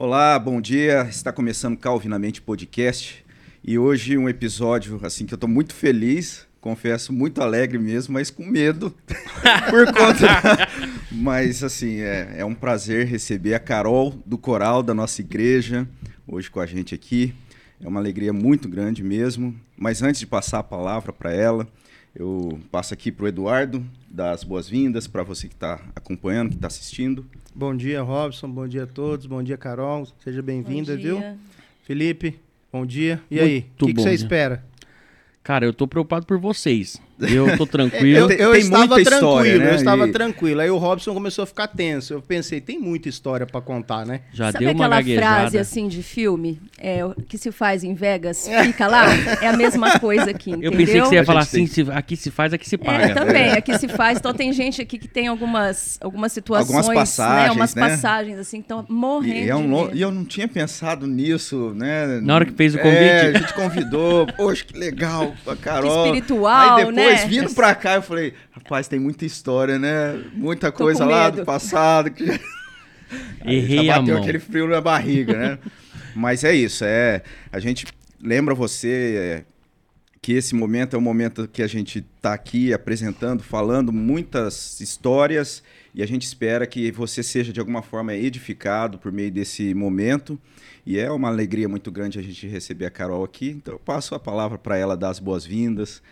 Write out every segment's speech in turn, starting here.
Olá, bom dia. Está começando Calvinamente Podcast e hoje um episódio assim que eu estou muito feliz, confesso, muito alegre mesmo, mas com medo por conta. mas assim é, é um prazer receber a Carol do coral da nossa igreja hoje com a gente aqui. É uma alegria muito grande mesmo. Mas antes de passar a palavra para ela, eu passo aqui para o Eduardo, dar as boas-vindas para você que está acompanhando, que está assistindo. Bom dia, Robson. Bom dia a todos. Bom dia, Carol. Seja bem-vinda, viu? Felipe, bom dia. E aí, o que, que você espera? Cara, eu tô preocupado por vocês. Eu tô tranquilo. eu, eu estava tranquilo, história, né? eu estava e... tranquilo. Aí o Robson começou a ficar tenso. Eu pensei, tem muita história para contar, né? Já Sabe deu uma aquela gaguejada. frase assim de filme é, que se faz em Vegas, fica lá? É a mesma coisa aqui, entendeu? Eu pensei que você ia falar assim, se, aqui se faz, aqui se é, paga. É, também, aqui se faz. Então tem gente aqui que tem algumas, algumas situações, algumas né? passagens, né? Umas né? passagens assim, então morrendo e, é um e eu não tinha pensado nisso, né? Na hora que fez o convite. É, a gente convidou. Poxa, que legal, a Carol. Que espiritual, Aí depois, né? vindo pra cá, eu falei, rapaz, tem muita história, né? Muita coisa lá do passado. Que... Errei já bateu aquele frio na barriga, né? Mas é isso, é. A gente lembra você é, que esse momento é o momento que a gente está aqui apresentando, falando muitas histórias e a gente espera que você seja de alguma forma edificado por meio desse momento. E é uma alegria muito grande a gente receber a Carol aqui. Então eu passo a palavra para ela dar as boas-vindas.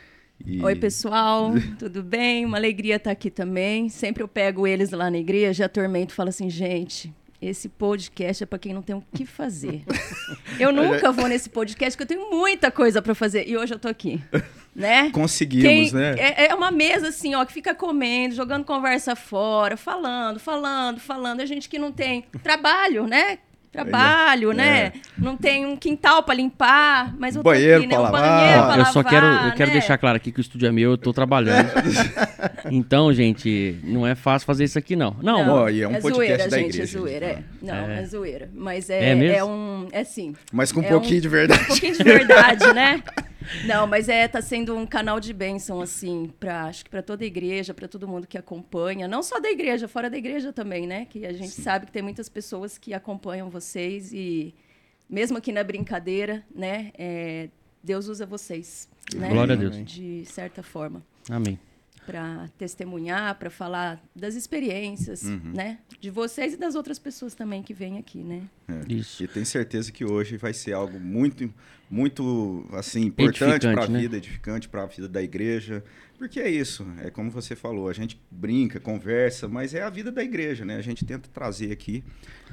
E... Oi, pessoal, tudo bem? Uma alegria estar aqui também. Sempre eu pego eles lá na igreja, atormento e falo assim, gente, esse podcast é para quem não tem o que fazer. Eu nunca vou nesse podcast porque eu tenho muita coisa para fazer e hoje eu tô aqui, né? Conseguimos, quem, né? É, é, uma mesa assim, ó, que fica comendo, jogando conversa fora, falando, falando, falando. A gente que não tem trabalho, né? Trabalho, né? É. Não tem um quintal para limpar, mas eu banheiro aqui, né? Um lavar. banheiro Ó, pra eu só quero, eu quero né? deixar claro aqui que o estúdio é meu, eu tô trabalhando. então, gente, não é fácil fazer isso aqui não. Não, não é um é podcast zoeira, da gente, igreja. É zoeira, é. Não, é, é zoeira, mas é, é, mesmo? é um, é sim. Mas com um é pouquinho um, de verdade. Um pouquinho de verdade, né? Não, mas é tá sendo um canal de bênção assim para acho que para toda a igreja, para todo mundo que acompanha, não só da igreja, fora da igreja também, né? Que a gente Sim. sabe que tem muitas pessoas que acompanham vocês e mesmo aqui na brincadeira, né? É, Deus usa vocês, né? Glória a Deus. De certa forma. Amém para testemunhar, para falar das experiências, uhum. né? De vocês e das outras pessoas também que vêm aqui, né? É. Isso. E tenho certeza que hoje vai ser algo muito, muito assim importante para a né? vida, edificante para a vida da igreja, porque é isso. É como você falou, a gente brinca, conversa, mas é a vida da igreja, né? A gente tenta trazer aqui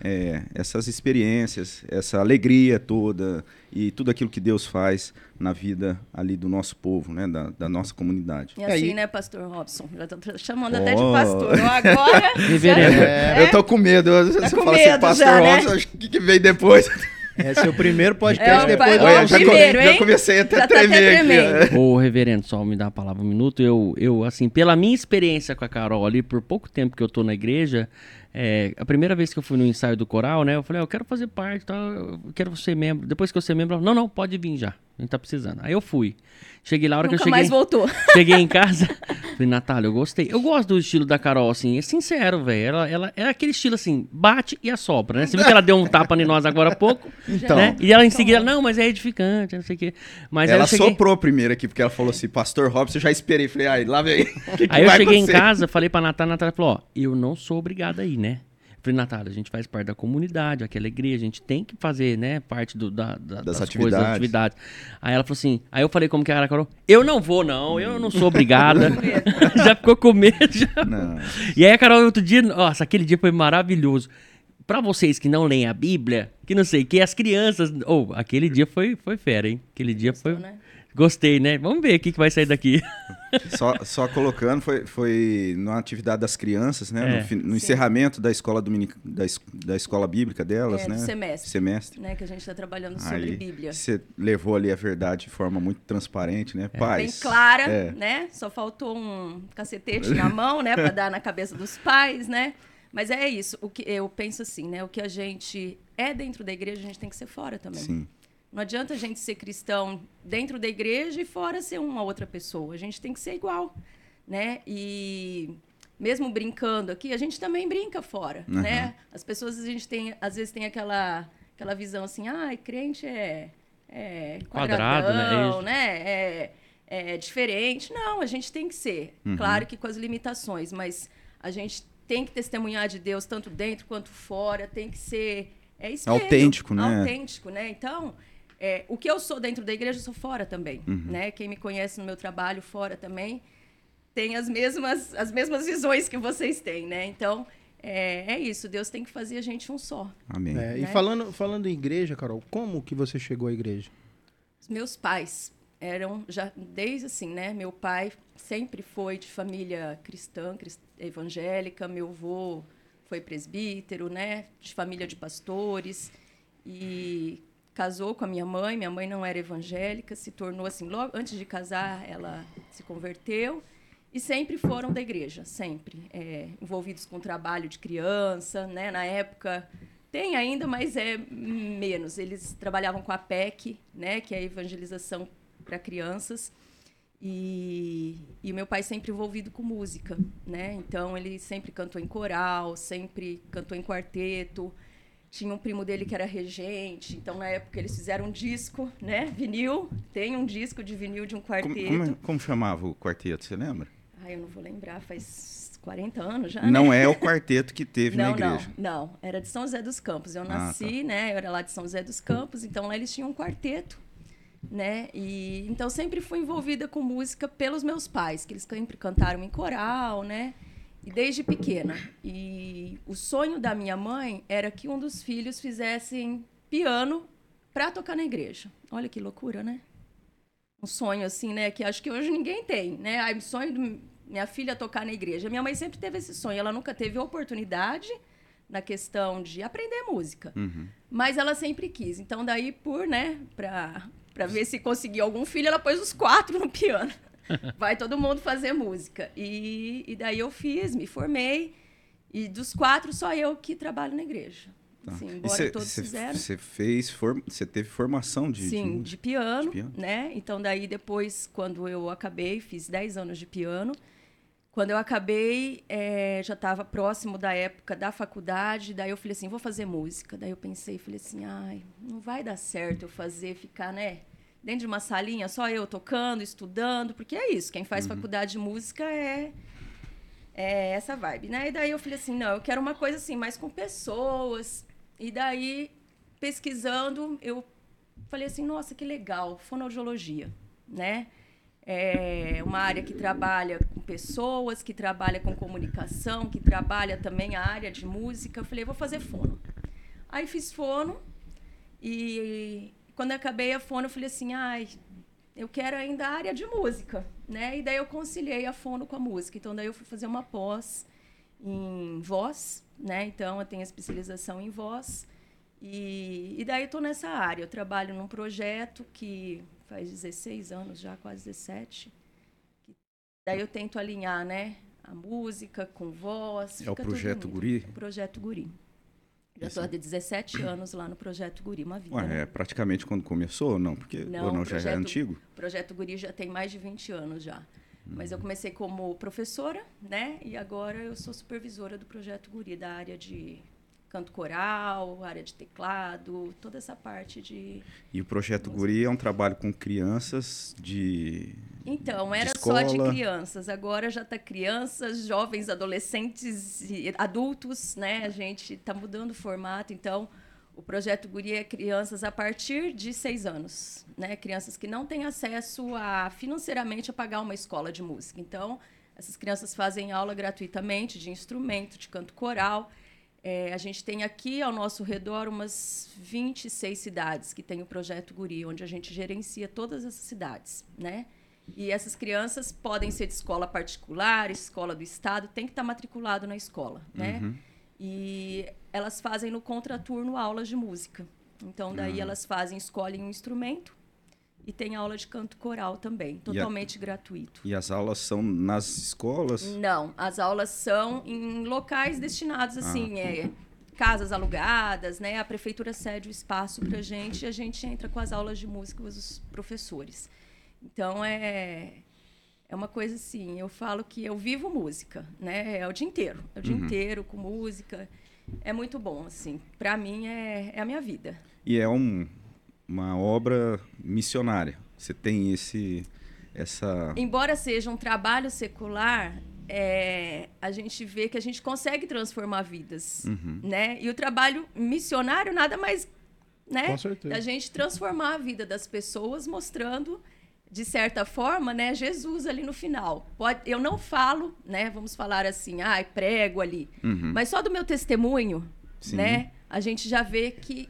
é, essas experiências, essa alegria toda e tudo aquilo que Deus faz na vida ali do nosso povo, né, da, da nossa comunidade. E assim, né, pastor Robson? Já tô chamando oh. até de pastor. Agora. é, é, eu tô com medo. Você tá fala assim, pastor já, né? Robson, acho que, que vem depois. É o primeiro podcast é, depois do Olha, já, primeiro, já comecei até a tremer tá aqui. Ô, reverendo, só me dá a palavra um minuto. Eu, eu, assim, pela minha experiência com a Carol ali, por pouco tempo que eu tô na igreja, é, a primeira vez que eu fui no ensaio do coral, né? Eu falei, ah, eu quero fazer parte, tá? eu quero ser membro. Depois que eu ser membro, ela, não, não, pode vir já. A gente tá precisando. Aí eu fui. Cheguei lá, a hora Nunca que eu cheguei. mais voltou. Cheguei em casa. falei, Natália, eu gostei. Eu gosto do estilo da Carol, assim, é sincero, velho. Ela, ela é aquele estilo assim, bate e assopra, né? Você viu que ela deu um tapa em nós agora há pouco? Então. Né? E ela em seguida, não, mas é edificante, não sei o quê. Mas ela cheguei... soprou primeiro aqui, porque ela falou assim, Pastor Robson, eu já esperei. Falei, ai, lá vem. Que que aí eu cheguei acontecer? em casa, falei pra Natália, a Natália falou, ó, eu não sou obrigada aí, né? Falei, Natália, a gente faz parte da comunidade, aquela alegria, a gente tem que fazer, né, parte do, da, da, das, das atividades. coisas, das atividades. Aí ela falou assim, aí eu falei como que era a Carol, eu não vou não, eu não sou obrigada. já ficou com medo, já. Não. E aí a Carol, outro dia, nossa, aquele dia foi maravilhoso. Para vocês que não leem a Bíblia, que não sei, que as crianças, ou oh, aquele dia foi, foi fera, hein? Aquele dia foi... Né? Gostei, né? Vamos ver o que, que vai sair daqui. Só, só colocando, foi, foi na atividade das crianças, né? É. No, no encerramento da escola dominic, da, da escola bíblica delas, é, né? semestre. Semestre. Né? Que a gente está trabalhando sobre Aí, Bíblia. Você levou ali a verdade de forma muito transparente, né? É. Paz. Bem clara, é. né? Só faltou um cacetete na mão, né? Para dar na cabeça dos pais, né? Mas é isso. O que eu penso assim, né? O que a gente é dentro da igreja, a gente tem que ser fora também. Sim. Não adianta a gente ser cristão dentro da igreja e fora ser uma outra pessoa. A gente tem que ser igual, né? E mesmo brincando aqui, a gente também brinca fora, uhum. né? As pessoas, a gente tem, às vezes tem aquela, aquela visão assim, ah, crente é, é quadrado, né? né? É, é diferente. Não, a gente tem que ser. Uhum. Claro que com as limitações, mas a gente tem que testemunhar de Deus tanto dentro quanto fora, tem que ser é espelho, autêntico, né? Autêntico, né? Então, é, o que eu sou dentro da igreja, eu sou fora também, uhum. né? Quem me conhece no meu trabalho fora também tem as mesmas as mesmas visões que vocês têm, né? Então, é, é isso. Deus tem que fazer a gente um só. Amém. É, né? E falando falando em igreja, Carol, como que você chegou à igreja? Os meus pais eram já desde assim, né? Meu pai sempre foi de família cristã, evangélica, meu avô foi presbítero, né? De família de pastores e casou com a minha mãe. Minha mãe não era evangélica, se tornou assim logo antes de casar, ela se converteu e sempre foram da igreja, sempre é, envolvidos com trabalho de criança, né? Na época tem ainda, mas é menos. Eles trabalhavam com a PEC, né? Que é a evangelização para crianças. E, e o meu pai sempre envolvido com música, né? Então ele sempre cantou em coral, sempre cantou em quarteto. Tinha um primo dele que era regente, então na época eles fizeram um disco, né? Vinil, tem um disco de vinil de um quarteto. Como, como, como chamava o quarteto, você lembra? Ah, eu não vou lembrar, faz 40 anos já. Não né? é o quarteto que teve não, na igreja. Não, não, era de São José dos Campos. Eu nasci, ah, tá. né? Eu era lá de São José dos Campos, então lá eles tinham um quarteto né? E então sempre fui envolvida com música pelos meus pais, que eles sempre cantaram em coral, né? E desde pequena. E o sonho da minha mãe era que um dos filhos fizessem piano para tocar na igreja. Olha que loucura, né? Um sonho assim, né, que acho que hoje ninguém tem, né? Aí sonho de minha filha tocar na igreja. Minha mãe sempre teve esse sonho, ela nunca teve oportunidade na questão de aprender música. Uhum. Mas ela sempre quis. Então, daí, por, né, para para ver se conseguia algum filho, ela pôs os quatro no piano. Vai todo mundo fazer música. E, e daí eu fiz, me formei. E dos quatro, só eu que trabalho na igreja. Tá. Assim, embora cê, todos cê, fizeram. Você fez, você teve formação de Sim, de, de, piano, de, piano, né? Então daí depois, quando eu acabei, fiz 10 anos de piano. Quando eu acabei, é, já estava próximo da época da faculdade, daí eu falei assim, vou fazer música. Daí eu pensei, falei assim, ai, não vai dar certo eu fazer, ficar, né, dentro de uma salinha, só eu tocando, estudando, porque é isso, quem faz uhum. faculdade de música é, é essa vibe, né? E daí eu falei assim, não, eu quero uma coisa assim, mais com pessoas. E daí, pesquisando, eu falei assim, nossa, que legal, fonoaudiologia, né? é uma área que trabalha com pessoas, que trabalha com comunicação, que trabalha também a área de música. Eu falei, vou fazer fono. Aí fiz fono e quando eu acabei a fono, eu falei assim, ai, eu quero ainda a área de música, né? E daí eu conciliei a fono com a música. Então daí eu fui fazer uma pós em voz, né? Então eu tenho especialização em voz. E, e daí eu estou nessa área. Eu trabalho num projeto que faz 16 anos já, quase 17. Daí eu tento alinhar, né? A música com voz. É o Projeto Guri? O Projeto Guri. Já estou há 17 anos lá no Projeto Guri, uma vida. Ué, né? é praticamente quando começou ou não? Porque, não, ou não, projeto, já é antigo? O Projeto Guri já tem mais de 20 anos já. Hum. Mas eu comecei como professora, né? E agora eu sou supervisora do Projeto Guri, da área de canto coral, área de teclado, toda essa parte de. E o projeto. Guri é um trabalho com crianças de. Então, era só de crianças, agora já está crianças, jovens, adolescentes e adultos, né? A gente está mudando o formato, então. O projeto Guri é crianças a partir de seis anos, né? Crianças que não têm acesso a financeiramente a pagar uma escola de música. Então, essas crianças fazem aula gratuitamente de instrumento, de canto coral. É, a gente tem aqui ao nosso redor umas 26 cidades que tem o projeto Guri, onde a gente gerencia todas essas cidades, né? E essas crianças podem ser de escola particular, escola do estado, tem que estar matriculado na escola, né? Uhum. E elas fazem no contraturno aulas de música. Então daí uhum. elas fazem, escolhem um instrumento e tem aula de canto coral também, totalmente e a, gratuito. E as aulas são nas escolas? Não, as aulas são em locais destinados assim, ah. é, casas alugadas, né? A prefeitura cede o espaço para a gente e a gente entra com as aulas de música os professores. Então é é uma coisa assim, eu falo que eu vivo música, né? É o dia inteiro, é o dia uhum. inteiro com música. É muito bom, assim. Para mim é, é a minha vida. E é um, uma obra missionária. Você tem esse essa Embora seja um trabalho secular, é, a gente vê que a gente consegue transformar vidas, uhum. né? E o trabalho missionário nada mais, né? Com certeza. A gente transformar a vida das pessoas mostrando de certa forma, né, Jesus ali no final. Pode, eu não falo, né, vamos falar assim, ah, prego ali, uhum. mas só do meu testemunho, Sim. né, a gente já vê que, que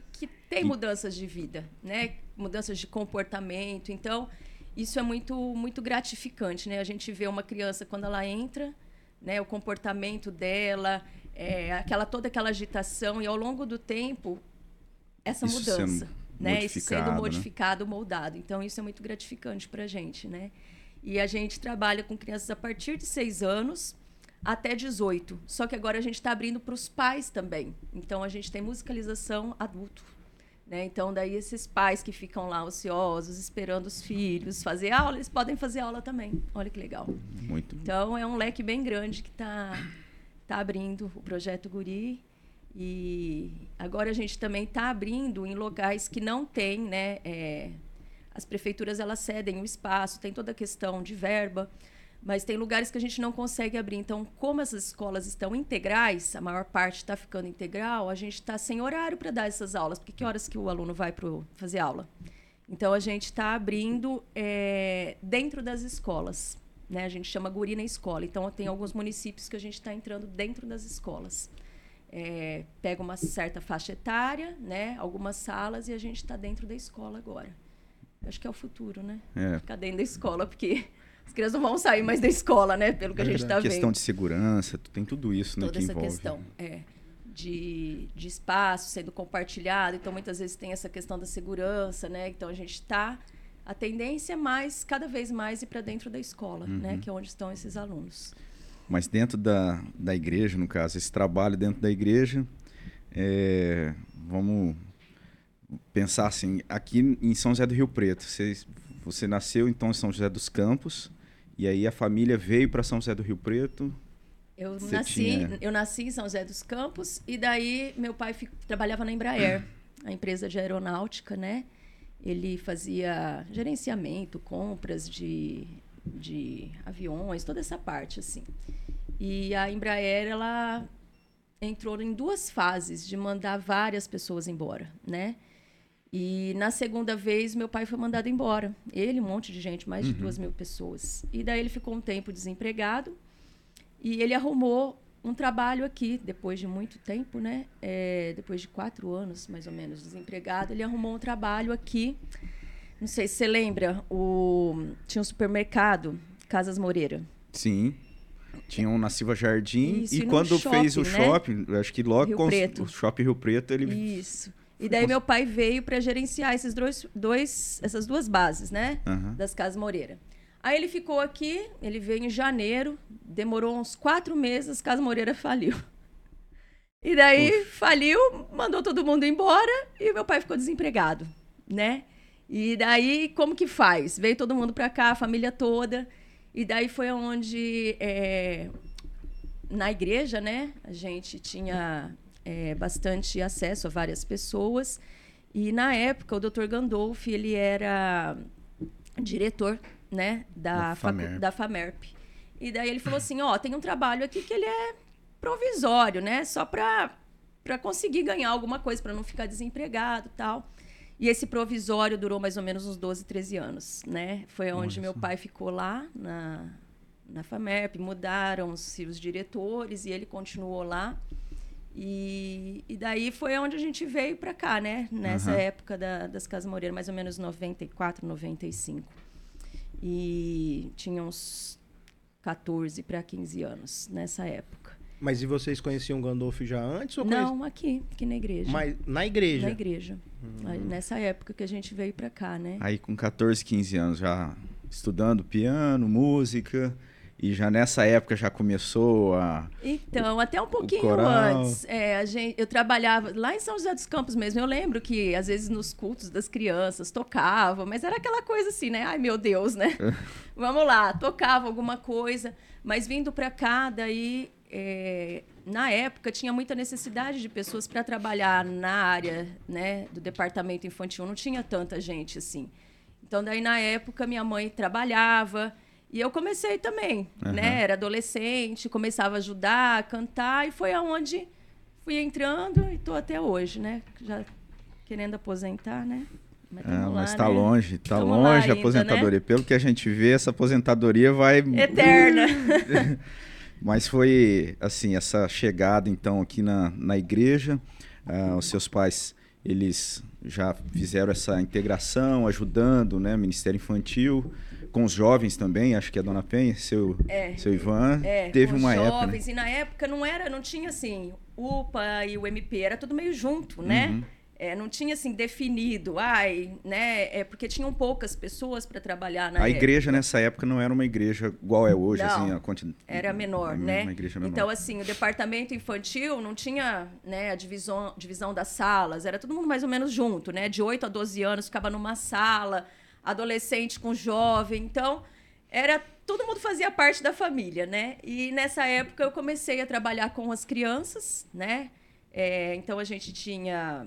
tem e... mudanças de vida, né, mudanças de comportamento. Então, isso é muito muito gratificante, né? A gente vê uma criança quando ela entra, né, o comportamento dela, é, aquela toda aquela agitação e ao longo do tempo essa isso mudança né? Isso sendo modificado, né? moldado. Então, isso é muito gratificante para a gente, né? E a gente trabalha com crianças a partir de 6 anos até 18. Só que agora a gente está abrindo para os pais também. Então, a gente tem musicalização adulto. Né? Então, daí esses pais que ficam lá ociosos, esperando os filhos fazer aula, eles podem fazer aula também. Olha que legal. Muito. Então, é um leque bem grande que está tá abrindo o Projeto Guri. E agora a gente também está abrindo em locais que não tem, né? É, as prefeituras elas cedem o espaço, tem toda a questão de verba, mas tem lugares que a gente não consegue abrir. Então, como essas escolas estão integrais, a maior parte está ficando integral, a gente está sem horário para dar essas aulas. Porque que horas que o aluno vai para fazer aula? Então, a gente está abrindo é, dentro das escolas. Né? A gente chama Guri na Escola. Então, tem alguns municípios que a gente está entrando dentro das escolas é, pega uma certa faixa etária, né? Algumas salas e a gente está dentro da escola agora. Acho que é o futuro, né? É. Ficar dentro da escola, porque as crianças não vão sair mais da escola, né? Pelo que é a gente está vendo. Questão de segurança, tem tudo isso, né? Toda que essa envolve. questão, é. De, de espaço sendo compartilhado. Então, muitas vezes tem essa questão da segurança, né? Então, a gente está... A tendência é mais, cada vez mais, ir para dentro da escola, né? uhum. né? Que é onde estão esses alunos. Mas dentro da, da igreja, no caso, esse trabalho dentro da igreja, é, vamos pensar assim, aqui em São José do Rio Preto, você, você nasceu então em São José dos Campos, e aí a família veio para São José do Rio Preto. Eu nasci, tinha... eu nasci em São José dos Campos, e daí meu pai fico, trabalhava na Embraer, a empresa de aeronáutica, né? Ele fazia gerenciamento, compras de de aviões, toda essa parte assim. E a Embraer ela entrou em duas fases de mandar várias pessoas embora, né? E na segunda vez meu pai foi mandado embora. Ele, um monte de gente, mais de uhum. duas mil pessoas. E daí ele ficou um tempo desempregado e ele arrumou um trabalho aqui depois de muito tempo, né? É, depois de quatro anos mais ou menos desempregado, ele arrumou um trabalho aqui não sei se você lembra, o... tinha um supermercado, Casas Moreira. Sim. Tinha um na Silva Jardim Isso, e, quando shopping, fez o né? shopping, acho que logo Rio Preto. o shopping Rio Preto, ele Isso. E daí meu pai veio para gerenciar esses dois, dois, essas duas bases, né? Uhum. Das Casas Moreira. Aí ele ficou aqui, ele veio em janeiro, demorou uns quatro meses, Casa Moreira faliu. E daí Uf. faliu, mandou todo mundo embora e meu pai ficou desempregado, né? E daí, como que faz? Veio todo mundo para cá, a família toda. E daí foi onde, é, na igreja, né, a gente tinha é, bastante acesso a várias pessoas. E na época, o Dr. Gandolfi, ele era diretor, né, da, da, Famer. da FAMERP. E daí ele falou assim, ó, oh, tem um trabalho aqui que ele é provisório, né, só para para conseguir ganhar alguma coisa, para não ficar desempregado, tal. E esse provisório durou mais ou menos uns 12, 13 anos, né? Foi onde Nossa. meu pai ficou lá na, na FAMERP, mudaram os, os diretores e ele continuou lá. E, e daí foi onde a gente veio para cá, né? Nessa uhum. época da, das Casas Moreira, mais ou menos 94, 95. E tinha uns 14 para 15 anos nessa época. Mas e vocês conheciam Gandolf já antes? Ou Não, conheci... aqui, aqui na igreja. Mas na igreja? Na igreja. Hum. nessa época que a gente veio para cá, né? Aí com 14, 15 anos já estudando piano, música. E já nessa época já começou a. Então, até um pouquinho antes. É, a gente, eu trabalhava lá em São José dos Campos mesmo. Eu lembro que, às vezes, nos cultos das crianças tocava, mas era aquela coisa assim, né? Ai, meu Deus, né? Vamos lá, tocava alguma coisa. Mas vindo para cá, daí. É, na época tinha muita necessidade de pessoas para trabalhar na área né, do departamento infantil. Não tinha tanta gente assim. Então, daí, na época, minha mãe trabalhava. E eu comecei também, uhum. né? Era adolescente, começava a ajudar, a cantar, e foi aonde fui entrando e estou até hoje, né? Já querendo aposentar, né? Mas, é, mas está né? longe, está longe a aposentadoria. Né? Pelo que a gente vê, essa aposentadoria vai. Eterna. mas foi, assim, essa chegada, então, aqui na, na igreja, uh, os seus pais, eles já fizeram essa integração, ajudando, né? Ministério Infantil com os jovens também, acho que a Dona Penha, seu, é, seu Ivan, é, teve uma época. Né? jovens, né? e na época não era, não tinha assim, UPA e o MP, era tudo meio junto, né? Uhum. É, não tinha assim definido, ai, né? É porque tinham poucas pessoas para trabalhar na A época. igreja nessa época não era uma igreja igual é hoje, não, assim, a continu... era menor, né? Menor. Então assim, o departamento infantil não tinha, né, a divisão, divisão das salas, era todo mundo mais ou menos junto, né? De 8 a 12 anos ficava numa sala adolescente com jovem. Então, era todo mundo fazia parte da família, né? E nessa época eu comecei a trabalhar com as crianças, né? É, então a gente tinha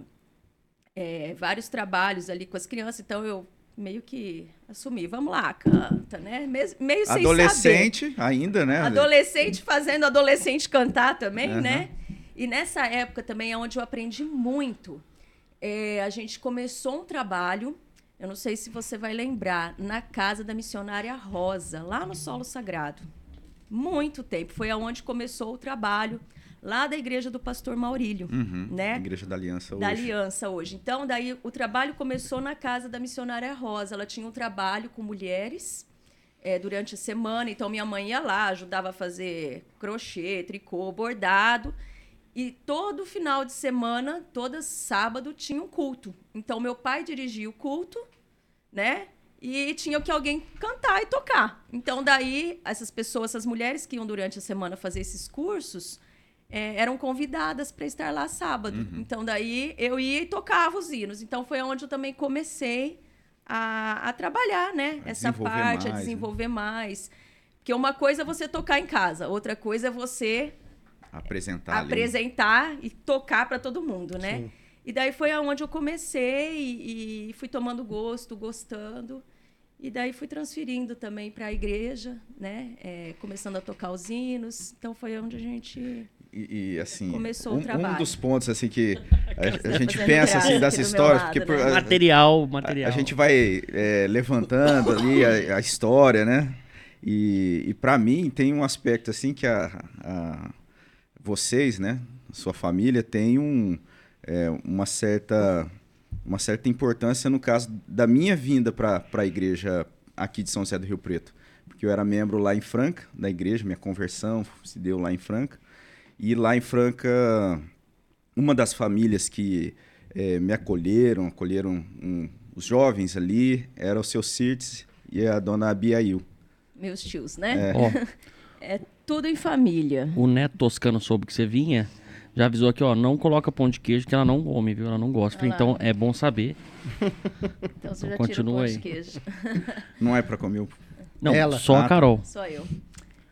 é, vários trabalhos ali com as crianças, então eu meio que assumi, vamos lá, canta, né? Meio, meio sem Adolescente ainda, né? Adolescente fazendo adolescente cantar também, uhum. né? E nessa época também é onde eu aprendi muito. É, a gente começou um trabalho eu não sei se você vai lembrar, na casa da missionária Rosa, lá no Solo Sagrado. Muito tempo. Foi aonde começou o trabalho lá da igreja do pastor Maurílio, uhum, né? Igreja da Aliança hoje. Da Aliança hoje. Então, daí o trabalho começou na casa da missionária Rosa. Ela tinha um trabalho com mulheres é, durante a semana. Então, minha mãe ia lá, ajudava a fazer crochê, tricô, bordado. E todo final de semana, todo sábado, tinha um culto. Então, meu pai dirigia o culto, né? E tinha que alguém cantar e tocar. Então, daí, essas pessoas, essas mulheres que iam durante a semana fazer esses cursos, é, eram convidadas para estar lá sábado. Uhum. Então, daí, eu ia e tocava os hinos. Então, foi onde eu também comecei a, a trabalhar, né? A Essa parte, mais, a né? desenvolver né? mais. Porque uma coisa é você tocar em casa, outra coisa é você apresentar, apresentar ali. e tocar para todo mundo, né? Sim. E daí foi aonde eu comecei e, e, fui tomando gosto, gostando. E daí fui transferindo também para a igreja, né? É, começando a tocar os hinos. Então foi onde a gente e, e, assim começou um, o trabalho. um dos pontos assim que a, a gente pensa assim das histórias lado, porque né? material material a, a gente vai é, levantando ali a, a, história né e, e para mim tem um aspecto assim que a, a vocês, né, sua família, tem um, é, uma, certa, uma certa importância no caso da minha vinda para a igreja aqui de São José do Rio Preto. Porque eu era membro lá em Franca, da igreja, minha conversão se deu lá em Franca. E lá em Franca, uma das famílias que é, me acolheram, acolheram um, os jovens ali, era o seu Cirtes e a dona Abiail. Meus tios, né? É. Oh. é tudo em família. O neto toscano soube que você vinha, já avisou aqui, ó, não coloca pão de queijo que ela não come, viu? Ela não gosta. Então é bom saber. Então você então, já continua aí. queijo. Não é para comer o... Não, ela. só a ah, Carol. Só eu.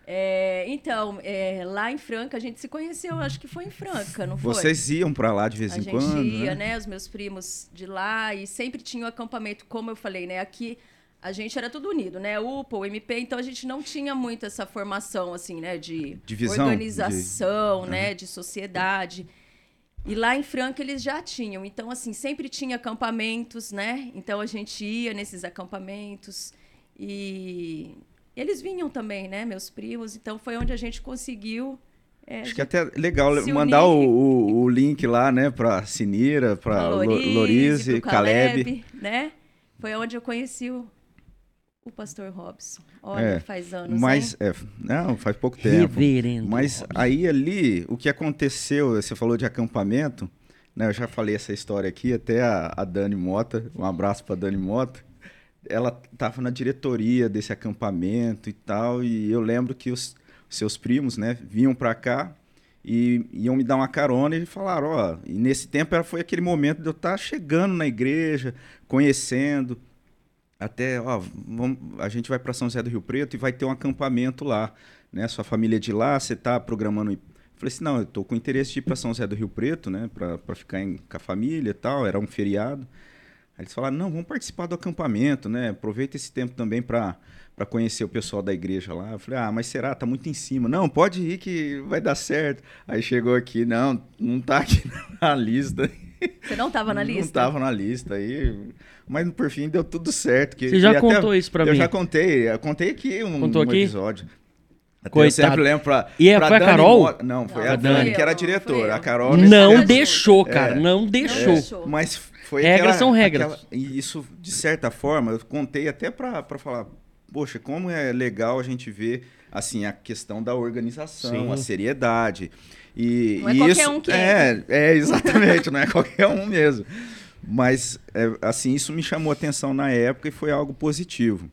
É, então, é, lá em Franca, a gente se conheceu, acho que foi em Franca, não foi? Vocês iam para lá de vez a em quando? A gente ia, né? né? Os meus primos de lá, e sempre tinha o um acampamento, como eu falei, né? Aqui a gente era tudo unido, né? UPA, o MP, então a gente não tinha muito essa formação, assim, né? De Divisão, organização, de... né? Uhum. De sociedade. E lá em Franca eles já tinham. Então, assim, sempre tinha acampamentos, né? Então a gente ia nesses acampamentos. E eles vinham também, né? Meus primos. Então foi onde a gente conseguiu. É, Acho que é até legal mandar o, o, o, link lá, né? Para Sinira, para Lorise, Caleb, Caleb. né? Foi onde eu conheci o, o pastor Robson. Olha, é, faz anos, mas é, não, faz pouco tempo. Reverendo mas Robson. aí ali, o que aconteceu, você falou de acampamento, né? Eu já falei essa história aqui, até a, a Dani Mota, um abraço para Dani Mota. ela estava na diretoria desse acampamento e tal, e eu lembro que os seus primos, né, vinham para cá e iam me dar uma carona e falaram, ó, oh, e nesse tempo era, foi aquele momento de eu estar tá chegando na igreja, conhecendo, até, ó, vamos, a gente vai para São José do Rio Preto e vai ter um acampamento lá, né, sua família é de lá, você está programando... Eu falei assim, não, eu estou com interesse de ir para São José do Rio Preto, né, para ficar em, com a família e tal, era um feriado. Aí eles falaram, não, vamos participar do acampamento, né, aproveita esse tempo também para para conhecer o pessoal da igreja lá. Eu falei, ah, mas será? Tá muito em cima. Não, pode ir que vai dar certo. Aí chegou aqui, não, não tá aqui na lista. Você não tava na lista? Não tava na lista. Aí, mas por fim deu tudo certo. Que, Você já contou até, isso para mim? Eu já contei. Eu contei aqui um, Contou um aqui? episódio. Coitado. Eu sempre lembro pra. E é, pra foi a Carol? Mo... Não, foi Não, a Dani, eu, que era não diretora. A Carol. Não deixou, cara. É. Não deixou. deixou. Mas foi Regras aquela- são regras. aquela- e isso, de certa forma, eu contei até para falar, poxa, como é legal a gente ver assim a questão da organização, Sim. a seriedade. E, Não é e qualquer isso, um que é, é exatamente, não é qualquer um mesmo. Mas é, assim, isso me chamou atenção na época e foi algo positivo.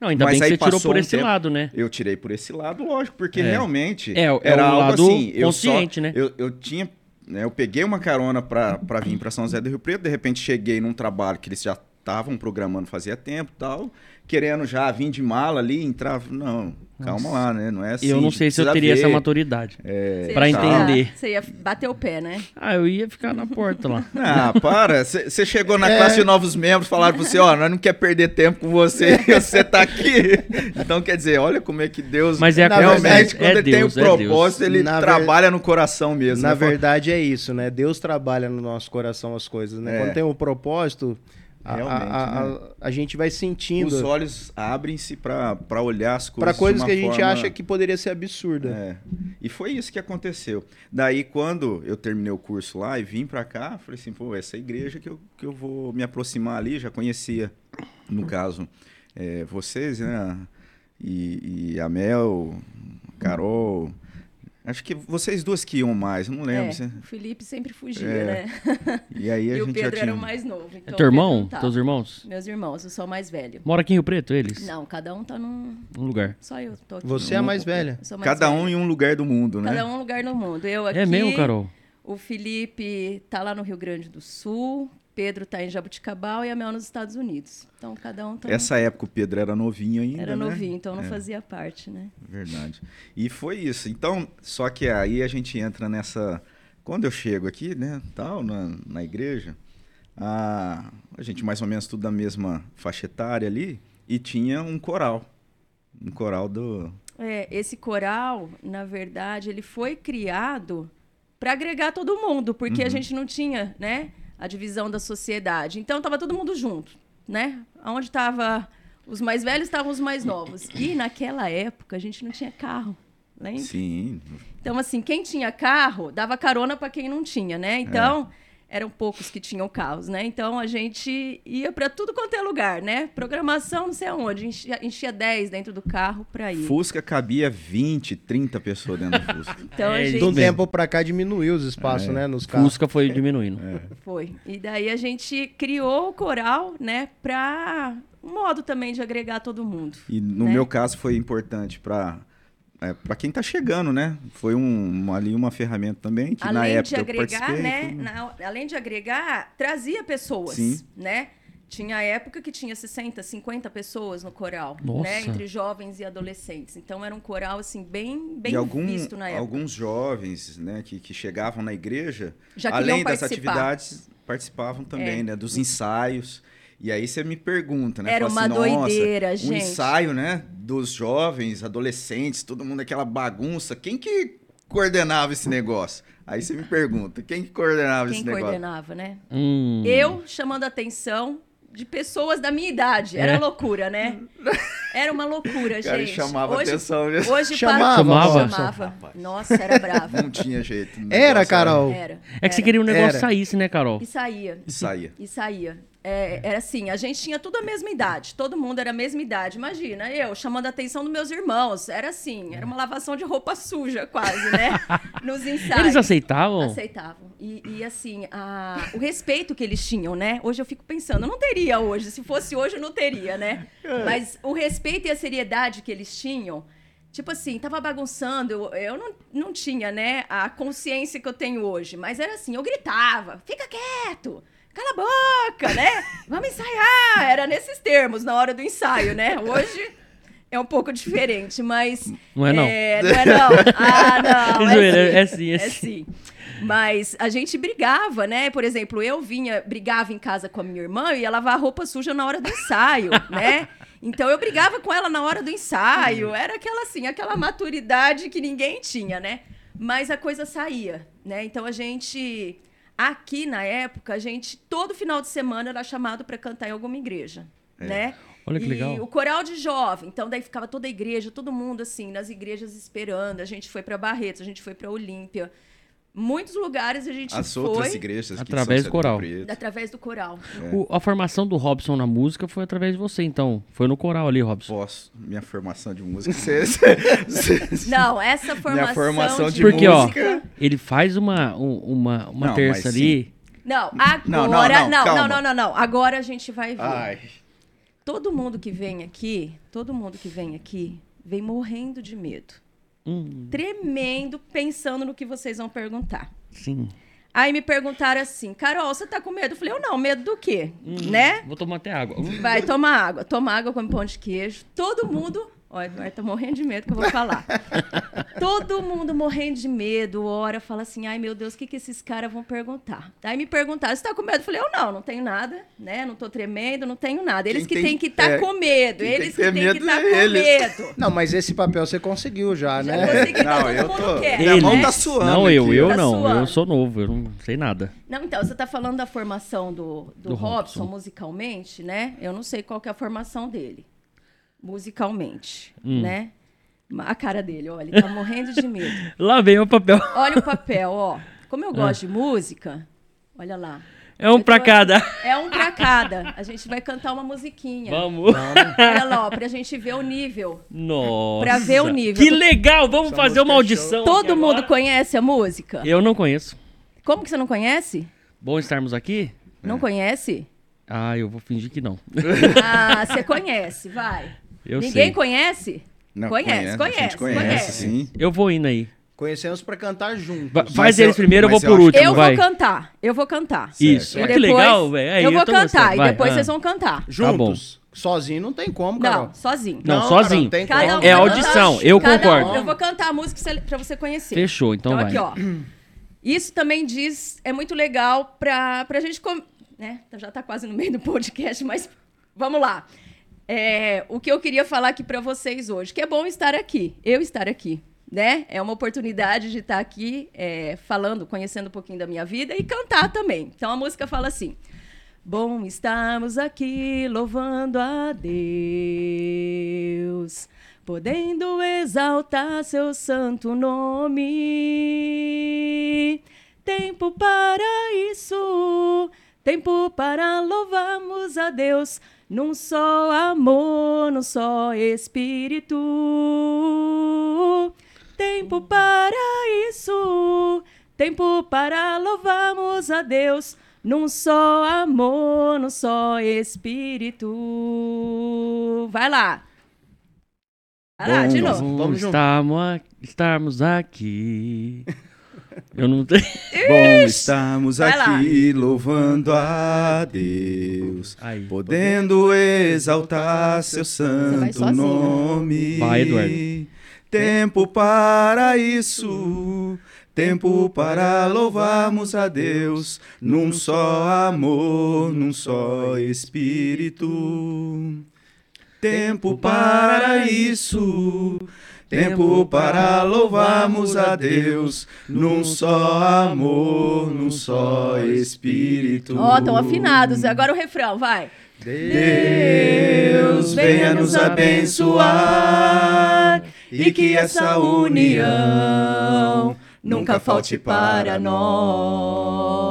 Não, ainda Mas bem que aí você tirou por um esse tempo. lado, né? Eu tirei por esse lado, lógico, porque É. realmente É, é era algo lado assim. Eu, consciente, só, né? eu, eu tinha. né, eu peguei uma carona para vir para São José do Rio Preto, de repente cheguei num trabalho que eles já estavam programando fazia tempo e tal, querendo já vir de mala ali, entrar. Não, calma lá, né? Não é assim. eu não sei se eu teria essa ver. maturidade. É, ia entender. Você ia bater o pé, né? Ah, eu ia ficar na porta lá. Ah, para. Você chegou na É. classe de novos membros, falaram pra você, ó, nós não quer perder tempo com você e você tá aqui. Então, quer dizer, olha como é que Deus... Mas é a Realmente, verdade, quando é ele Deus, tem é um Deus. propósito, ele Na ver- trabalha no coração mesmo. Na né? Verdade é isso, né? Deus trabalha no nosso coração as coisas, né? É. Quando tem um propósito, a, Realmente, a, a, né? a gente vai Os sentindo olhos abrem-se pra pra olhar as coisas para coisas que a gente forma- acha que poderia ser absurda. É. E foi isso que aconteceu. Daí, quando eu terminei o curso lá e vim pra cá, falei assim, pô, essa igreja que eu, que eu vou me aproximar ali, já conhecia, no caso, é, vocês, né? E, e a Mel, a Carol. Acho que vocês duas que iam mais, eu não lembro. É, se- o Felipe sempre fugia, É. né? E aí a E o gente Pedro já tinha. era o mais novo. É Então teu o Pedro irmão? tava. Teus irmãos? Meus irmãos, eu sou a mais velha. Mora aqui em Rio Preto, eles? Não, cada um tá num. Um lugar. Só eu tô aqui. Você é a mais velha. Mais Cada velha. um em um lugar do mundo, né? Cada um um lugar no mundo. Eu aqui. É mesmo, Carol? O Felipe tá lá no Rio Grande do Sul. Pedro tá em Jabuticabal e a Mel nos Estados Unidos. Então cada um tá. Essa época o Pedro era novinho ainda. Era né? novinho, então não É. fazia parte, né? Verdade. E foi isso. Então, só que aí a gente entra nessa. Quando eu chego aqui, né, tal, na, na igreja, a, a gente mais ou menos tudo da mesma faixa etária ali, e tinha um coral. Um coral do. É, esse coral, na verdade, ele foi criado para agregar todo mundo, porque a gente não tinha, né, a divisão da sociedade. Então tava todo mundo junto, né? Onde tava os mais velhos estavam os mais novos. E naquela época a gente não tinha carro, lembra? Sim. Então assim, quem tinha carro dava carona para quem não tinha, né? Então eram poucos que tinham carros, né? Então a gente ia para tudo quanto é lugar, né? Programação, não sei aonde, enchia, enchia 10 dentro do carro para ir. Fusca cabia 20, 30 pessoas dentro do Fusca. Então a É, gente De um mesmo. tempo pra cá diminuiu os espaços, né? Nos carros. Fusca foi diminuindo. Foi. E daí a gente criou o coral, né, para um modo também de agregar todo mundo. E no né? meu caso foi importante para é, para quem está chegando, né? Foi um, uma- ali uma ferramenta também que na além época de agregar, eu participei. né, foi- na- além de agregar, trazia pessoas, Sim. né? Tinha época que tinha 60, 50 pessoas no coral, Nossa. né, entre jovens e adolescentes. Então era um coral assim bem bem e algum, visto na época. alguns jovens né, que, que chegavam na igreja, além das atividades, participavam também, É. né? Dos ensaios. E aí você me pergunta, né? Era fala uma assim, "Nossa, doideira, Um gente." ensaio, né? Dos jovens, adolescentes, todo mundo aquela bagunça. Quem que coordenava esse negócio? Aí você me pergunta, quem que coordenava Quem esse negócio? coordenava, né? Hum. Eu chamando a atenção de pessoas da minha idade. Era É. loucura, né? Era uma loucura, cara gente. chamava hoje, atenção mesmo. Hoje Chamava, Chamava. chamava. Nossa, era bravo. Não tinha jeito. Era, Carol. Era. É que você era. queria um negócio Era. saísse, né, Carol? E saía. E saía. E saía. É, era assim, a gente tinha tudo a mesma idade, todo mundo era a mesma idade. Imagina, eu chamando a atenção dos meus irmãos, era assim, era uma lavação de roupa suja quase, né? Nos ensaios. Eles aceitavam? Aceitavam. E, e assim, a, o respeito que eles tinham, né? Hoje eu fico pensando, não teria hoje, se fosse hoje eu não teria, né? É. Mas o respeito e a seriedade que eles tinham, tipo assim, tava bagunçando, eu, eu não, não tinha, né, a consciência que eu tenho hoje, mas era assim, eu gritava, fica quieto, cala a boca, né? Vamos ensaiar. Era nesses termos na hora do ensaio, né? Hoje é um pouco diferente, mas. Não é, não. É, não é, não. Ah, não. É, é, é sim, é, é sim. É sim. Mas a gente brigava, né? Por exemplo, eu vinha, brigava em casa com a minha irmã e ia lavar roupa suja na hora do ensaio, né? Então eu brigava com ela na hora do ensaio. Era aquela assim, aquela maturidade que ninguém tinha, né? Mas a coisa saía, né? Então a gente Aqui, na época, a gente, todo final de semana, era chamado para cantar em alguma igreja, é. né? Olha que e legal. o coral de jovem, então daí ficava toda a igreja, todo mundo assim, nas igrejas esperando. A gente foi para Barretos, a gente foi para Olímpia muitos lugares a gente As foi. outras igrejas através do coral. Através do coral. É. O, a formação do Robson na música foi através de você, então. Foi no coral ali, Robson. Posso. Minha formação de música. não, essa formação, Minha formação de, de Porque, música... ó, ele faz uma, uma, uma não, terça ali. Não, agora. Não, não, não, não, não, não, não, Agora a gente vai ver. Ai. Todo mundo que vem aqui, todo mundo que vem aqui, vem morrendo de medo. Hum. Tremendo, pensando no que vocês vão perguntar. Sim. Aí me perguntaram assim, Carol, você tá com medo? Eu falei, eu não, medo do quê? Hum, né? Vou tomar até água. Vai tomar água. Toma água, come pão de queijo. Todo mundo Olha, Eduardo tá morrendo de medo que eu vou falar. Todo mundo morrendo de medo, hora fala assim: ai meu Deus, o que, que esses caras vão perguntar? Aí me perguntaram: você tá com medo? Eu falei: eu não, não tenho nada, né? Não tô tremendo, não tenho nada. Eles quem que têm que estar tá é, com medo, eles que têm que estar tá com medo. Não, mas esse papel você conseguiu já, já né? Consegui, não, eu tô. Quer, né? mão tá suando. Não, eu, aqui, eu tá não. Suando. Eu sou novo, eu não sei nada. Não, então, você tá falando da formação do, do, do Robson, Robson musicalmente, né? Eu não sei qual que é a formação dele musicalmente, hum. né? A cara dele, olha, ele tá morrendo de medo. lá vem o papel. Olha o papel, ó. Como eu ah. gosto de música, olha lá. É um pra cada. É um pra cada. A gente vai cantar uma musiquinha. Vamos. Vamos. Olha lá, ó, pra gente ver o nível. Nossa. Pra ver o nível. Que legal! Vamos Essa fazer uma é audição. Todo mundo agora. conhece a música? Eu não conheço. Como que você não conhece? Bom estarmos aqui? Não é. conhece? Ah, eu vou fingir que não. Ah, você conhece, vai. Eu Ninguém sei. conhece? Não, conhece, conhece, conhece, conhece, conhece. sim. Eu vou indo aí. Conhecemos para cantar juntos. faz eles primeiro, eu vou por último, eu vai. vou cantar, eu vou cantar. Isso, é que legal, velho. É, eu vou cantar e depois ah. vocês vão cantar. Juntos. Tá sozinho não tem como, Carol. Não, sozinho. Não, não sozinho. Cara, não tem como. é audição, eu Cada concordo. Um, eu vou cantar a música para você conhecer. Fechou, então, então vai. aqui, ó. Isso também diz, é muito legal pra, pra gente, com, né? Já tá quase no meio do podcast, mas vamos lá é, o que eu queria falar aqui para vocês hoje, que é bom estar aqui, eu estar aqui, né? É uma oportunidade de estar aqui é, falando, conhecendo um pouquinho da minha vida e cantar também. Então a música fala assim: Bom estarmos aqui louvando a Deus, podendo exaltar seu santo nome. Tempo para isso, tempo para louvarmos a Deus num só amor, num só espírito. Tempo para isso, tempo para louvarmos a Deus, num só amor, num só espírito. Vai lá. Vai lá, de novo. Vamos estarmos, estarmos aqui. Eu não tenho. Bom, estamos Vai aqui lá. louvando a Deus, Aí. podendo exaltar seu santo nome. Vai, Eduardo. Tempo para isso, tempo para louvarmos a Deus, num só amor, num só espírito. Tempo para isso Tempo para louvarmos a Deus num só amor, num só espírito. Ó, oh, estão afinados. Agora o refrão, vai. Deus venha nos abençoar e que essa união nunca falte para nós.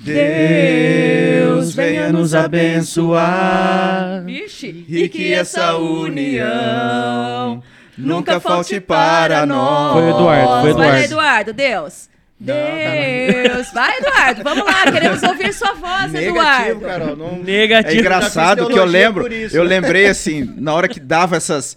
Deus venha nos abençoar. Vixe, e que essa união nunca falte para nós. Foi Eduardo, foi Eduardo. Vai, Eduardo, Deus. Deus. Vai, Eduardo, vamos lá, queremos ouvir sua voz, Negativo, Eduardo. Carol, não... Negativo. É engraçado que eu lembro, eu lembrei assim, na hora que dava essas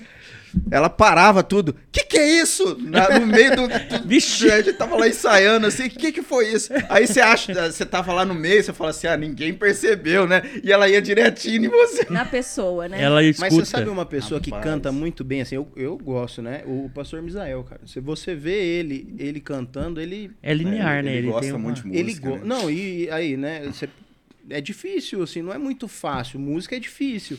ela parava tudo. Que que é isso? Na, no meio do, do Vixe. A gente tava lá ensaiando assim, que que foi isso? Aí você acha, você tava lá no meio, você fala assim: "Ah, ninguém percebeu, né?" E ela ia direitinho em você. Na pessoa, né? Ela escuta. Mas você sabe uma pessoa que Rapaz. canta muito bem, assim, eu, eu gosto, né? O pastor Misael, cara. Se você vê ele, ele cantando, ele. É linear, ele, né? Ele, gosta tem uma- muito de música. ele go... né? Não, e aí, né? Você... É difícil, assim, não é muito fácil. Música é difícil.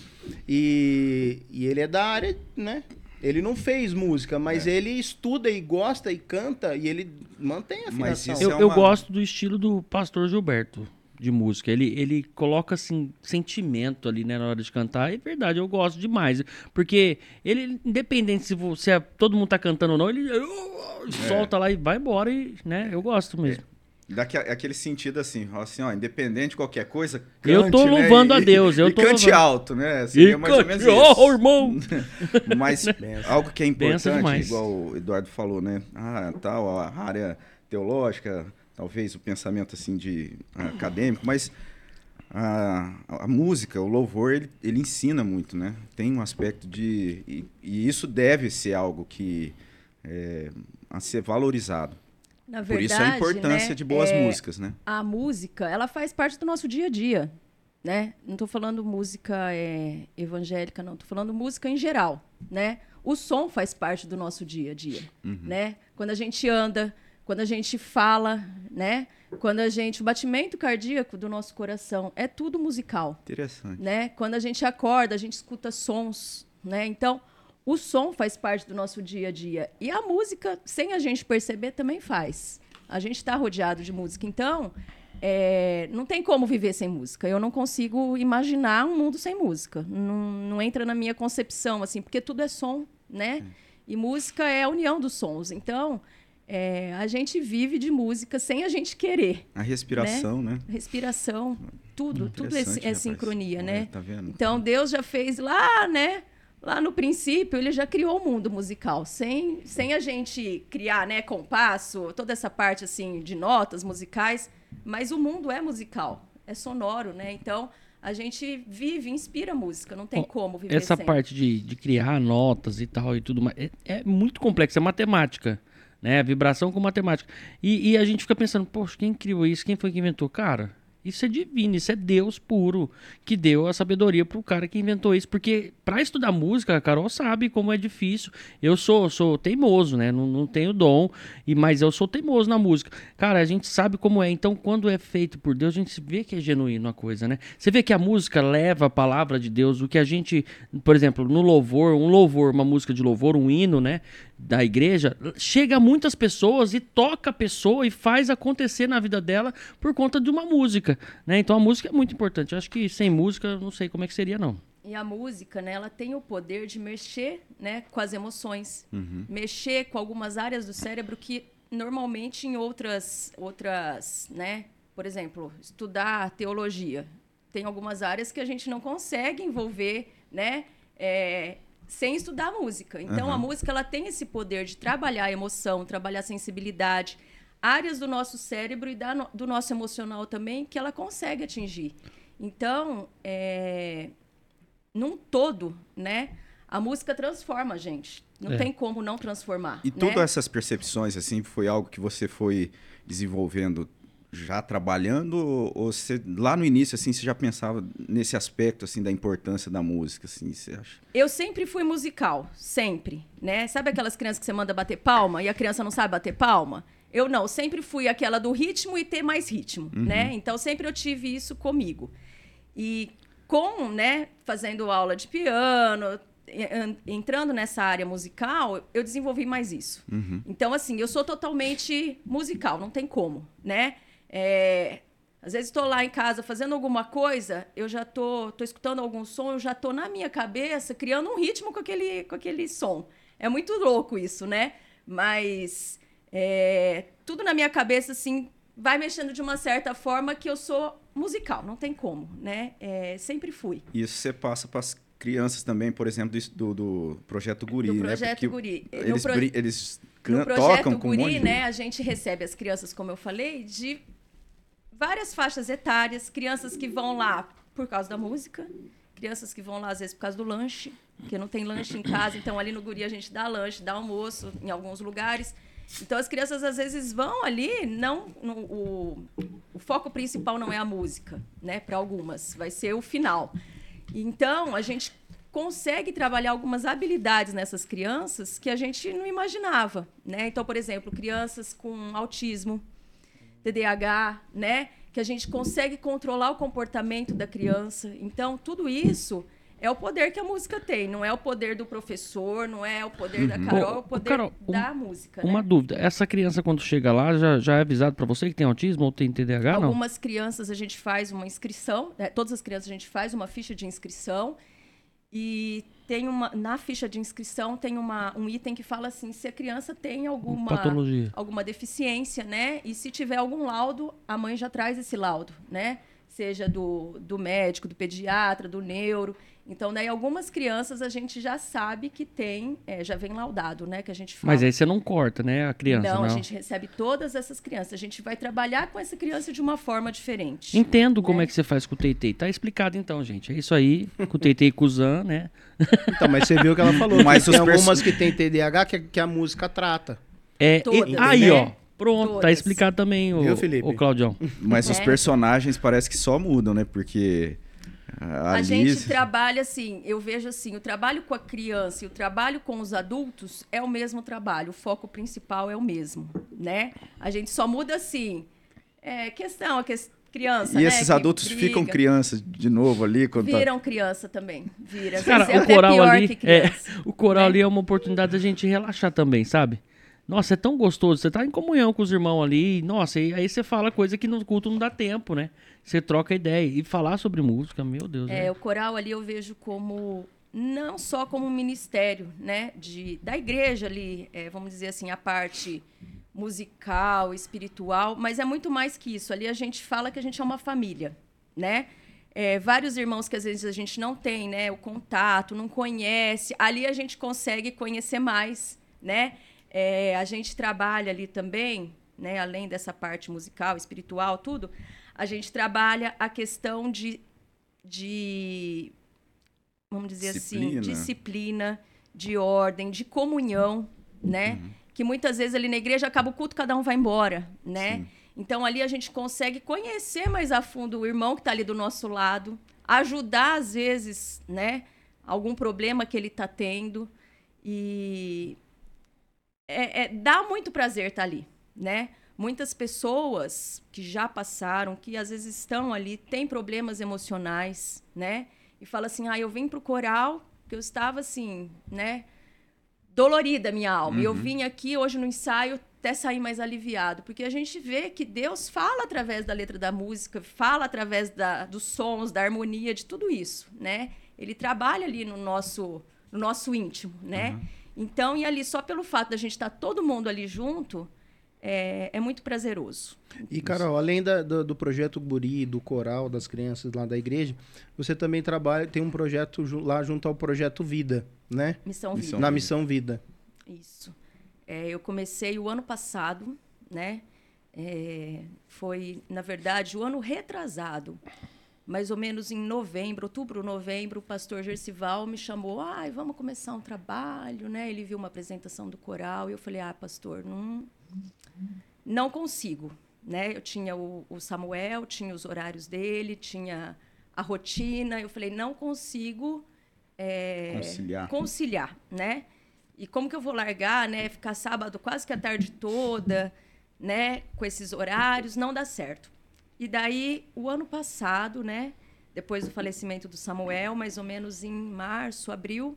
E, e ele é da área, né? Ele não fez música, mas ele estuda e gosta e canta e ele mantém a afinação. isso Eu, é eu uma- gosto do estilo do pastor Gilberto de música. Ele, ele coloca assim sentimento ali né, na hora de cantar. É verdade, eu gosto demais. Porque ele, independente se, você, se todo mundo tá cantando ou não, ele uh, solta lá e vai embora. E, né, eu gosto mesmo. Daque- aquele sentido assim, assim, ó, independente de qualquer coisa, cante, Eu tô né? louvando E- a Deus, eu e tô cante louvando. alto, né? Seria mais ou menos oh, isso. irmão! Mas algo que é importante, igual o Eduardo falou, né? Ah, tal, a área teológica, talvez o pensamento assim de ah, acadêmico, mas a, a música, o louvor, ele, ele ensina muito, né? Tem um aspecto de e, e isso deve ser algo que é, a ser valorizado. Na Por verdade, isso a importância né, de boas é, músicas, né? A música, ela faz parte do nosso dia a dia, né? Não tô falando música é, evangélica, não. Tô falando música em geral, né? O som faz parte do nosso dia a dia, né? Quando a gente anda, quando a gente fala, né? Quando a gente... O batimento cardíaco do nosso coração é tudo musical, Interessante. né? Quando a gente acorda, a gente escuta sons, né? Então, o som faz parte do nosso dia a dia. E a música, sem a gente perceber, também faz. A gente está rodeado de música. Então, é, não tem como viver sem música. Eu não consigo imaginar um mundo sem música. Não, não entra na minha concepção, assim, porque tudo é som, né? E música é a união dos sons. Então, é, a gente vive de música sem a gente querer. A respiração, né? Respiração, tudo, tudo é, é sincronia, né? Tá vendo? Então Deus já fez lá, né? Lá no princípio, ele já criou o mundo musical, sem, sem a gente criar, né, compasso, toda essa parte assim de notas musicais, mas o mundo é musical, é sonoro, né? Então, a gente vive, inspira música, não tem Ó, como viver Essa sem. parte de, de criar notas e tal e tudo mais é, é muito complexo, é matemática, né? Vibração com matemática. E, e a gente fica pensando, poxa, quem criou isso? Quem foi que inventou? Cara, isso é divino, isso é Deus puro que deu a sabedoria pro cara que inventou isso. Porque pra estudar música, a Carol sabe como é difícil. Eu sou, sou teimoso, né? Não, não tenho dom, e mas eu sou teimoso na música. Cara, a gente sabe como é. Então, quando é feito por Deus, a gente vê que é genuíno a coisa, né? Você vê que a música leva a palavra de Deus, o que a gente, por exemplo, no louvor, um louvor, uma música de louvor, um hino, né? Da igreja, chega a muitas pessoas e toca a pessoa e faz acontecer na vida dela por conta de uma música, né? Então a música é muito importante. Eu acho que sem música, eu não sei como é que seria, não. E a música, né, ela tem o poder de mexer, né, com as emoções, Uhum. mexer com algumas áreas do cérebro que normalmente em outras, outras, né, por exemplo, estudar teologia, tem algumas áreas que a gente não consegue envolver, né, é, sem estudar música. Então a Aham. música ela tem esse poder de trabalhar a emoção, trabalhar a sensibilidade, áreas do nosso cérebro e da do nosso emocional também que ela consegue atingir. Então, é, num todo, né? A música transforma a gente. Não É. tem como não transformar. E né? todas essas percepções, assim, foi algo que você foi desenvolvendo já trabalhando? Ou você, lá no início, assim, você já pensava nesse aspecto, assim, da importância da música, assim, você acha? Eu sempre fui musical, sempre, né? Sabe aquelas crianças que você manda bater palma e a criança não sabe bater palma? Eu não, sempre fui aquela do ritmo e ter mais ritmo, né? Então sempre eu tive isso comigo. E com, né, fazendo aula de piano, en- entrando nessa área musical, eu desenvolvi mais isso. Então, assim, eu sou totalmente musical, não tem como, né? É, às vezes estou lá em casa fazendo alguma coisa, eu já tô, tô escutando algum som, eu já tô na minha cabeça criando um ritmo com aquele, com aquele som. É muito louco isso, né? Mas é, tudo na minha cabeça, assim, vai mexendo de uma certa forma que eu sou musical, não tem como, né? É, sempre fui. Isso você passa para as crianças também, por exemplo, do, do projeto Guri, do né? projeto né? Guri. Eles, pro... eles no projeto Guri, um né? A gente recebe as crianças, como eu falei, de várias faixas etárias, crianças que vão lá por causa da música, crianças que vão lá às vezes por causa do lanche, porque não tem lanche em casa, então ali no Guri a gente dá lanche, dá almoço em alguns lugares. Então as crianças às vezes vão ali, não no, o, o foco principal não é a música, né? Para algumas, vai ser o final. Então a gente consegue trabalhar algumas habilidades nessas crianças que a gente não imaginava, né? Então, por exemplo, crianças com autismo, TDAH, né? Que a gente consegue controlar o comportamento da criança. Então, tudo isso é o poder que a música tem, não é o poder do professor, não é o poder uhum. da Carol, é o poder Carol, da um, música. Uma né? dúvida, essa criança quando chega lá já, já é avisado para você que tem autismo ou tem TDAH? Algumas não? crianças a gente faz uma inscrição, né? todas as crianças a gente faz uma ficha de inscrição e tem uma na ficha de inscrição tem uma, um item que fala assim se a criança tem alguma Patologia. alguma deficiência, né? E se tiver algum laudo, a mãe já traz esse laudo, né? Seja do, do médico, do pediatra, do neuro. Então, daí algumas crianças a gente já sabe que tem, é, já vem laudado, né? Que a gente fala. Mas aí você não corta, né, a criança? Não, não, a gente recebe todas essas crianças. A gente vai trabalhar com essa criança de uma forma diferente. Entendo né? como é que você faz com o Teitei. Tá explicado então, gente. É isso aí, com o Teitei e com o Zan, né? Então, mas você viu que ela falou. mas tem algumas que tem TDAH que, que a música trata. É, e, aí, ó. Pronto, tá Todas. tá explicado também, o, Viu, Felipe? o Claudião. Mas é. os personagens parece que só mudam, né? Porque a, a gente trabalha assim, eu vejo assim, o trabalho com a criança e o trabalho com os adultos é o mesmo trabalho, o foco principal é o mesmo, né? A gente só muda assim, é, questão, a questão criança, e né, esses adultos briga. ficam crianças de novo ali quando tá viram tá... criança também vira Cara, o coral ali é, o coral né? ali é uma oportunidade da gente relaxar também sabe nossa é tão gostoso você tá em comunhão com os irmãos ali nossa e aí você fala coisa que no culto não dá tempo né você troca ideia. E falar sobre música, meu Deus. É, é, o coral ali eu vejo como não só como um ministério, né, de, da igreja ali, é, vamos dizer assim, a parte musical, espiritual, mas é muito mais que isso. Ali a gente fala que a gente é uma família, né? É, vários irmãos que às vezes a gente não tem, né, o contato, não conhece. Ali a gente consegue conhecer mais, né? É, a gente trabalha ali também, né, além dessa parte musical, espiritual, tudo a gente trabalha a questão de, de vamos dizer assim, disciplina. assim, disciplina, de ordem, de comunhão, né? Uhum. Que muitas vezes ali na igreja acaba o culto, cada um vai embora, né? Sim. Então ali a gente consegue conhecer mais a fundo o irmão que está ali do nosso lado, ajudar às vezes, né? Algum problema que ele está tendo e é, é, dá muito prazer estar tá ali, né? Muitas pessoas que já passaram, que às vezes estão ali, têm problemas emocionais, né? E fala assim: "Ah, eu vim pro coral, que eu estava assim, né, dolorida minha alma. Uhum. E eu vim aqui hoje no ensaio até sair mais aliviado, porque a gente vê que Deus fala através da letra da música, fala através da, dos sons, da harmonia, de tudo isso, né? Ele trabalha ali no nosso, no nosso íntimo, né? Uhum. Então, e ali só pelo fato da gente estar tá todo mundo ali junto, é, é muito prazeroso. E, Carol, além da, do, do, projeto Guri, do coral, das crianças lá da igreja, você também trabalha, tem um projeto lá junto ao Projeto Vida, né? Missão Vida. Na Missão Vida. Isso. É, eu comecei o ano passado, né? É, foi, na verdade, o ano retrasado. Mais ou menos em novembro, outubro, novembro, o pastor Gercival me chamou. Ah, vamos começar um trabalho, né? Ele viu uma apresentação do coral e eu falei: Ah, pastor, não, não consigo. Né? Eu tinha o, o Samuel, tinha os horários dele, tinha a rotina. Eu falei, não consigo é, conciliar. conciliar, né? E como que eu vou largar, né? Ficar sábado quase que a tarde toda, né? Com esses horários, não dá certo. E daí, o ano passado, né? Depois do falecimento do Samuel, mais ou menos em março, abril,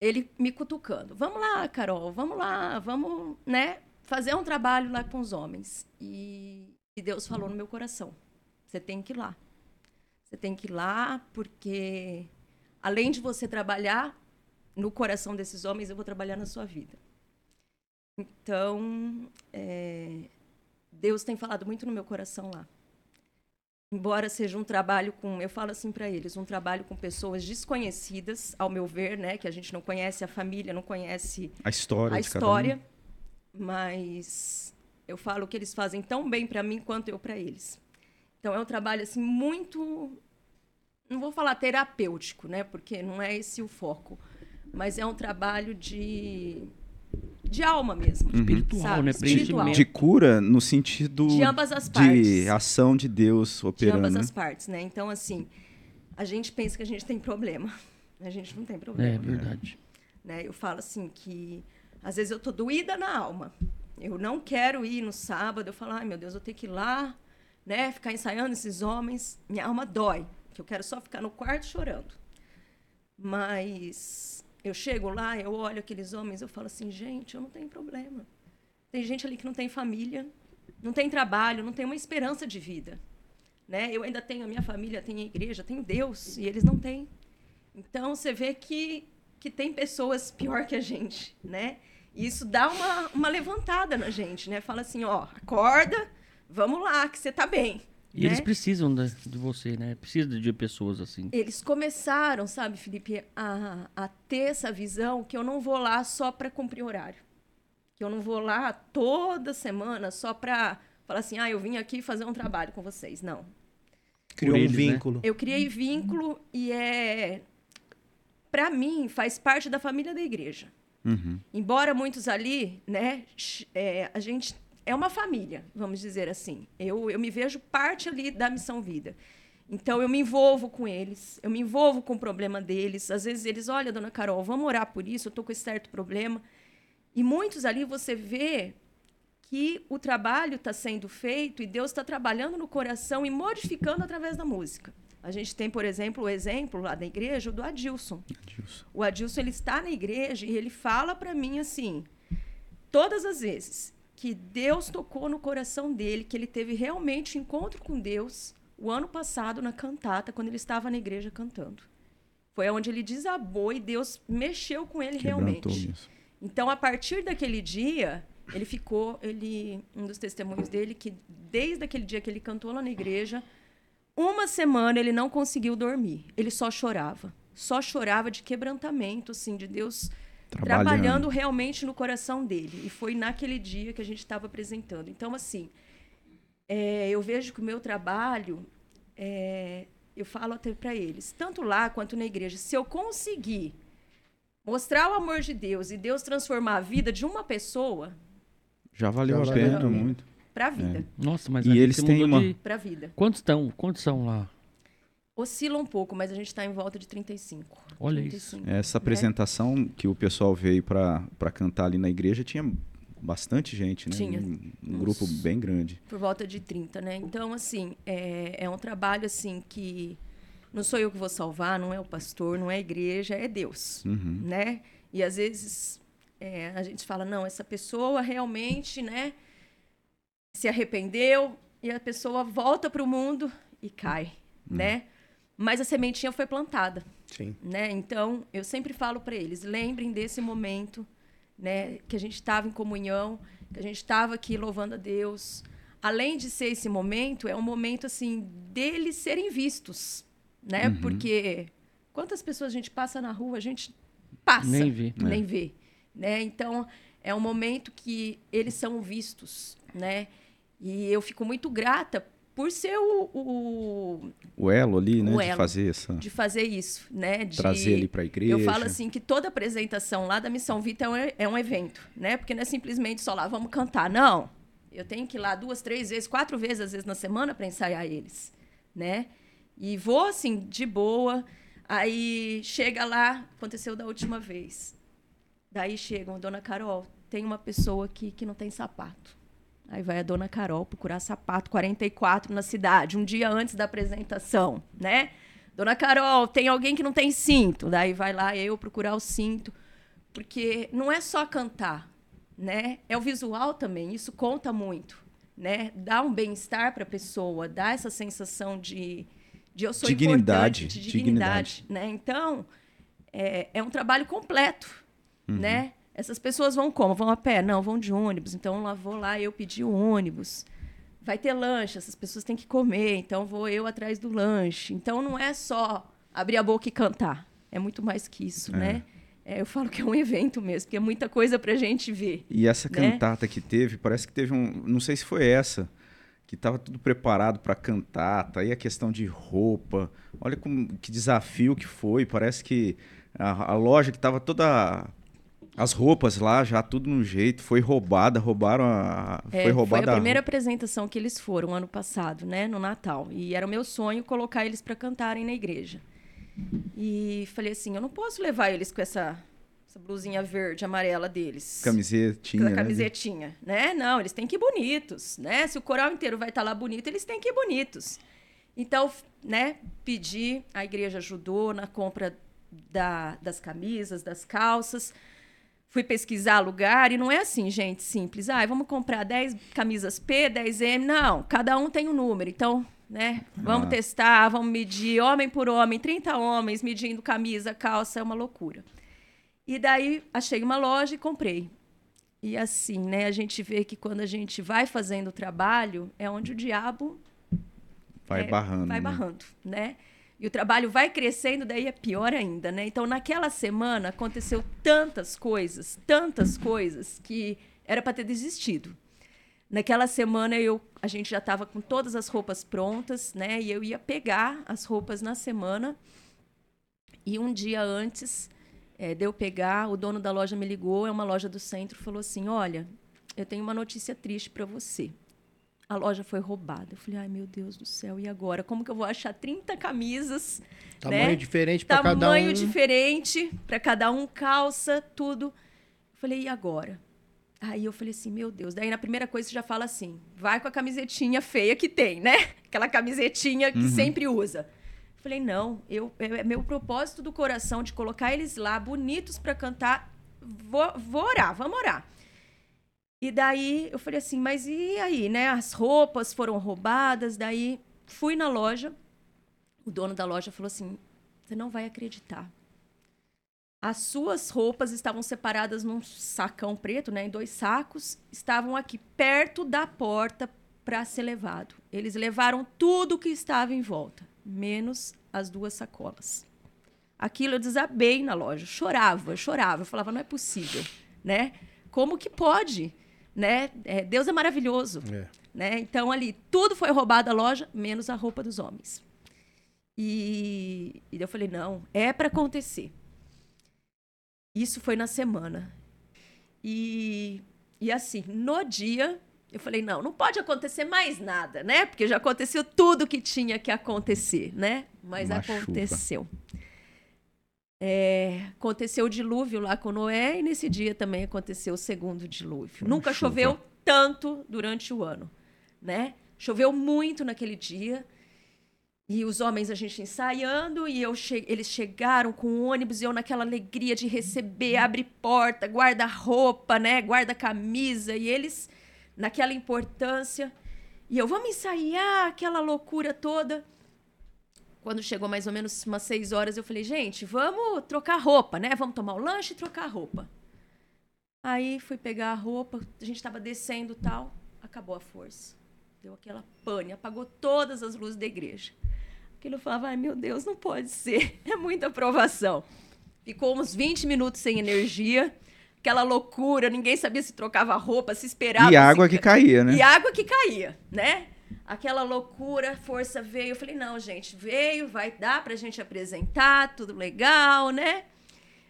ele me cutucando. Vamos lá, Carol, vamos lá, vamos, né? Fazer um trabalho lá com os homens. E, e Deus falou no meu coração: você tem que ir lá. Você tem que ir lá, porque além de você trabalhar no coração desses homens, eu vou trabalhar na sua vida. Então, é, Deus tem falado muito no meu coração lá. embora seja um trabalho com, eu falo assim para eles, um trabalho com pessoas desconhecidas, ao meu ver, né, que a gente não conhece a família, não conhece a história, a história, um. Mas eu falo que eles fazem tão bem para mim quanto eu para eles. Então é um trabalho assim muito não vou falar terapêutico, né, porque não é esse o foco, mas é um trabalho de de alma mesmo. Uhum. Espiritual, sabe? né? Espiritual. De cura no sentido de ambas as partes. De ação de Deus operando. De ambas as partes, né? Então, assim, a gente pensa que a gente tem problema. A gente não tem problema. É verdade. Né? Eu falo assim que às vezes eu tô doída na alma. Eu não quero ir no sábado. Eu falo, ai meu Deus, eu tenho que ir lá, né? Ficar ensaiando esses homens. Minha alma dói. Que eu quero só ficar no quarto chorando. Mas eu chego lá, eu olho aqueles homens, eu falo assim, gente, eu não tenho problema. Tem gente ali que não tem família, não tem trabalho, não tem uma esperança de vida. Né? Eu ainda tenho a minha família, tenho a igreja, tenho Deus, e eles não têm. Então, você vê que, que tem pessoas pior que a gente, né? E isso dá uma, uma levantada na gente, né? Fala assim, ó, acorda, vamos lá, que você está bem. E né? eles precisam de, de, você, né? Precisam de pessoas assim. Eles começaram, sabe, Felipe, a, a ter essa visão que eu não vou lá só para cumprir horário. Que eu não vou lá toda semana só para falar assim, ah, eu vim aqui fazer um trabalho com vocês. Não. Criou eles, um né? vínculo. Né? Eu criei vínculo e é... Para mim, faz parte da família da igreja. Uhum. Embora muitos ali, né, é, a gente é uma família, vamos dizer assim. Eu, eu me vejo parte ali da missão vida. Então eu me envolvo com eles, eu me envolvo com o problema deles. Às vezes eles, olha, dona Carol, vamos orar por isso, eu estou com esse certo problema. E muitos ali você vê que o trabalho está sendo feito e Deus está trabalhando no coração e modificando através da música. A gente tem, por exemplo, o exemplo lá da igreja do Adilson. Adilson. O Adilson ele está na igreja e ele fala para mim assim, todas as vezes, que Deus tocou no coração dele, que ele teve realmente encontro com Deus o ano passado na cantata, quando ele estava na igreja cantando. Foi onde ele desabou e Deus mexeu com ele Quebrantou realmente. Isso. Então, a partir daquele dia, ele ficou, ele, um dos testemunhos dele, que desde aquele dia que ele cantou lá na igreja, uma semana ele não conseguiu dormir. Ele só chorava. Só chorava de quebrantamento, assim, de Deus trabalhando. trabalhando realmente no coração dele. E foi naquele dia que a gente estava apresentando. Então, assim, é, eu vejo que o meu trabalho, é, eu falo até para eles, tanto lá quanto na igreja, se eu conseguir mostrar o amor de Deus e Deus transformar a vida de uma pessoa. Já valeu já a pena muito. Para a vida. É. Nossa, mas e eles têm uma. De... Para vida. Quantos estão? Quantos são lá? Oscila um pouco, mas a gente está em volta de 35. Olha 35, isso. Essa né? apresentação que o pessoal veio para cantar ali na igreja tinha bastante gente, né? Tinha. Um, um grupo bem grande. Por volta de 30, né? Então, assim, é, é um trabalho assim que não sou eu que vou salvar, não é o pastor, não é a igreja, é Deus, uhum. né? E às vezes é, a gente fala, não, essa pessoa realmente, né, se arrependeu e a pessoa volta para o mundo e cai, uhum. né? mas a sementinha foi plantada. Sim. Né? Então, eu sempre falo para eles, lembrem desse momento, né, que a gente estava em comunhão, que a gente estava aqui louvando a Deus. Além de ser esse momento, é um momento assim deles serem vistos, né? Uhum. Porque quantas pessoas a gente passa na rua, a gente passa, nem vê, nem é. vê, né? Então, é um momento que eles são vistos, né? E eu fico muito grata por ser o, o, o elo ali, né, elo de fazer essa de fazer isso, né, de, trazer ali para a igreja. Eu falo assim que toda apresentação lá da Missão Vita é um, é um evento, né? Porque não é simplesmente só lá vamos cantar, não. Eu tenho que ir lá duas, três vezes, quatro vezes às vezes na semana para ensaiar eles, né? E vou assim de boa. Aí chega lá, aconteceu da última vez. Daí chegam, dona Carol, tem uma pessoa aqui que não tem sapato. Aí vai a dona Carol procurar sapato 44 na cidade, um dia antes da apresentação, né? Dona Carol, tem alguém que não tem cinto. Daí vai lá eu procurar o cinto. Porque não é só cantar, né? É o visual também, isso conta muito, né? Dá um bem-estar para a pessoa, dá essa sensação de, de eu sou dignidade, importante, de dignidade, dignidade. né? Então, é, é um trabalho completo, uhum. né? Essas pessoas vão como? Vão a pé? Não, vão de ônibus. Então lá vou lá, eu pedi o ônibus. vai ter lanche, essas pessoas têm que comer, então vou eu atrás do lanche. Então não é só abrir a boca e cantar, é muito mais que isso, é. né? É, eu falo que é um evento mesmo, porque é muita coisa para a gente ver. E essa né? cantata que teve, parece que teve um. Não sei se foi essa, que estava tudo preparado para cantar, tá aí a questão de roupa. Olha como, que desafio que foi. Parece que a, a loja que estava toda as roupas lá, já tudo no jeito, foi roubada, roubaram a. É, foi roubada. Foi a primeira a... apresentação que eles foram ano passado, né? No Natal. E era o meu sonho colocar eles para cantarem na igreja. E falei assim: eu não posso levar eles com essa, essa blusinha verde, amarela deles. Camisetinha. Né? Camisetinha, né? Não, eles têm que ir bonitos, né? Se o coral inteiro vai estar tá lá bonito, eles têm que ir bonitos. Então, né, pedi, a igreja ajudou na compra da, das camisas, das calças fui pesquisar lugar e não é assim, gente, simples. Ah, vamos comprar 10 camisas P, 10M. Não, cada um tem um número. Então, né, vamos ah. testar, vamos medir homem por homem, 30 homens medindo camisa, calça, é uma loucura. E daí achei uma loja e comprei. E assim, né, a gente vê que quando a gente vai fazendo o trabalho, é onde o diabo vai é, barrando. Vai né? barrando, né? E o trabalho vai crescendo, daí é pior ainda, né? Então, naquela semana aconteceu tantas coisas, tantas coisas que era para ter desistido. Naquela semana eu, a gente já estava com todas as roupas prontas, né? E eu ia pegar as roupas na semana. E um dia antes é, de eu pegar, o dono da loja me ligou, é uma loja do centro, falou assim: "Olha, eu tenho uma notícia triste para você a loja foi roubada. Eu falei, ai meu Deus do céu, e agora? Como que eu vou achar 30 camisas? Tamanho né? diferente para cada um. Tamanho diferente para cada um, calça, tudo. Eu falei, e agora? Aí eu falei assim, meu Deus. Daí na primeira coisa você já fala assim, vai com a camisetinha feia que tem, né? Aquela camisetinha que uhum. sempre usa. Eu falei, não, eu, é, é meu propósito do coração de colocar eles lá bonitos para cantar. Vou, vou orar, vamos orar. E daí eu falei assim, mas e aí, né? As roupas foram roubadas. Daí fui na loja. O dono da loja falou assim: você não vai acreditar. As suas roupas estavam separadas num sacão preto, né, em dois sacos, estavam aqui perto da porta para ser levado. Eles levaram tudo que estava em volta, menos as duas sacolas. Aquilo eu desabei na loja, chorava, chorava, falava não é possível, né? Como que pode? Né? É, Deus é maravilhoso, é. né? Então ali tudo foi roubado da loja, menos a roupa dos homens. E, e eu falei não, é para acontecer. Isso foi na semana. E, e assim, no dia, eu falei, não, não pode acontecer mais nada, né? Porque já aconteceu tudo que tinha que acontecer, né? Mas Uma aconteceu. Chuva. É, aconteceu o dilúvio lá com Noé e nesse dia também aconteceu o segundo dilúvio. Nunca chuva. choveu tanto durante o ano, né? Choveu muito naquele dia. E os homens, a gente ensaiando, e eu che eles chegaram com o ônibus, e eu naquela alegria de receber, abre porta, guarda-roupa, né? Guarda-camisa, e eles naquela importância. E eu, vamos ensaiar aquela loucura toda. Quando chegou mais ou menos umas seis horas, eu falei, gente, vamos trocar roupa, né? Vamos tomar o lanche e trocar roupa. Aí fui pegar a roupa, a gente estava descendo tal, acabou a força. Deu aquela pane, apagou todas as luzes da igreja. Aquilo eu falava, ai meu Deus, não pode ser, é muita aprovação. Ficou uns 20 minutos sem energia, aquela loucura, ninguém sabia se trocava roupa, se esperava. E água se... que caía, né? E água que caía, né? Aquela loucura, força veio. Eu falei, não, gente, veio, vai dar pra gente apresentar, tudo legal, né?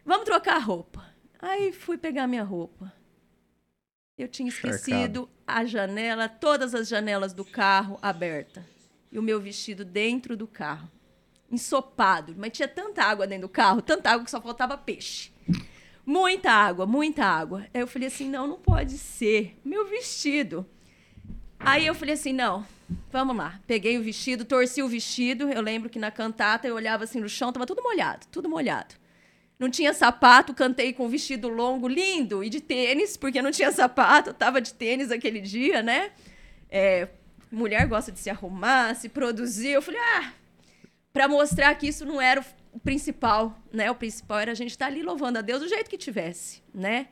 Vamos trocar a roupa. Aí fui pegar minha roupa. Eu tinha esquecido a janela, todas as janelas do carro abertas. E o meu vestido dentro do carro. Ensopado. Mas tinha tanta água dentro do carro, tanta água que só faltava peixe. Muita água, muita água. Aí eu falei assim: não, não pode ser. Meu vestido. Aí eu falei assim: não, vamos lá. Peguei o vestido, torci o vestido. Eu lembro que na cantata eu olhava assim no chão, tava tudo molhado, tudo molhado. Não tinha sapato, cantei com um vestido longo, lindo, e de tênis, porque não tinha sapato, tava de tênis aquele dia, né? É, mulher gosta de se arrumar, se produzir. Eu falei, ah, para mostrar que isso não era o principal, né? O principal era a gente estar tá ali louvando a Deus do jeito que tivesse, né?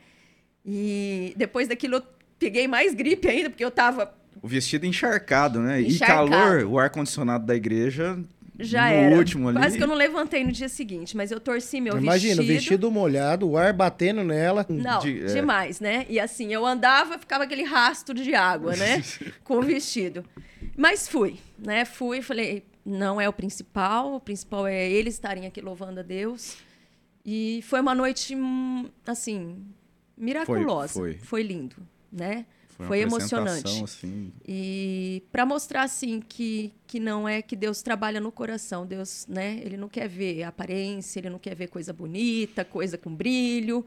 E depois daquilo eu peguei mais gripe ainda, porque eu tava o vestido encharcado, né? Encharcado. E calor, o ar-condicionado da igreja já no era. último ali. Quase que eu não levantei no dia seguinte, mas eu torci meu Imagina, vestido. Imagina, vestido molhado, o ar batendo nela. Não, de, é. demais, né? E assim, eu andava, ficava aquele rastro de água, né? com o vestido. Mas fui, né? Fui e falei, não é o principal, o principal é eles estarem aqui louvando a Deus. E foi uma noite, hum, assim, miraculosa. Foi, foi. foi lindo, né? Foi, foi emocionante. Assim... E para mostrar assim que que não é que Deus trabalha no coração, Deus, né? Ele não quer ver aparência, ele não quer ver coisa bonita, coisa com brilho.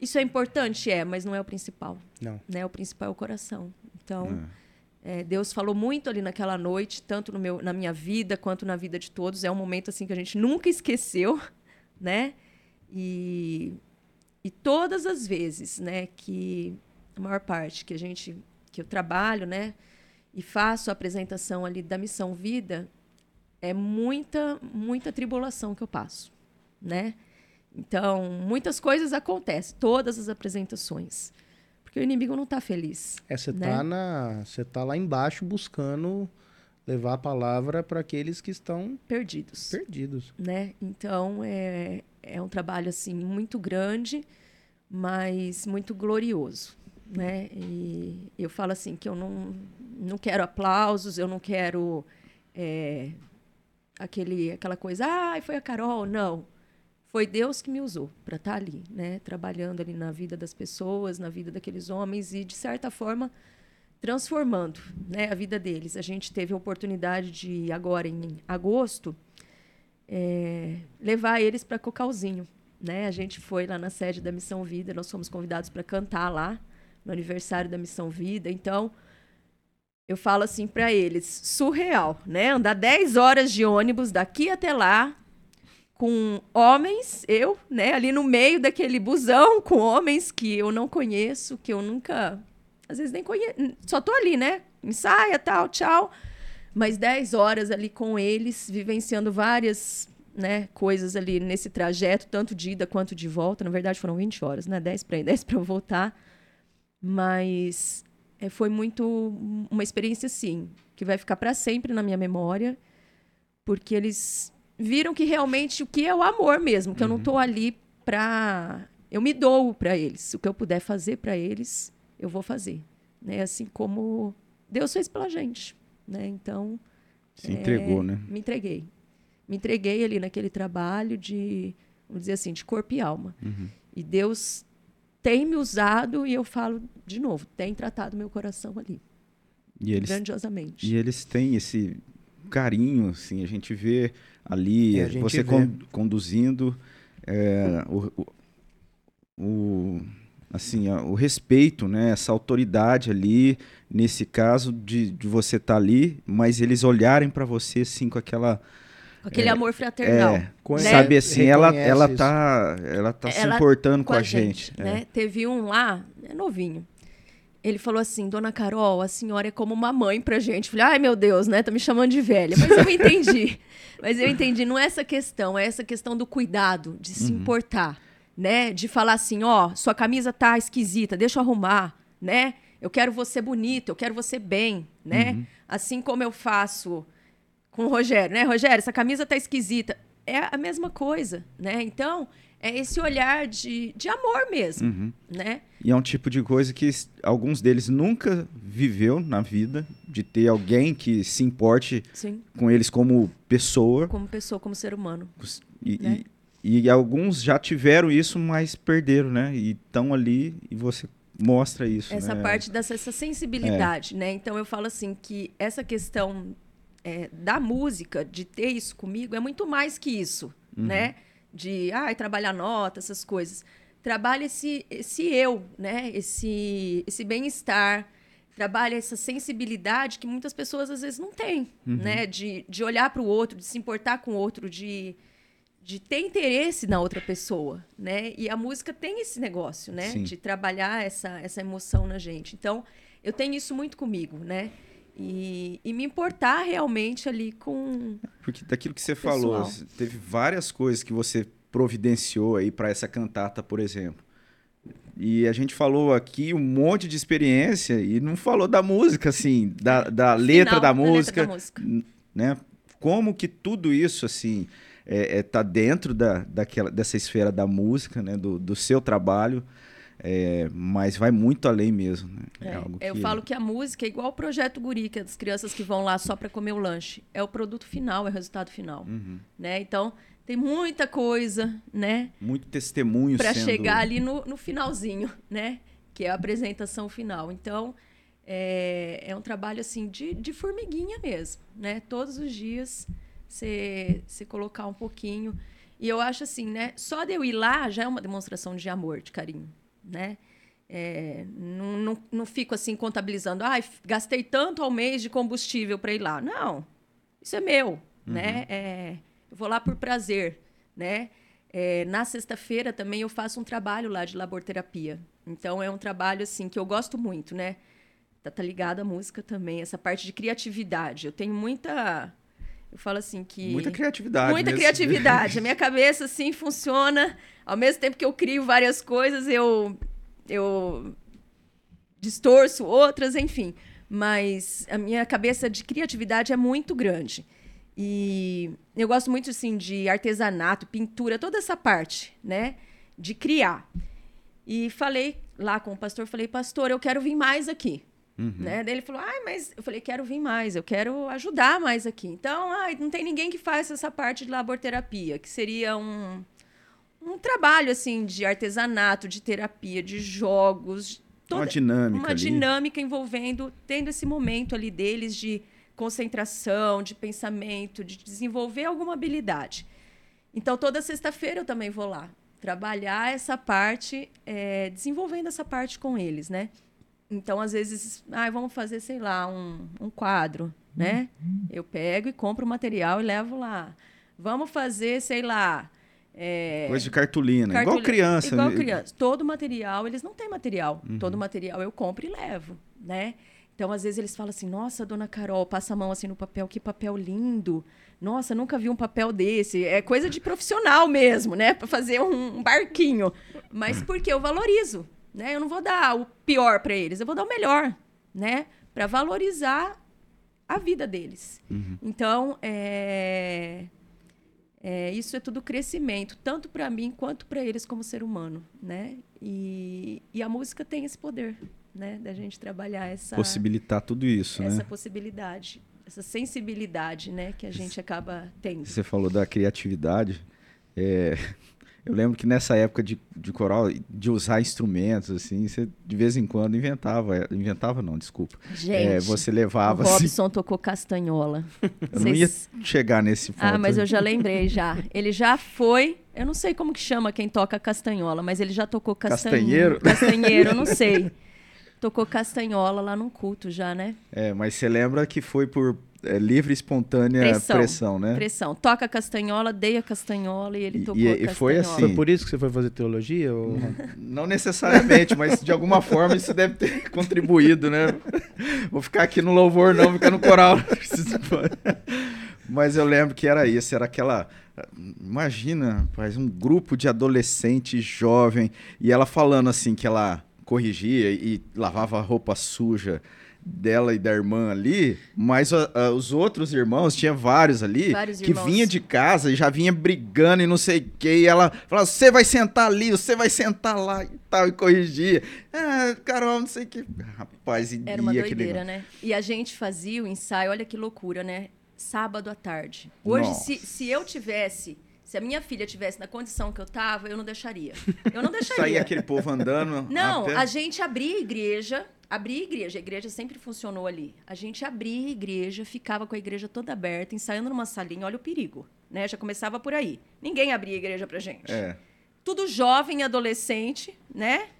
Isso é importante, é, mas não é o principal. Não. Né? O principal é o coração. Então, é. É, Deus falou muito ali naquela noite, tanto no meu, na minha vida quanto na vida de todos. É um momento assim que a gente nunca esqueceu, né? E, e todas as vezes, né, que maior parte que a gente que eu trabalho, né, e faço a apresentação ali da missão vida, é muita muita tribulação que eu passo, né? Então, muitas coisas acontecem, todas as apresentações. Porque o inimigo não está feliz. É, você né? tá na, você tá lá embaixo buscando levar a palavra para aqueles que estão perdidos. Perdidos, né? Então, é é um trabalho assim muito grande, mas muito glorioso, né? E eu falo assim que eu não, não quero aplausos, eu não quero é, aquele, aquela coisa, ah, foi a Carol, não. Foi Deus que me usou para estar tá ali, né? Trabalhando ali na vida das pessoas, na vida daqueles homens e de certa forma transformando, né, a vida deles. A gente teve a oportunidade de agora em agosto é, levar eles para Cocalzinho, né? A gente foi lá na sede da Missão Vida, nós fomos convidados para cantar lá no aniversário da Missão Vida. Então, eu falo assim para eles, surreal, né? Andar 10 horas de ônibus daqui até lá com homens, eu, né, ali no meio daquele busão com homens que eu não conheço, que eu nunca, às vezes nem conheço, só tô ali, né? Ensaia, tal, tchau. Mas 10 horas ali com eles, vivenciando várias né, coisas ali nesse trajeto, tanto de ida quanto de volta. Na verdade, foram 20 horas, né? 10 para ir, 10 para voltar. Mas é, foi muito uma experiência, sim, que vai ficar para sempre na minha memória, porque eles viram que realmente o que é o amor mesmo, que uhum. eu não estou uhum. ali para. Eu me dou para eles. O que eu puder fazer para eles, eu vou fazer. Né? Assim como Deus fez pela gente. Né? Então. Se entregou, é, né? Me entreguei. Me entreguei ali naquele trabalho de, vamos dizer assim, de corpo e alma. Uhum. E Deus tem me usado e eu falo de novo, tem tratado meu coração ali. E eles, grandiosamente. E eles têm esse carinho, assim, a gente vê ali, é, você vê. conduzindo é, o, o, o, assim, o respeito, né, essa autoridade ali, nesse caso de, de você estar tá ali, mas eles olharem para você assim com aquela aquele é, amor fraternal. É, né? Sabe assim, ela, ela tá, ela tá ela se importando com a, gente. gente né? Teve um lá, é novinho. Ele falou assim, Dona Carol, a senhora é como uma mãe pra gente. Falei, ai meu Deus, né? Tá me chamando de velha. Mas eu entendi. Mas eu entendi, não é essa questão, é essa questão do cuidado, de se uhum. importar, né? De falar assim, ó, oh, sua camisa tá esquisita, deixa eu arrumar, né? Eu quero você bonito, eu quero você bem, né? Uhum. Assim como eu faço com o Rogério, né? Rogério, essa camisa tá esquisita. É a mesma coisa, né? Então, é esse olhar de, de amor mesmo, uhum. né? E é um tipo de coisa que alguns deles nunca viveu na vida, de ter alguém que se importe Sim. com eles como pessoa. Como pessoa, como ser humano. E, né? e, e alguns já tiveram isso, mas perderam, né? E estão ali e você mostra isso. Essa né? parte dessa sensibilidade, é. né? Então eu falo assim que essa questão é, da música, de ter isso comigo, é muito mais que isso, uhum. né? De ah, trabalhar nota, essas coisas. Trabalha esse, esse eu, né? Esse, esse bem-estar. Trabalha essa sensibilidade que muitas pessoas às vezes não têm, uhum. né? De, de olhar para o outro, de se importar com o outro, de, de ter interesse na outra pessoa, né? E a música tem esse negócio, né? Sim. De trabalhar essa, essa emoção na gente. Então, eu tenho isso muito comigo, né? E, e, me importar realmente ali com. Porque daquilo que você falou, teve várias coisas que você providenciou aí para essa cantata, por exemplo. E a gente falou aqui um monte de experiência e não falou da música, assim, da, da, letra, da, música, letra da música, né? Como que tudo isso, assim, é, é, tá dentro da, daquela, dessa esfera da música, né? Do, do seu trabalho. É, mas vai muito além mesmo. Né? É, é eu falo que a música é igual o projeto Guri, que é das crianças que vão lá só para comer o lanche. É o produto final, é o resultado final. Uhum. Né? Então, tem muita coisa, né? Muito testemunho para sendo... chegar ali no, no finalzinho, né? Que é a apresentação final. Então, é, é um trabalho assim de, de formiguinha mesmo, né? Todos os dias você colocar um pouquinho. E eu acho assim, né? Só de eu ir lá já é uma demonstração de amor, de carinho, né? É, não, não, não fico assim contabilizando, ah, gastei tanto ao mês de combustível para ir lá. Não, isso é meu, né? uhum. né? É, eu vou lá por prazer, né? É, na sexta-feira também eu faço um trabalho lá de laborterapia. Então é um trabalho assim que eu gosto muito, né? Tá, tá ligado à música também, essa parte de criatividade. Eu tenho muita eu falo assim que. Muita criatividade. Muita criatividade. A minha cabeça, assim, funciona. Ao mesmo tempo que eu crio várias coisas, eu, eu distorço outras, enfim. Mas a minha cabeça de criatividade é muito grande. E eu gosto muito, assim, de artesanato, pintura, toda essa parte, né? De criar. E falei lá com o pastor, falei, pastor, eu quero vir mais aqui. Uhum. Né? Daí ele falou, ah, mas eu falei, quero vir mais, eu quero ajudar mais aqui. Então, ah, não tem ninguém que faça essa parte de laborterapia, que seria um, um trabalho assim de artesanato, de terapia, de jogos. Toda, uma dinâmica. Uma ali. dinâmica envolvendo, tendo esse momento ali deles de concentração, de pensamento, de desenvolver alguma habilidade. Então, toda sexta-feira eu também vou lá trabalhar essa parte, é, desenvolvendo essa parte com eles, né? Então, às vezes, ah, vamos fazer, sei lá, um, um quadro, né? Uhum. Eu pego e compro o material e levo lá. Vamos fazer, sei lá. É... Coisa de cartolina, igual criança. Igual criança. Todo material, eles não têm material. Uhum. Todo material eu compro e levo, né? Então, às vezes, eles falam assim: nossa, dona Carol, passa a mão assim no papel, que papel lindo. Nossa, nunca vi um papel desse. É coisa de profissional mesmo, né? Para fazer um, um barquinho. Mas porque eu valorizo né? Eu não vou dar o pior para eles, eu vou dar o melhor, né? Para valorizar a vida deles. Uhum. Então, é... É, isso é tudo crescimento, tanto para mim quanto para eles como ser humano, né? E, e a música tem esse poder, né? Da gente trabalhar essa possibilitar tudo isso, essa né? possibilidade, essa sensibilidade, né? Que a gente acaba tendo. Você falou da criatividade. É, eu lembro que nessa época de, de coral, de usar instrumentos, assim, você de vez em quando inventava. Inventava, não, desculpa. Gente, é, você levava. O assim Robson assim, tocou castanhola. Eu não ia chegar nesse ponto. Ah, mas eu já lembrei já. Ele já foi. Eu não sei como que chama quem toca castanhola, mas ele já tocou castanheiro. Castanheiro, eu não sei. Tocou castanhola lá num culto já, né? É, mas você lembra que foi por é, livre, espontânea pressão, pressão, né? Pressão. Toca castanhola, dei a castanhola e ele tocou e, a castanhola. E foi assim. Foi por isso que você foi fazer teologia? Ou... Não necessariamente, mas de alguma forma isso deve ter contribuído, né? Vou ficar aqui no louvor, não, ficar no coral. mas eu lembro que era isso, era aquela. Imagina, faz um grupo de adolescente jovem e ela falando assim que ela corrigia e lavava roupa suja dela e da irmã ali, mas uh, uh, os outros irmãos, tinha vários ali, vários que irmãos. vinha de casa e já vinha brigando e não sei o que, e ela falava, você vai sentar ali, você vai sentar lá e tal, e corrigia. Ah, Carol, não sei o que. Rapaz, e Era uma doideira, né? E a gente fazia o ensaio, olha que loucura, né? Sábado à tarde. Hoje, se, se eu tivesse... Se a minha filha tivesse na condição que eu tava, eu não deixaria. Eu não deixaria. Saía aquele povo andando. Não, a gente abria a igreja, abrir igreja, a igreja sempre funcionou ali. A gente abria a igreja, ficava com a igreja toda aberta, ensaiando numa salinha, olha o perigo, né? Já começava por aí. Ninguém abria a igreja pra gente. É. Tudo jovem, adolescente, né?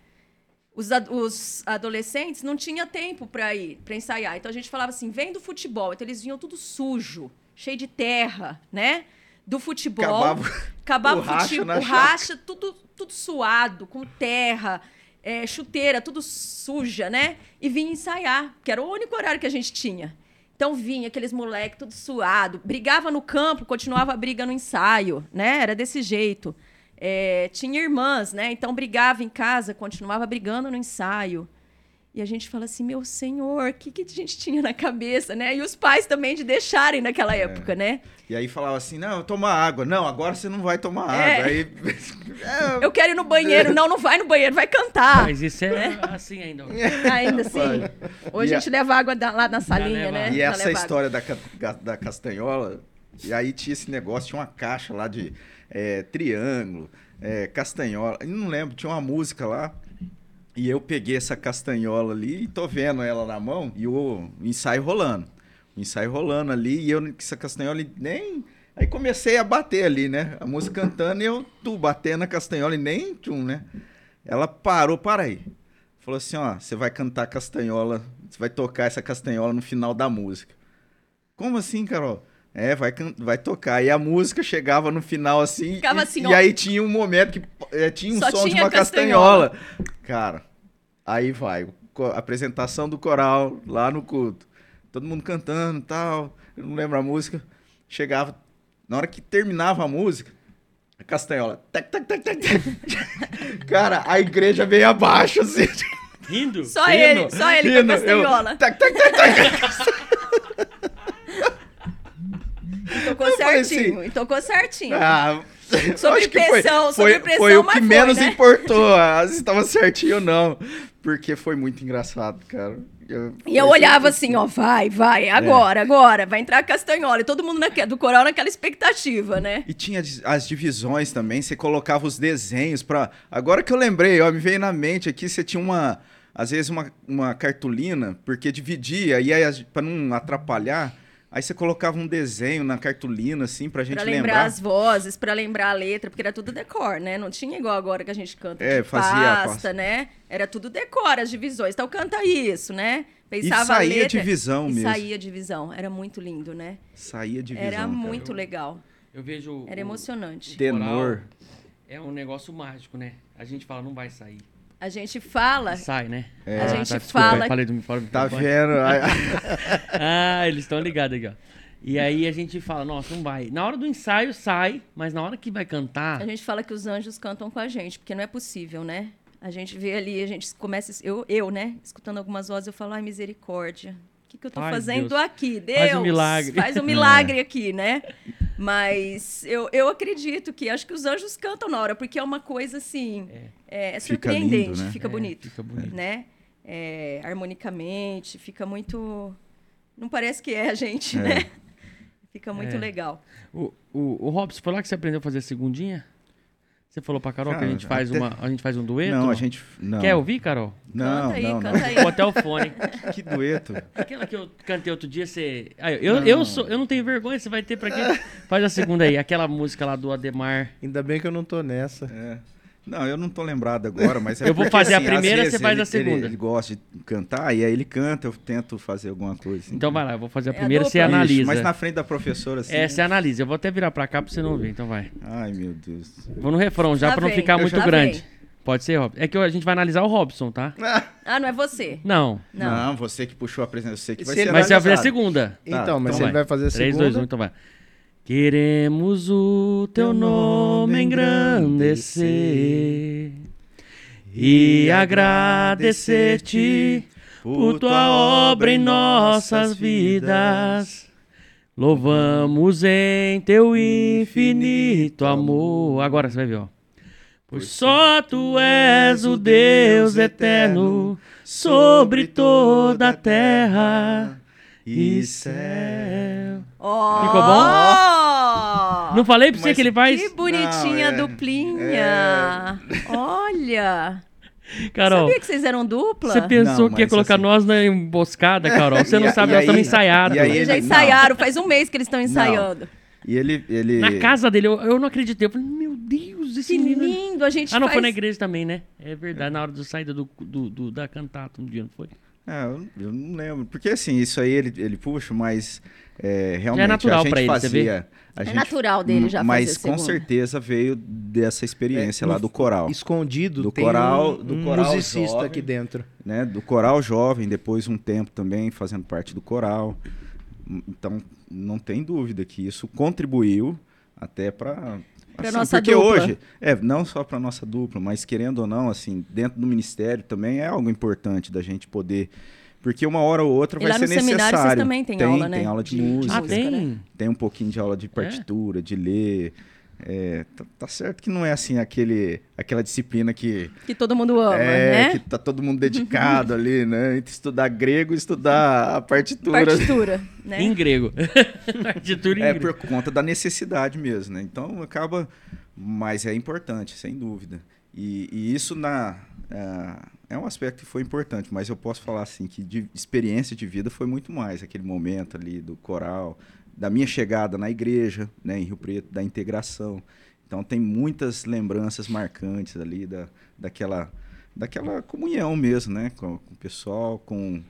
Os, ad os adolescentes não tinha tempo para ir, para ensaiar. Então a gente falava assim, vem do futebol. Então eles vinham tudo sujo, cheio de terra, né? Do futebol. Acabava, acabava o, racha, o racha, tudo, tudo suado, com terra é, chuteira, tudo suja, né? E vinha ensaiar, que era o único horário que a gente tinha. Então vinha aqueles moleques tudo suado, brigava no campo, continuava a briga no ensaio, né? Era desse jeito. É, tinha irmãs, né? Então brigava em casa, continuava brigando no ensaio. E a gente fala assim, meu senhor, o que, que a gente tinha na cabeça, né? E os pais também de deixarem naquela é. época, né? E aí falava assim, não, toma água. Não, agora você não vai tomar é. água. Aí... Eu quero ir no banheiro. Não, não vai no banheiro, vai cantar. Mas isso é, é. assim ainda. Ainda assim. Hoje e a gente a... leva água da, lá na salinha, né? E essa história da, da castanhola, e aí tinha esse negócio, tinha uma caixa lá de é, triângulo, é, castanhola. Eu não lembro, tinha uma música lá e eu peguei essa castanhola ali e tô vendo ela na mão e o ensaio rolando. O ensaio rolando ali e eu essa castanhola nem. Aí comecei a bater ali, né? A música cantando e eu tu batendo a castanhola e nem tchum, né? Ela parou, para aí. Falou assim: ó, você vai cantar castanhola, você vai tocar essa castanhola no final da música. Como assim, Carol? É, vai, vai tocar. E a música chegava no final assim. Ficava e, assim, e aí tinha um momento que é, tinha um Só som tinha de uma castanhola. castanhola. Cara, aí vai. Apresentação do coral lá no culto. Todo mundo cantando e tal. Eu não lembro a música. Chegava. Na hora que terminava a música, a castanhola. Tac, tac, tac, tac, tac. Cara, a igreja veio abaixo, assim. Rindo? Só rindo, ele, só ele rindo, com a castanhola. Eu, tac, tac, tac, tac. Tocou eu certinho. Assim, e tocou certinho. Ah, sobre pressão, foi, sobre pressão, foi o que foi, menos né? importou, se estava certinho ou não. Porque foi muito engraçado, cara. Eu, e eu olhava assim, ó, vai, vai, agora, é. agora, vai entrar a castanhola. E todo mundo naquela, do coral naquela expectativa, né? E tinha as divisões também, você colocava os desenhos para Agora que eu lembrei, ó, me veio na mente aqui, você tinha uma, às vezes uma, uma cartolina, porque dividia, e aí para não atrapalhar, Aí você colocava um desenho na cartolina, assim, pra gente pra lembrar. lembrar as vozes, pra lembrar a letra, porque era tudo decor, né? Não tinha igual agora que a gente canta é, fazia pasta, pasta, né? Era tudo decor, as divisões. Então canta isso, né? Pensava e saía a letra, divisão e mesmo. saía divisão. Era muito lindo, né? Saía divisão. Era muito eu, legal. Eu vejo. Era emocionante. Tenor. É um negócio mágico, né? A gente fala, não vai sair. A gente fala. Sai, né? É. A gente tá, fala. falei do, falei do tá vendo? ah, eles estão ligados aqui, ó. E aí a gente fala, nossa, não vai. Na hora do ensaio sai, mas na hora que vai cantar. A gente fala que os anjos cantam com a gente, porque não é possível, né? A gente vê ali, a gente começa. Eu, eu né? Escutando algumas vozes, eu falo, ai, misericórdia. O que, que eu Ai, fazendo Deus. aqui? Deus. Faz um milagre. Faz um milagre aqui, né? Mas eu, eu acredito que acho que os anjos cantam na hora, porque é uma coisa assim. É, é surpreendente, fica, lindo, né? fica, é, bonito, fica bonito. Né? É, harmonicamente, fica muito. Não parece que é a gente, é. né? Fica muito legal. O, o, o Robson, foi lá que você aprendeu a fazer a segundinha? Você falou pra Carol Cara, que a gente faz até... uma, a gente faz um dueto? Não, a gente não. Quer ouvir, Carol? Não, canta aí, não, canta não. aí. Vou até o fone. que dueto? Aquela que eu cantei outro dia, você. Ah, eu, não. eu, sou, eu não tenho vergonha, você vai ter pra quê? Faz a segunda aí, aquela música lá do Ademar. Ainda bem que eu não tô nessa. É. Não, eu não tô lembrado agora, mas é Eu vou porque, fazer assim, a primeira, você faz ele, a segunda. Ele, ele, gosta de cantar, e aí ele canta, eu tento fazer alguma coisa. Assim. Então vai lá, eu vou fazer a primeira, é a você analisa. Isso, mas na frente da professora, assim... É, você analisa. Eu vou até virar pra cá pra você não ver, então vai. Ai, meu Deus. Vou no refrão já, tá pra não ficar muito grande. Vem. Pode ser, Robson. É que a gente vai analisar o Robson, tá? Ah, não é você? Não. Não, não você que puxou a presença, você que vai ser Mas você vai fazer a segunda. Tá, então, mas então ele vai fazer a 3, segunda. 3, 2, 1, então vai. Queremos o teu nome engrandecer e agradecer-te por tua obra em nossas vidas. Louvamos em teu infinito amor. Agora você vai ver, ó. Pois só tu és o Deus eterno sobre toda a terra e céu. Oh! Ficou bom? Não falei pra você Mas que ele faz? Que bonitinha Não, é, duplinha. É... Olha. Carol, Sabia que vocês eram dupla? Você pensou não, que ia colocar assim... nós na emboscada, Carol? Você não sabe, nós estamos ensaiados. Eles já ensaiaram, faz um mês que eles estão ensaiando. E ele, ele... Na casa dele, eu, eu não acreditei. Eu falei, meu Deus, esse que menino... lindo, a gente Ah, não, faz... foi na igreja também, né? É verdade, na hora da saída do, do, do, da cantata um dia, não foi? É, eu, eu, não lembro. Porque assim, isso aí ele, ele puxa, mas é, realmente é natural a gente ele, fazia. é gente, natural dele já Mas com certeza veio dessa experiência é, lá do coral. Escondido, do coral, um, do um coral musicista jovem, aqui dentro. Né, do coral jovem, depois um tempo também fazendo parte do coral. Então, não tem dúvida que isso contribuiu até para Para assim, nossa porque dupla. hoje, é, não só para nossa dupla, mas querendo ou não, assim, dentro do ministério também é algo importante da gente poder porque uma hora ou outra vai ser necessário. Seminário, vocês também tem, tem aula, né? Tem aula de, de música. Ah, tem? Tem um pouquinho de aula de partitura, é? de ler. É, tá, tá, certo que não é assim aquele, aquela disciplina que. Que todo mundo ama, é, né? Que tá todo mundo dedicado ali, né? Entre estudar grego e estudar a partitura. Partitura, né? Em grego. partitura em é grego. por conta da necessidade mesmo, né? Então acaba. Mas é importante, sem dúvida. E, e isso na. É, é um aspecto que foi importante, mas eu posso falar assim que de experiência de vida foi muito mais aquele momento ali do coral, da minha chegada na igreja, né, em Rio Preto, da integração. Então tem muitas lembranças marcantes ali da, daquela, daquela comunhão mesmo, né, com, com o pessoal, com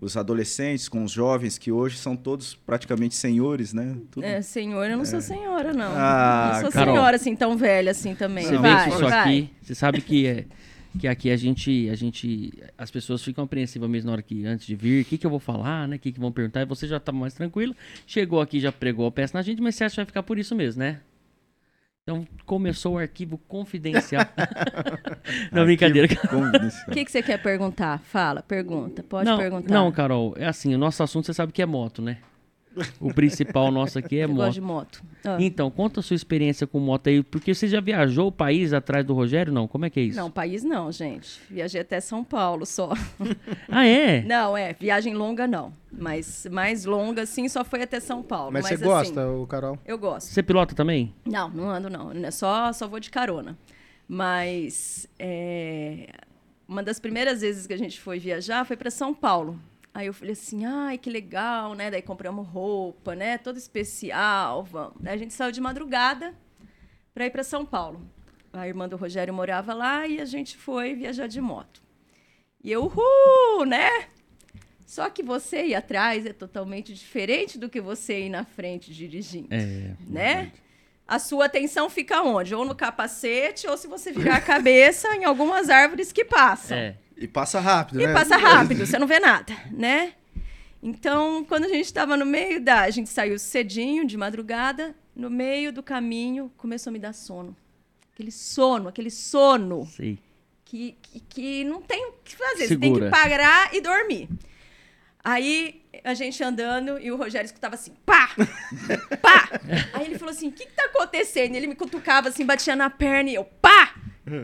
os adolescentes, com os jovens que hoje são todos praticamente senhores, né? Tudo... É, senhor, eu não é. sou senhora, não. Ah, não sou Carol. senhora assim tão velha assim também. Você vai, vê isso vai. aqui, você sabe que é que aqui a gente, a gente, as pessoas ficam apreensivas mesmo na hora que antes de vir, o que, que eu vou falar, né? O que, que vão perguntar, e você já tá mais tranquilo, chegou aqui, já pregou a peça na gente, mas você acha que vai ficar por isso mesmo, né? Então começou o arquivo confidencial. não, brincadeira. O que, que você quer perguntar? Fala, pergunta. Pode não, perguntar. Não, Carol, é assim, o nosso assunto você sabe que é moto, né? O principal nosso aqui é eu moto. Gosto de moto. Ah. Então, conta a sua experiência com moto aí, porque você já viajou o país atrás do Rogério? Não, como é que é isso? Não, país não, gente. Viajei até São Paulo só. Ah, é? Não, é. Viagem longa não. Mas mais longa, sim, só foi até São Paulo. Mas, Mas você gosta, o Carol? Eu gosto. Você pilota também? Não, não ando não. É só, só vou de carona. Mas é, uma das primeiras vezes que a gente foi viajar foi para São Paulo. Aí eu falei assim, ai, que legal, né? Daí compramos roupa, né? Toda especial, vamos. Daí a gente saiu de madrugada para ir para São Paulo. A irmã do Rogério morava lá e a gente foi viajar de moto. E eu, uhul, né? Só que você ir atrás é totalmente diferente do que você ir na frente dirigindo, é, né? A sua atenção fica onde? Ou no capacete, ou se você virar a cabeça em algumas árvores que passam. É. E passa rápido, e né? E passa rápido, você não vê nada, né? Então, quando a gente estava no meio da. A gente saiu cedinho, de madrugada, no meio do caminho, começou a me dar sono. Aquele sono, aquele sono. Sim. Que, que, que não tem o que fazer, Segura. você tem que parar e dormir. Aí a gente andando e o Rogério escutava assim, pá! Pá! Aí ele falou assim: o que, que tá acontecendo? Ele me cutucava assim, batia na perna e eu, pá!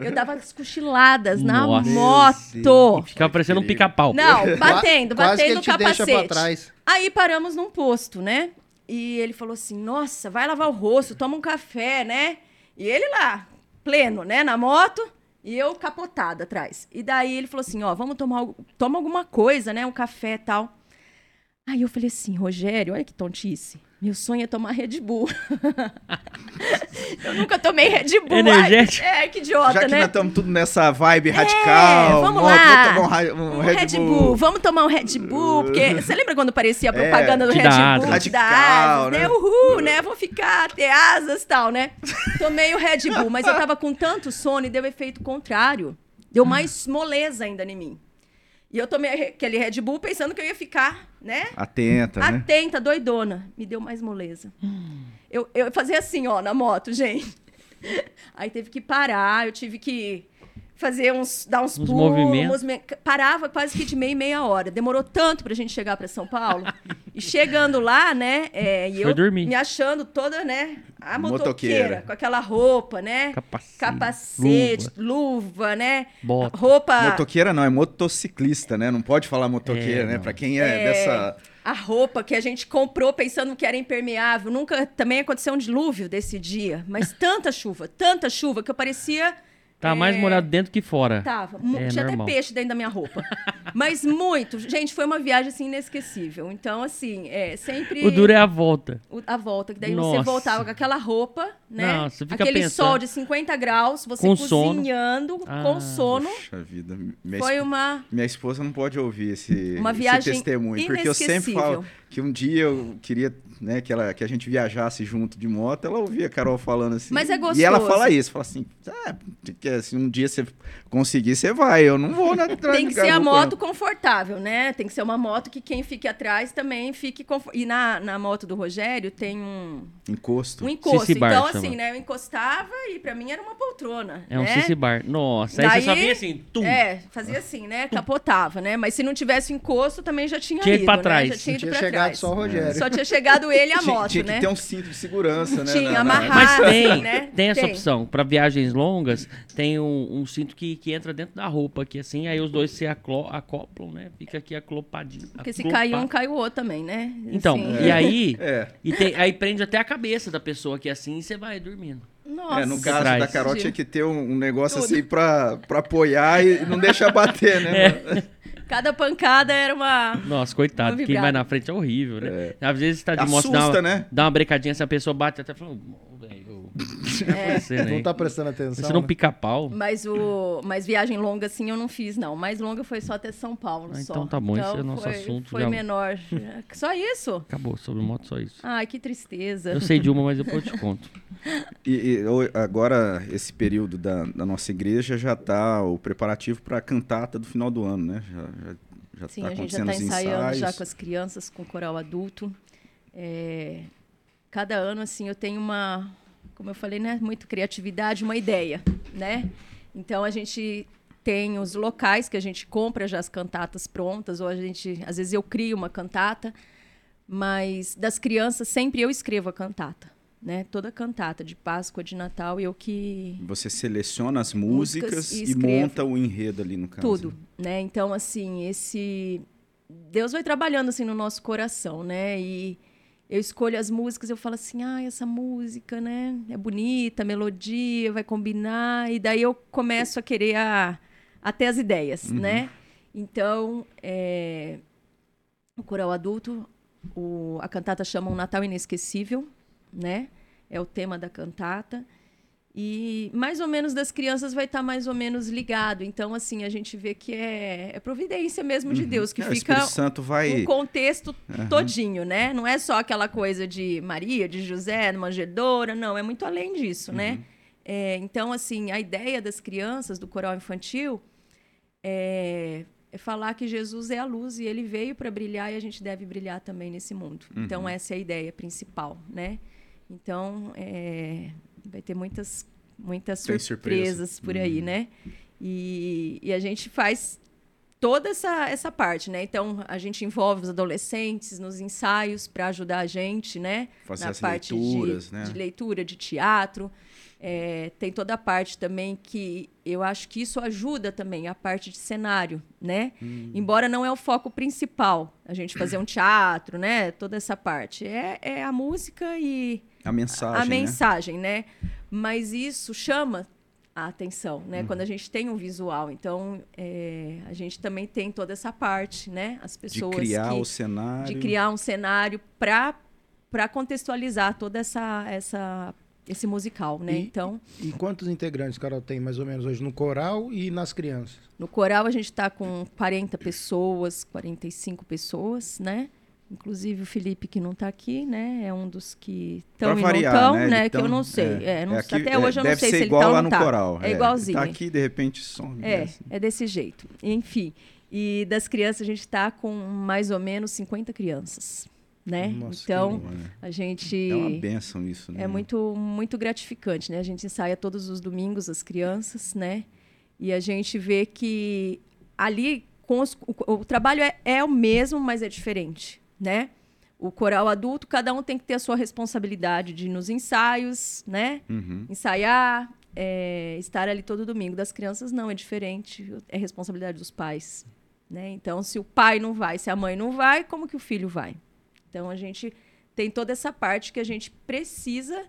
Eu dava as cochiladas na moto. Ficava parecendo um pica-pau. Não, batendo, batendo o capacete. Aí paramos num posto, né? E ele falou assim: Nossa, vai lavar o rosto, toma um café, né? E ele lá, pleno, né, na moto, e eu capotada atrás. E daí ele falou assim: Ó, vamos tomar toma alguma coisa, né? Um café e tal. Aí eu falei assim: Rogério, olha que tontice. Meu sonho é tomar Red Bull. eu nunca tomei Red Bull. Energético. Ai, é, que idiota, Já que né? nós estamos tudo nessa vibe radical. É, vamos lá. Vamos tomar um, um Red, Red Bull. Bull. Vamos tomar um Red Bull. Porque você lembra quando parecia a é, propaganda é, do Red dá Bull? Radical, asas, né? Uhul, né? Vou ficar, ter asas e tal, né? Tomei o Red Bull, mas eu tava com tanto sono e deu efeito contrário. Deu mais moleza ainda em mim. E eu tomei aquele Red Bull pensando que eu ia ficar, né? Atenta, né? Atenta, doidona. Me deu mais moleza. Hum. Eu, eu fazia assim, ó, na moto, gente. Aí teve que parar, eu tive que fazer uns, dar uns, uns pulos, movimentos. parava quase que de meia e meia hora. Demorou tanto pra gente chegar para São Paulo. e chegando lá, né, é, e eu dormir. me achando toda, né, a motoqueira, motoqueira, com aquela roupa, né, capacete, capacete luva. luva, né, Bota. roupa... Motociclista não, é motociclista, né, não pode falar motoqueira, é, né, para quem é, é dessa... A roupa que a gente comprou pensando que era impermeável. Nunca também aconteceu um dilúvio desse dia. Mas tanta chuva, tanta chuva, que eu parecia Tá mais é. molhado dentro que fora. Tava. É Tinha normal. até peixe dentro da minha roupa. Mas muito. Gente, foi uma viagem assim inesquecível. Então, assim, é sempre. O duro é a volta. O, a volta, que daí Nossa. você voltava com aquela roupa, né? Não, você fica Aquele pensando... sol de 50 graus, você com cozinhando, sono. Ah, com sono. Puxa vida. Minha foi uma. Minha esposa não pode ouvir esse, uma viagem esse testemunho. Porque eu sempre falo que um dia eu queria né, que, ela, que a gente viajasse junto de moto, ela ouvia a Carol falando assim. Mas é gostoso. E ela fala isso, fala assim, ah, que, se um dia você conseguir, você vai, eu não vou na Tem que ser a moto confortável, né? Tem que ser uma moto que quem fique atrás também fique confortável. E na, na moto do Rogério tem um... Encosto. Um encosto. então, assim, né, eu encostava e pra mim era uma poltrona, É né? um cici bar. Nossa, Daí, aí você só vinha assim, tum. É, fazia assim, né? Capotava, né? Mas se não tivesse encosto, também já tinha, tinha ido, pra né? trás. Já tinha ido tinha pra chegado trás. só o Rogério. Só tinha chegado ele e a moto, tinha, né? que ter um cinto de segurança, né? Tinha, na, amarrar. Mas tem, né? tem essa Tem. opção. Pra viagens longas, tem um, um cinto que, que entra dentro da roupa aqui, assim, aí os dois se aclo- acoplam, né? Fica aqui aclopadinho. Porque se aclopado. cair um, cai o outro também, né? Então, Assim. e aí, É. e tem- aí prende até a cabeça da pessoa aqui assim e você vai dormindo. Nossa. É, no caso Traz. da Carol tinha que ter um, um negócio Tudo. assim pra, pra apoiar e não deixar bater, né? É. Cada pancada era uma... Nossa, coitado, Uma quem vai na frente é horrível, né? Às vezes tá de moto, Assusta, dá uma, né? dá uma brecadinha, se a pessoa bate até fala, "Ô, velho, É. você Não tá prestando atenção. Você não né? pica pau. Mas, o... Mas viagem longa, assim, eu não fiz, não. Mais longa foi só até São Paulo, Ah, só. então tá bom, esse é nosso foi, assunto, Foi já- menor. só isso? Acabou, sobre moto só isso. Ai, que tristeza. Eu sei de uma, mas depois eu te conto. E, e o- agora, esse período da, da nossa igreja já tá o preparativo para a cantata do final do ano, né? Já, já, já Sim, tá a gente já os ensaiando ensaios. já com as crianças, com o coral adulto. É, Cada ano, assim, eu tenho uma, como eu falei, né, muito criatividade, uma ideia, né? Então a gente tem os locais que a gente compra já as cantatas prontas, ou a gente, às vezes eu crio uma cantata, mas das crianças sempre eu escrevo a cantata, né? Toda cantata de Páscoa, de Natal, eu que Você seleciona as Músicas músicas e e, monta o enredo ali no caso. tudo, né? Então, assim, esse Deus vai trabalhando assim no nosso coração, né? E eu escolho as músicas, eu falo assim, ah, essa música, né? É bonita, a melodia, vai combinar, e daí eu começo a querer a, até as ideias, né? Então, é, o coral adulto, o- a cantata chama Um Natal Inesquecível, né? É o tema da cantata. E mais ou menos das crianças vai estar mais ou menos ligado. Então, assim, a gente vê que é, é providência mesmo de Deus, que É, o fica Espírito Santo vai... um contexto todinho, né? Não é só aquela coisa de Maria, de José, manjedoura, não, é muito além disso, né? É, então, assim, a ideia das crianças do coral infantil é, é falar que Jesus é a luz e ele veio para brilhar e a gente deve brilhar também nesse mundo. Então, essa é a ideia principal, né? Então, é, vai ter muitas, muitas Tem surpresas surpresa. por aí, né? E, e a gente faz toda essa, essa parte, né? Então, a gente envolve os adolescentes nos ensaios para ajudar a gente, né? Fazer Na as parte leituras, de, né? de leitura, de teatro. É, tem toda a parte também que eu acho que isso ajuda também, a parte de cenário, né? Hum. Embora não é o foco principal, a gente fazer um teatro, né? Toda essa parte. É, é a música e A mensagem, a né? mensagem, né? Mas isso chama a atenção, né? Uhum. Quando a gente tem um visual. Então, é, a gente também tem toda essa parte, né? As De pessoas criar que, o cenário. de criar um cenário para para contextualizar toda essa essa esse musical, né? E- Então, E quantos integrantes, Carol, tem mais ou menos hoje no coral e nas crianças? no coral a gente está com 40 pessoas, 45 pessoas, né? Inclusive o Felipe que não está aqui, né? É um dos que estão e variar, não estão, né? né? Ele que eu tão- não sei. É, não- é aqui- até é, hoje eu não sei se ele igual tá ou não no tá. coral. É igualzinho. Tá aqui, de repente, some. É, né? é desse jeito. Enfim. E das crianças, a gente está com mais ou menos 50 crianças, né? Nossa, que então, Boa, né? a gente... É uma benção isso, né? É muito, muito gratificante, né? A gente ensaia todos os domingos as crianças, né? E a gente vê que ali com os- o, o trabalho é, é o mesmo, mas é diferente, né? O coral adulto, cada um tem que ter a sua responsabilidade de ir nos ensaios, né? Uhum. Ensaiar, é, estar ali todo domingo. Das crianças, não, é diferente. É responsabilidade dos pais, né? Então, se o pai não vai, se a mãe não vai, como que o filho vai? Então, a gente tem toda essa parte que a gente precisa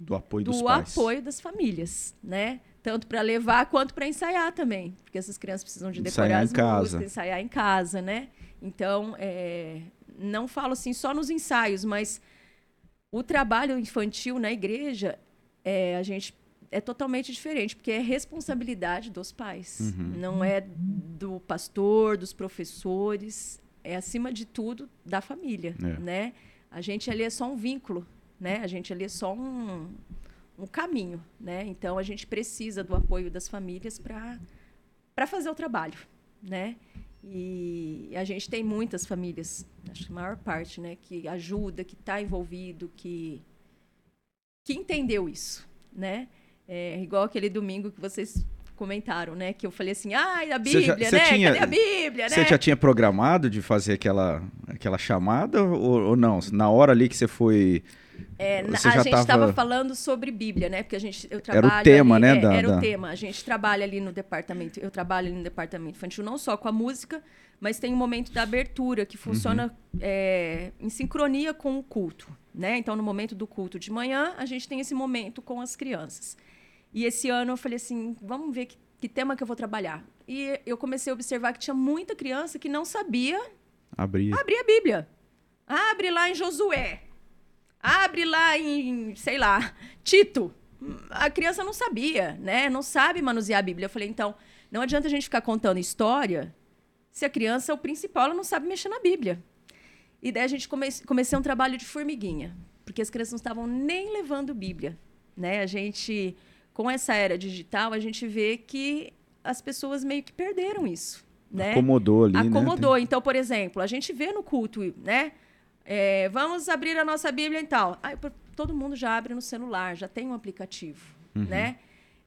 Do apoio dos do apoio das famílias, né? Tanto para levar quanto para ensaiar também, porque essas crianças precisam de decorar Ensaiar em as casa. músicas, ensaiar em casa, né? Então, é, não falo assim só nos ensaios, mas o trabalho infantil na igreja, é, a gente é totalmente diferente, porque é responsabilidade dos pais, Uhum. não é do pastor, dos professores, é acima de tudo da família, é. né? A gente ali é só um vínculo, né? A gente ali é só um, um caminho, né? Então a gente precisa do apoio das famílias para para fazer o trabalho, né? E a gente tem muitas famílias, acho que a maior parte, né, que ajuda, que está envolvido, que que entendeu isso, né? É, igual aquele domingo que vocês comentaram, né? Que eu falei assim, ai, a Bíblia, já, né? Tinha, Cadê a Bíblia, né? Você já tinha programado de fazer aquela, aquela chamada ou, ou não? Na hora ali que você foi... É, a gente estava tava... falando sobre Bíblia, né? Porque a gente, eu trabalho era o tema, ali, né? É, da, era da... o tema. A gente trabalha ali no departamento, eu trabalho ali no departamento infantil não só com a música, mas tem um momento da abertura que funciona uhum. é, em sincronia com o culto, né? Então, no momento do culto de manhã, a gente tem esse momento com as crianças. E esse ano eu falei assim, vamos ver que, que tema que eu vou trabalhar. E eu comecei a observar que tinha muita criança que não sabia abrir, abrir a Bíblia. Abre lá em Josué. Abre lá em, sei lá, Tito. A criança não sabia, né? Não sabe manusear a Bíblia. Eu falei, então, não adianta a gente ficar contando história se a criança, o principal, ela não sabe mexer na Bíblia. E daí a gente come comecei um trabalho de formiguinha, porque as crianças não estavam nem levando Bíblia, né? A gente com essa era digital, a gente vê que as pessoas meio que perderam isso. Né? Acomodou ali, né? Acomodou. Né? Então, por exemplo, a gente vê no culto, né? É, vamos abrir a nossa Bíblia e tal. Aí, todo mundo já abre no celular, já tem um aplicativo, uhum. né?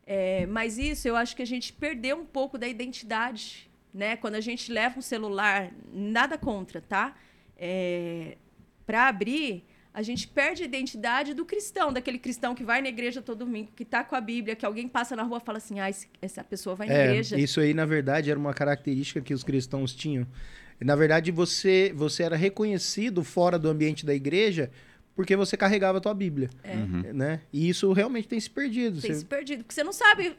É, mas isso eu acho que a gente perdeu um pouco da identidade, né? Quando a gente leva um celular, nada contra, tá? É, para abrir, a gente perde a identidade do cristão, daquele cristão que vai na igreja todo domingo, que está com a Bíblia, que alguém passa na rua e fala assim, ah, essa pessoa vai na é, igreja. Isso aí, na verdade, era uma característica que os cristãos tinham. Na verdade, você, você era reconhecido fora do ambiente da igreja porque você carregava a tua Bíblia. É. Uhum. Né? E isso realmente tem se perdido. Tem você... se perdido, porque você não sabe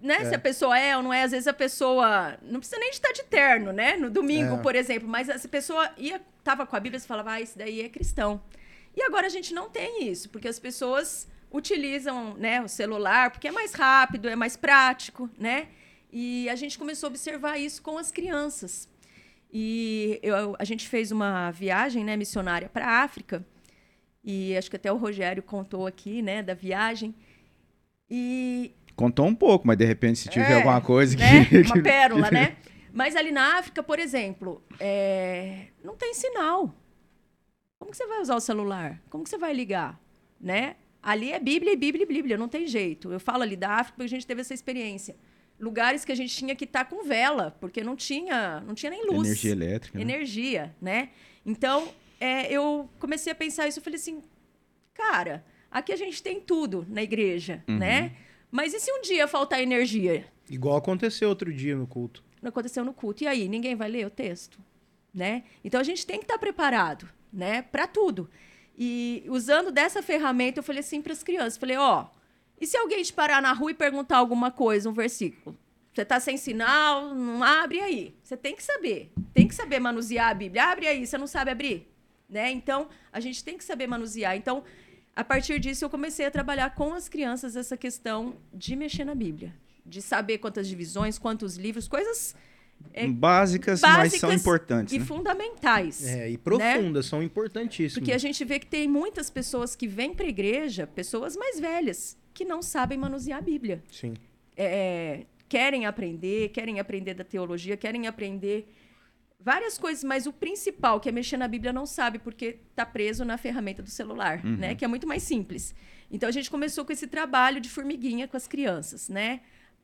né, é. se a pessoa é ou não é. Às vezes a pessoa não precisa nem de estar de terno, né? No domingo, é. por exemplo. Mas essa pessoa ia, tava com a Bíblia e falava, ah, esse daí é cristão. E agora a gente não tem isso, porque as pessoas utilizam né, o celular porque é mais rápido, é mais prático, né? E a gente começou a observar isso com as crianças. E eu, a gente fez uma viagem né, missionária para a África, e acho que até o Rogério contou aqui né, da viagem. E... Contou um pouco, mas de repente se tiver é, alguma coisa né? que... Uma pérola, né? Mas ali na África, por exemplo, é... não tem sinal. Como que você vai usar o celular? Como que você vai ligar? Né? Ali é Bíblia e Bíblia e Bíblia, não tem jeito. Eu falo ali da África porque a gente teve essa experiência. Lugares que a gente tinha que estar tá com vela, porque não tinha, não tinha nem luz. Energia elétrica. Né? Energia, né? Então, é, eu comecei a pensar isso, eu falei assim, cara, aqui a gente tem tudo na igreja, uhum. né? Mas e se um dia faltar energia? Igual aconteceu outro dia no culto. Não aconteceu no culto. E aí, ninguém vai ler o texto? Né? Então a gente tem que estar tá preparado né, para tudo. E usando dessa ferramenta, eu falei assim para as crianças, falei, ó, oh, e se alguém te parar na rua e perguntar alguma coisa, um versículo? Você está sem sinal, não abre aí. Você tem que saber, tem que saber manusear a Bíblia. Abre aí, você não sabe abrir, né? Então, a gente tem que saber manusear. Então, a partir disso, eu comecei a trabalhar com as crianças essa questão de mexer na Bíblia, de saber quantas divisões, quantos livros, coisas é, básicas, básicas, mas são importantes. E né? fundamentais. É, e profundas, né? são importantíssimas. Porque a gente vê que tem muitas pessoas que vêm para a igreja, pessoas mais velhas, que não sabem manusear a Bíblia. Sim. É, querem aprender, querem aprender da teologia, querem aprender várias coisas, mas o principal, que é mexer na Bíblia, não sabe, porque está preso na ferramenta do celular, uhum. né? Que é muito mais simples. Então a gente começou com esse trabalho de formiguinha com as crianças, né?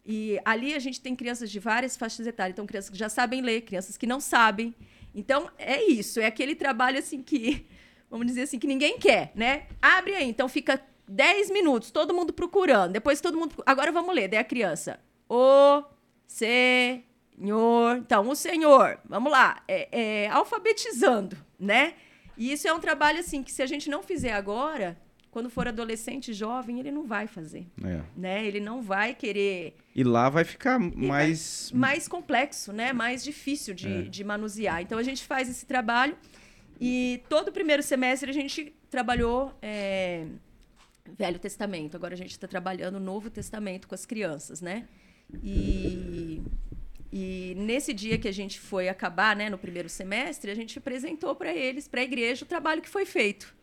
E ali a gente tem crianças de várias faixas etárias. Então, crianças que já sabem ler, crianças que não sabem. Então, é isso. É aquele trabalho, assim, que... Vamos dizer assim, que ninguém quer, né? Abre aí. Então, fica 10 minutos, todo mundo procurando. Depois, todo mundo... Agora, vamos ler. Daí a criança... O Senhor... Então, o Senhor. Vamos lá. É, é, alfabetizando, né? E isso é um trabalho, assim, que se a gente não fizer agora quando for adolescente, jovem, ele não vai fazer. É. Né? Ele não vai querer. E lá vai ficar mais. Vai mais complexo, né? mais difícil de, é. de manusear. Então a gente faz esse trabalho e todo o primeiro semestre a gente trabalhou é, Velho Testamento. Agora a gente está trabalhando Novo Testamento com as crianças, né? E, E nesse dia que a gente foi acabar, né, no primeiro semestre, a gente apresentou para eles, para a igreja, o trabalho que foi feito.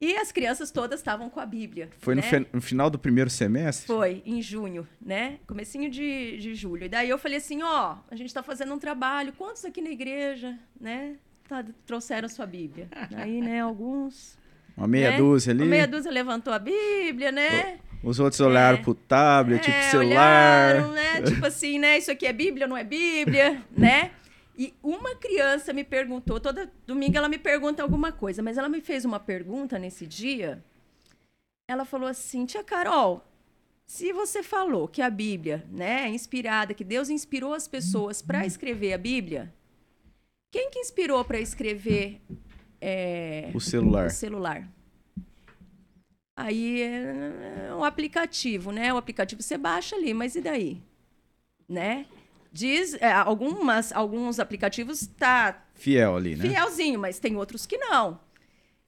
E as crianças todas estavam com a Bíblia. Foi né? no, no, final do primeiro semestre? Foi, em junho, né? Comecinho de, de julho. E daí eu falei assim, ó, a gente está fazendo um trabalho, quantos aqui na igreja, né, tá, trouxeram sua Bíblia? Aí, né, alguns... Uma meia né? dúzia ali. Uma meia dúzia levantou a Bíblia, né? Os outros olharam é. pro tablet, é, pro celular. Olharam, né? tipo assim, né? Isso aqui é Bíblia, não é Bíblia, né? E uma criança me perguntou, toda domingo ela me pergunta alguma coisa, mas ela me fez uma pergunta nesse dia. Ela falou assim: Tia Carol, se você falou que a Bíblia né, é inspirada, que Deus inspirou as pessoas para escrever a Bíblia, quem que inspirou para escrever é, o celular? O celular. Aí é um aplicativo, né? O aplicativo você baixa ali, mas e daí? Né? Diz, é, algumas, alguns aplicativos tá fiel ali, né? Fielzinho, mas tem outros que não.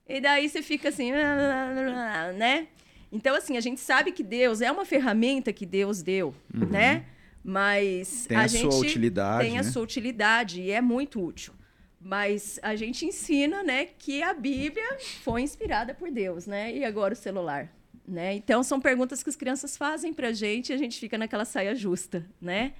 E daí você fica assim, né? Então, assim, a gente sabe que Deus é uma ferramenta que Deus deu, uhum. né? Mas tem a, a gente sua utilidade, tem né? a sua utilidade e é muito útil. Mas a gente ensina, né, que a Bíblia foi inspirada por Deus, né? E agora o celular, né? Então são perguntas que as crianças fazem pra gente e a gente fica naquela saia justa, né?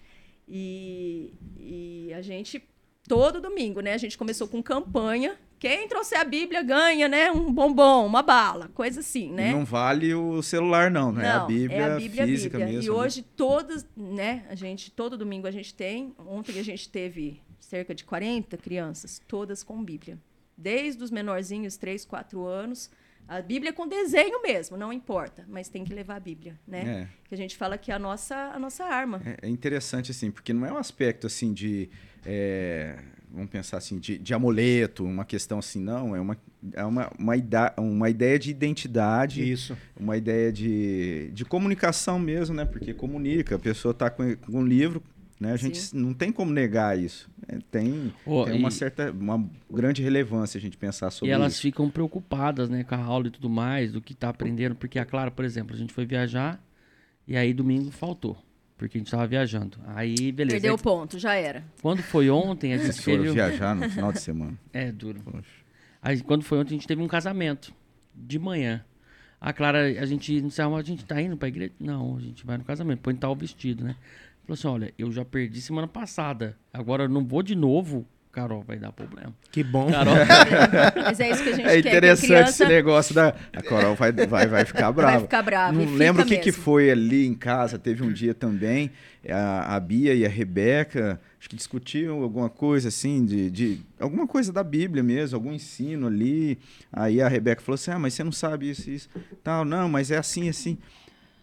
E, e a gente, todo domingo, né? A gente começou com campanha. Quem trouxer a Bíblia ganha, né? Um bombom, uma bala, coisa assim, né? Não vale o celular, não, né? Não, a Bíblia, é a Bíblia física Bíblia. mesmo. E né? hoje, todas, né? A gente, todo domingo a gente tem. Ontem a gente teve cerca de 40 crianças, todas com Bíblia. Desde os menorzinhos, 3, 4 anos, a Bíblia com desenho mesmo, não importa, mas tem que levar a Bíblia, né? É. Que a gente fala que é a nossa, a nossa arma. É, é interessante, assim, porque não é um aspecto, assim, de... É, vamos pensar assim, de, de, amuleto, uma questão assim, não, é uma, é uma, uma, ida, uma ideia de identidade. Isso. Uma ideia de, de comunicação mesmo, né? Porque comunica, a pessoa está com, com um livro, né? A gente Sim. não tem como negar isso. É, tem, oh, tem uma certa, uma grande relevância a gente pensar sobre isso. E elas isso. ficam preocupadas, né, com a aula e tudo mais, do que está aprendendo, porque a Clara, por exemplo, a gente foi viajar e aí domingo faltou, porque a gente estava viajando. Aí, beleza. Perdeu o ponto, já era. Quando foi ontem, a gente Vocês foram viajar no final de semana. É, duro. Poxa. Aí, quando foi ontem, a gente teve um casamento de manhã. A Clara, a gente não sei, a gente tá indo pra igreja? Não, a gente vai no casamento, põe tal vestido, né? Falou assim: olha, eu já perdi semana passada. Agora eu não vou de novo. Carol, vai dar problema. Que bom. Carol. Mas é isso que a gente é quer. É interessante criança... esse negócio da. A Carol vai, vai, vai ficar brava. Vai ficar brava. Não lembro o que, que foi ali em casa. Teve um dia também. A, a Bia e a Rebeca, acho que discutiam alguma coisa assim, de, de alguma coisa da Bíblia mesmo, algum ensino ali. Aí a Rebeca falou assim: Ah, mas você não sabe isso, isso. Tal, não, mas é assim, assim.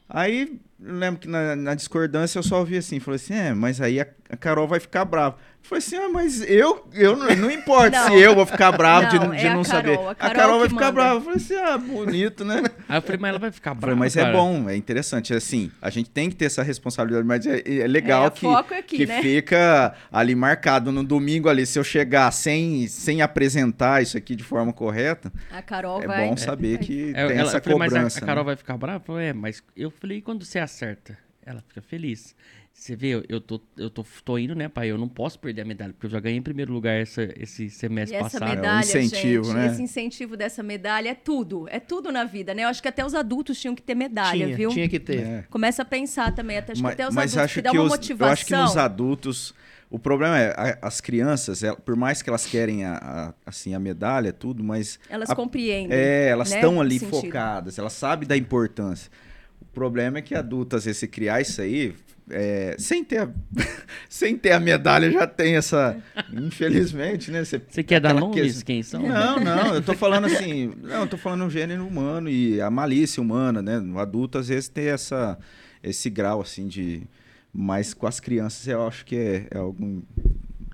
Aí, lembro que na, na, discordância eu só ouvi assim, falei assim, é, mas aí a, a Carol vai ficar brava. Falei assim, ah, mas eu, eu não, não importa não. se eu vou ficar bravo não, de, de é não Carol, saber. A Carol, a Carol vai ficar manda. brava. Eu falei assim, ah, bonito, né? Aí eu falei, mas ela vai ficar brava. Falei, mas é cara. é bom, é interessante. Assim, a gente tem que ter essa responsabilidade, mas é, é legal é, que, aqui, que né? fica ali marcado no domingo ali. Se eu chegar sem, sem apresentar isso aqui de forma correta, a Carol é vai... bom saber que é, tem ela, essa falei, cobrança. Mas a, a Carol né? vai ficar brava? Eu falei, é, mas eu falei, quando você acerta? Ela fica feliz. Você vê, eu tô, eu tô, tô indo, né, pai? Eu não posso perder a medalha, porque eu já ganhei em primeiro lugar essa, esse semestre e essa passado. Medalha, é um incentivo, gente, né? Esse incentivo dessa medalha é tudo. É tudo na vida, né? Eu acho que até os adultos tinham que ter medalha, tinha, viu? Tinha que ter. É. Começa a pensar também, até, acho mas, que até os mas adultos acho que dá que uma os, motivação. Eu acho que nos adultos. O problema é, a, as crianças, é, por mais que elas querem a, a, assim, a medalha, tudo, mas. Elas a, compreendem. É, elas né? estão ali focadas, elas sabem da importância. O problema é que vezes, se criar isso aí, é, sem, ter a, sem ter a medalha, já tem essa. Infelizmente, né? Você, Você quer dar nomes que... quem são? Não, não, eu tô falando assim. Não, eu tô falando o gênero humano e a malícia humana, né? O adulto, às vezes, tem essa, esse grau, assim, de. Mas com as crianças eu acho que é, é algo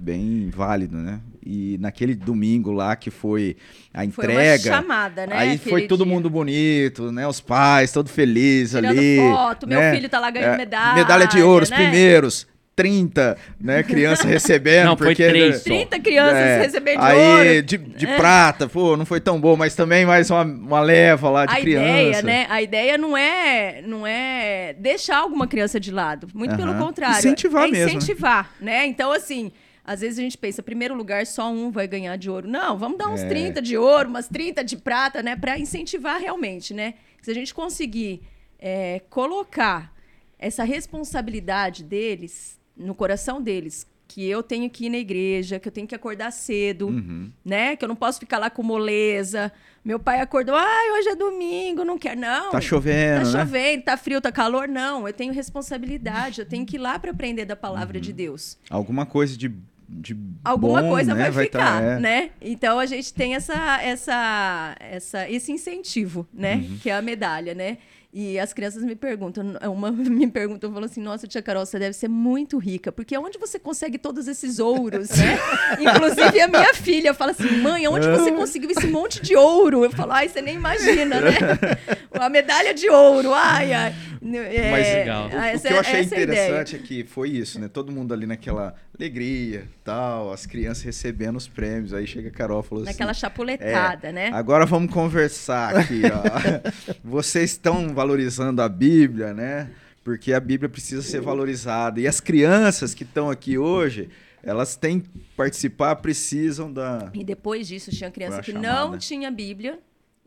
bem válido, né? E naquele domingo lá que foi a entrega. Foi uma chamada, né? Aí foi todo dia. mundo bonito, né? Os pais, todo feliz Tirando ali. foto, né? meu filho tá lá ganhando é, medalha. Medalha de ouro, os né? primeiros. 30 né, crianças recebendo. Não, porque, foi três. 30 crianças é, recebendo de aí, ouro. de, de é. prata, pô, não foi tão bom, mas também mais uma, uma leva lá de a criança. Ideia, né? A ideia não é, não é deixar alguma criança de lado. Muito pelo contrário. Incentivar é mesmo. Incentivar, né? Então, assim. Às vezes a gente pensa, primeiro lugar, só um vai ganhar de ouro. Não, vamos dar uns é. 30 de ouro, umas 30 de prata, né? Para incentivar realmente, né? Se a gente conseguir é, colocar essa responsabilidade deles no coração deles, que eu tenho que ir na igreja, que eu tenho que acordar cedo, uhum. né? Que eu não posso ficar lá com moleza. Meu pai acordou, ai, hoje é domingo, não quer, não. Tá chovendo, Tá né? chovendo, tá frio, tá calor, não. Eu tenho responsabilidade, eu tenho que ir lá para aprender da palavra uhum. de Deus. Alguma coisa de de alguma bom, coisa né? vai, vai ficar, tá, é. né? Então a gente tem essa, essa, essa, esse incentivo, né? Uhum. Que é a medalha, né? E as crianças me perguntam, uma me perguntou, falou assim, nossa, tia Carol, você deve ser muito rica, porque onde você consegue todos esses ouros, né? Inclusive a minha filha fala assim, mãe, onde você conseguiu esse monte de ouro? Eu falo, ai, você nem imagina, né? A medalha de ouro, ai, ai. É, Mas legal. O, o que eu achei interessante é que foi isso, né? Todo mundo ali naquela alegria, tal, as crianças recebendo os prêmios. Aí chega a Carol e falou Naquela assim... chapuletada, é, né? Agora vamos conversar aqui, ó. Vocês estão valorizando a Bíblia, né? Porque a Bíblia precisa ser valorizada. E as crianças que estão aqui hoje, elas têm que participar, precisam da... E depois disso, tinha criança que não tinha Bíblia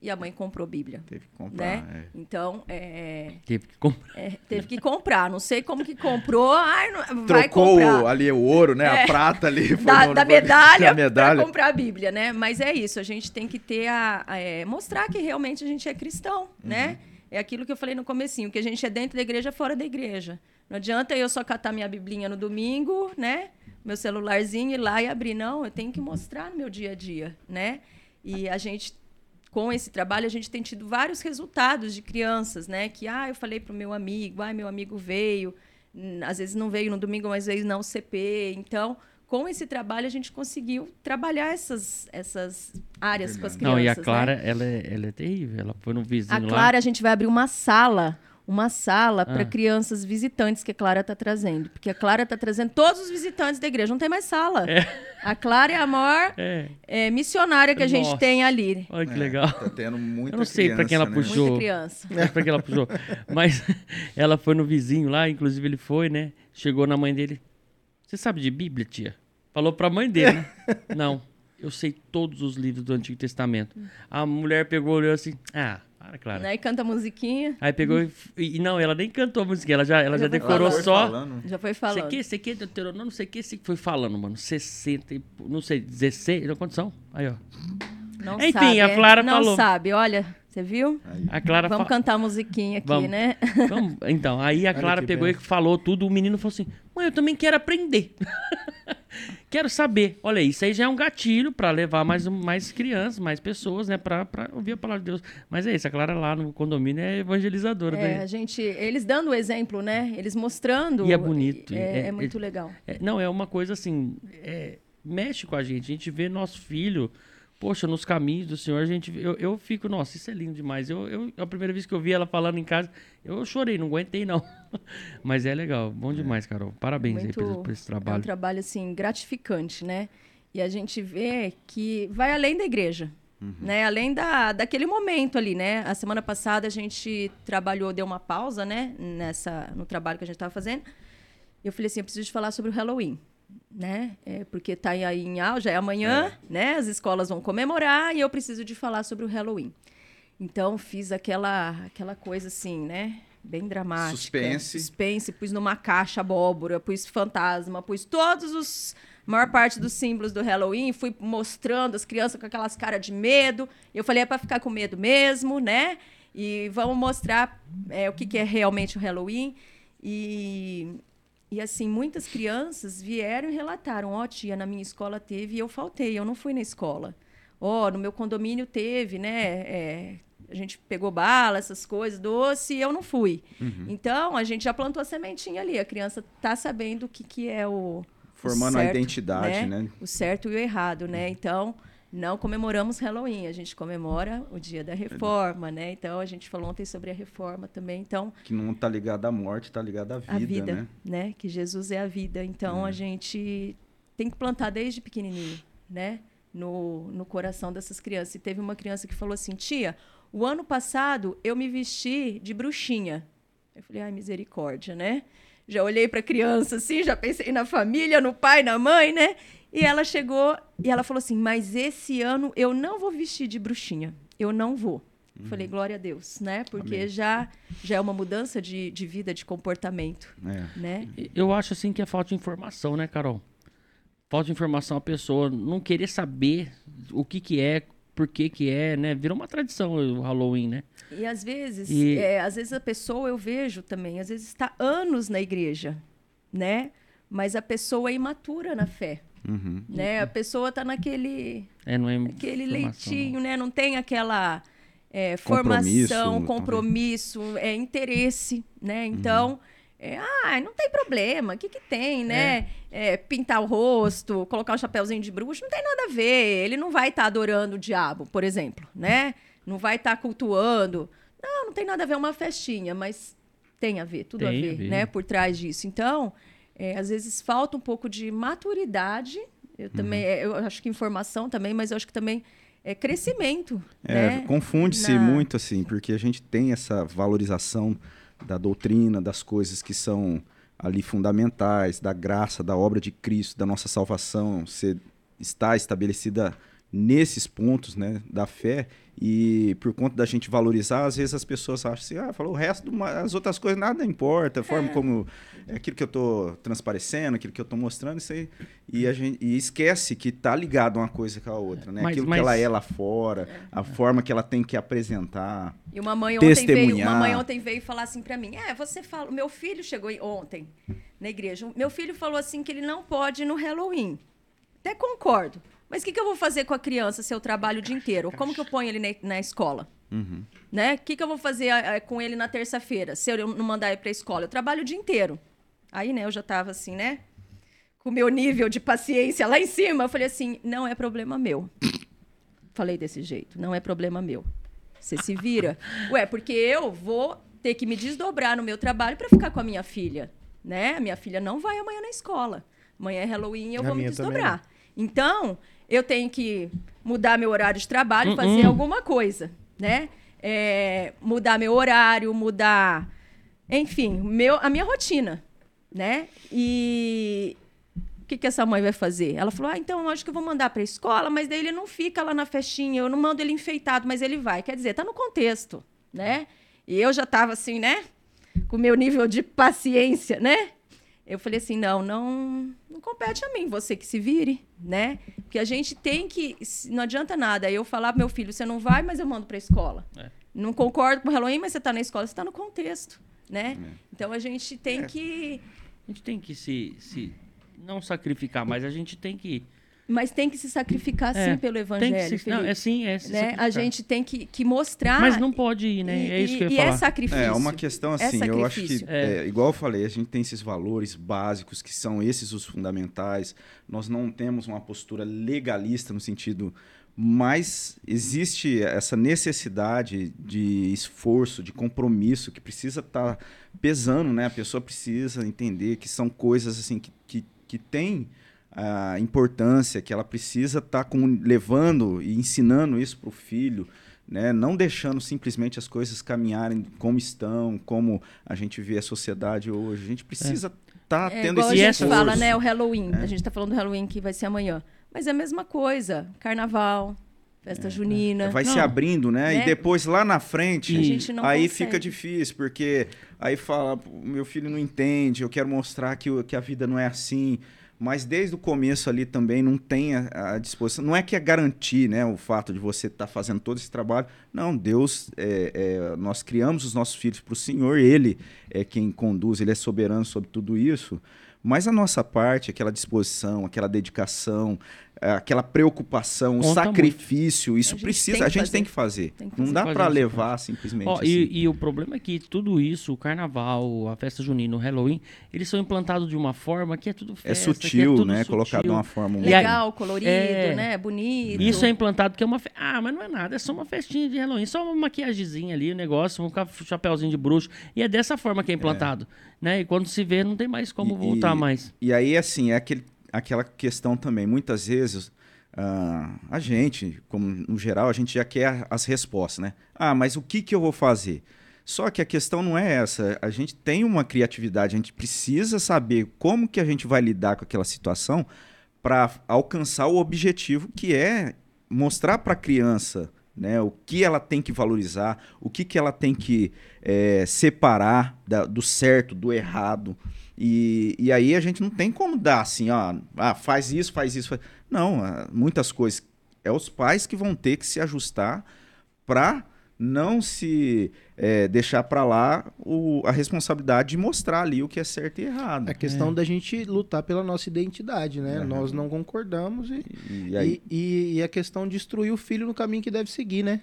e a mãe comprou Bíblia. Teve que comprar. Né? É. Então, é... Teve que comprar. É, teve que comprar. Não sei como que comprou. Ai, não... Trocou vai comprar. ali o ouro, né? É. A prata ali. da, no, da medalha, da medalha. para comprar a Bíblia, né? Mas é isso. A gente tem que ter a... a é, mostrar que realmente a gente é cristão, uhum. né? É aquilo que eu falei no comecinho, que a gente é dentro da igreja, fora da igreja. Não adianta eu só catar minha biblinha no domingo, né? Meu celularzinho ir lá e abrir. Não, eu tenho que mostrar no meu dia a dia, né? E a gente com esse trabalho a gente tem tido vários resultados de crianças, né? Que ah, eu falei para o meu amigo, ah, meu amigo veio, às vezes não veio no domingo, mas veio não CP. Então, com esse trabalho a gente conseguiu trabalhar essas, essas áreas Verdade. com as crianças. Não, e a Clara, né? ela, é, ela é terrível. Ela foi no vizinho a lá. A Clara, a gente vai abrir uma sala uma sala ah. para crianças visitantes que a Clara está trazendo. Porque a Clara está trazendo todos os visitantes da igreja. Não tem mais sala. É. A Clara é a maior é. É, missionária que a gente tem ali. Olha que legal. Tá tendo muita Eu não sei para quem ela né? puxou. Muita criança. Não sei para quem ela puxou. Mas ela foi no vizinho lá, inclusive ele foi, né? Chegou na mãe dele. Você sabe de Bíblia, tia? Falou para a mãe dele, né? não. Eu sei todos os livros do Antigo Testamento. A mulher pegou e olhou assim: Ah, para, claro. Aí canta a musiquinha. Aí pegou e, e, Não, ela nem cantou a musiquinha, ela já, ela já, já decorou só. Falando. Já foi falando. Sei que, sei que, Deuteronômio, não sei que, sei que foi falando, mano. 60, não sei, 16, não quantos são? Aí, ó. Não Enfim, sabe, a Clara não falou. Não sabe, olha, você viu? Aí. A Clara Vamos fa... cantar a musiquinha aqui, Vamos. né? Vamos. Então, aí a Clara pegou bem. e falou tudo, o menino falou assim: Mãe, eu também quero aprender. quero saber. Olha, isso aí já é um gatilho para levar mais, mais crianças, mais pessoas, né, pra, pra ouvir a palavra de Deus. Mas é isso, a Clara lá no condomínio é evangelizadora. É, né? a gente, eles dando o exemplo, né? Eles mostrando. E é bonito. É, é, é muito legal. não, é uma coisa assim, é, mexe com a gente. A gente vê nosso filho poxa, nos caminhos do Senhor, a gente, eu, eu fico, nossa, isso é lindo demais. Eu, eu, a primeira vez que eu vi ela falando em casa, eu chorei, não aguentei não. Mas é legal, bom demais, Carol. Parabéns Muito, aí por, por, esse trabalho. É um trabalho, assim, gratificante, né? E a gente vê que vai além da igreja, uhum. né? Além da, daquele momento ali, né? A semana passada a gente trabalhou, deu uma pausa, né? Nessa, no trabalho que a gente estava fazendo. Eu falei assim, eu preciso falar sobre o Halloween né? É, porque está aí em auge, é amanhã, é. né? As escolas vão comemorar e eu preciso de falar sobre o Halloween. Então fiz aquela aquela coisa assim, né? Bem dramática. Suspense. Suspense, pus numa caixa abóbora, pus fantasma, pus todos os maior parte dos símbolos do Halloween, fui mostrando as crianças com aquelas caras de medo. Eu falei é para ficar com medo mesmo, né? E vamos mostrar é, o que, que é realmente o Halloween. E e assim, muitas crianças vieram e relataram: Ó, oh, tia, na minha escola teve e eu faltei, eu não fui na escola. Ó, oh, no meu condomínio teve, né? É, a gente pegou bala, essas coisas, doce, e eu não fui. Uhum. Então, a gente já plantou a sementinha ali. A criança está sabendo o que, que é o. Formando o certo, a identidade, né? né? O certo e o errado, né? Então, não comemoramos Halloween, a gente comemora o dia da reforma, né? Então a gente falou ontem sobre a reforma também. Então que não está ligado à morte, está ligado à vida, a vida, né? né? Que Jesus é a vida. Então a gente tem que plantar desde pequenininho, né? No, no coração dessas crianças. E teve uma criança que falou assim: tia, o ano passado eu me vesti de bruxinha. Eu falei: ai, misericórdia, né? Já olhei para a criança assim, já pensei na família, no pai, na mãe, né? E ela chegou e ela falou assim: Mas esse ano eu não vou vestir de bruxinha. Eu não vou. Uhum. Falei, glória a Deus, né? Porque já, já é uma mudança de, de vida, de comportamento. É. Né? Eu acho assim que é falta de informação, né, Carol? Falta de informação a pessoa não querer saber o que, que é, por que, que é, né? Virou uma tradição o Halloween, né? E às vezes, e... É, às vezes a pessoa, eu vejo também, às vezes está anos na igreja, né? Mas a pessoa é imatura na fé. Uhum. Né? A pessoa está naquele é, não é aquele leitinho, não. né? Não tem aquela é, formação, compromisso, é interesse, né? Uhum. Então, uhum. é, ah, não tem problema. O que, que tem, né? É. é. pintar o rosto, colocar um chapéuzinho de bruxo, não tem nada a ver. Ele não vai estar tá adorando o diabo, por exemplo, né? Não vai estar tá cultuando. Não, não tem nada a ver, é uma festinha, mas tem a ver, tudo a, ver, a ver, né? Por trás disso. Então, é, às vezes falta um pouco de maturidade. Eu também, uhum. É, eu acho que informação também, mas eu acho que também é crescimento. É, né? confunde-se Na... muito assim, porque a gente tem essa valorização da doutrina, das coisas que são ali fundamentais, da graça, da obra de Cristo, da nossa salvação, ser, está estabelecida nesses pontos né, da fé e por conta da gente valorizar, às vezes as pessoas acham assim, ah, falou o resto, as outras coisas nada importa, a forma é. como é aquilo que eu estou transparecendo, aquilo que eu estou mostrando, isso aí, e a gente e esquece que está ligado uma coisa com a outra, né? Mas, aquilo mas... que ela é lá fora, a forma que ela tem que apresentar. E uma mãe ontem veio, uma mãe ontem veio falar assim para mim, é, você fala, meu filho chegou ontem na igreja, meu filho falou assim que ele não pode ir no Halloween. Até concordo. Mas o que, que, eu vou fazer com a criança se eu trabalho o dia inteiro? Como que eu ponho ele na, na escola? Uhum. Né? O que, que eu vou fazer a, a, com ele na terça-feira, se eu não mandar ele para a escola? Eu trabalho o dia inteiro. Aí, né, eu já estava assim, né? Com o meu nível de paciência lá em cima. Eu falei assim: não é problema meu. Falei desse jeito: não é problema meu. Você se vira. Ué, porque eu vou ter que me desdobrar no meu trabalho para ficar com a minha filha. Né? A minha filha não vai amanhã na escola. Amanhã é Halloween e eu a vou me desdobrar. Também. Então, eu tenho que mudar meu horário de trabalho, uh -uh. fazer alguma coisa, né? É, mudar meu horário, mudar, enfim, meu, a minha rotina, né? E o que, que essa mãe vai fazer? Ela falou: ah, então eu acho que eu vou mandar para a escola, mas daí ele não fica lá na festinha, eu não mando ele enfeitado, mas ele vai. Quer dizer, tá no contexto, né? E eu já estava assim, né? Com o meu nível de paciência, né? Eu falei assim, não, não compete a mim, você que se vire, né? Porque a gente tem que, não adianta nada eu falar pro meu filho, você não vai, mas eu mando para a escola. É. Não concordo com o Halloween, mas você está na escola, você está no contexto, né? É. Então a gente tem é. que a gente tem que se, se não sacrificar, mas a gente tem que mas tem que se sacrificar é, sim pelo evangelho. Se, não, é sim, é se né? A gente tem que, que mostrar. Mas não pode ir, né? E, é isso que eu ia e falar. é sacrifício. É uma questão é assim, é eu acho que, é. igual eu falei, a gente tem esses valores básicos que são esses os fundamentais. Nós não temos uma postura legalista no sentido. Mas existe essa necessidade de esforço, de compromisso que precisa estar tá pesando, né? A pessoa precisa entender que são coisas assim que, que, que têm a importância que ela precisa estar tá levando e ensinando isso para o filho, né? não deixando simplesmente as coisas caminharem como estão, como a gente vê a sociedade hoje. A gente precisa estar é. tá é, tendo esse a gente fala, né, o Halloween. É. A gente está falando do Halloween que vai ser amanhã. Mas é a mesma coisa. Carnaval, festa é, junina. Vai não, se abrindo, né? né? E depois lá na frente, aí consegue. fica difícil, porque aí fala, meu filho não entende, eu quero mostrar que, que a vida não é assim mas desde o começo ali também não tem a, a disposição. Não é que é garantir né, o fato de você estar tá fazendo todo esse trabalho. Não, Deus, é, é, nós criamos os nossos filhos para o Senhor, Ele é quem conduz, Ele é soberano sobre tudo isso. Mas a nossa parte, aquela disposição, aquela dedicação, aquela preocupação, o sacrifício, isso a precisa, a gente tem que fazer. Tem que fazer. Não dá para levar simplesmente oh, assim. e, e, o problema é que tudo isso, o carnaval, a festa junina, o Halloween, eles são implantados de uma forma que é tudo é festa, é sutil, é né? Sutil. Colocado de uma forma legal, colorido, é... né? Bonito. Isso é implantado que é uma fe... ah, mas não é nada, é só uma festinha de Halloween, só uma maquiagemzinha ali, o um negócio, um chapéuzinho de bruxo, e é dessa forma que é implantado, é. né? E quando se vê, não tem mais como e, voltar mais. E aí assim, é aquele aquela questão também. Muitas vezes uh, a gente, como no geral, a gente já quer as respostas, né? Ah, mas o que, que eu vou fazer? Só que a questão não é essa. A gente tem uma criatividade, a gente precisa saber como que a gente vai lidar com aquela situação para alcançar o objetivo que é mostrar para a criança né, o que ela tem que valorizar, o que, que ela tem que é, separar da, do certo, do errado. E, e aí a gente não tem como dar assim, ó, ah, faz isso, faz isso. Faz... Não, ah, muitas coisas. É os pais que vão ter que se ajustar para não se é, deixar para lá o, a responsabilidade de mostrar ali o que é certo e errado. É questão é. da gente lutar pela nossa identidade, né? Uhum. Nós não concordamos e, e, aí... e, e, a questão de instruir o filho no caminho que deve seguir, né?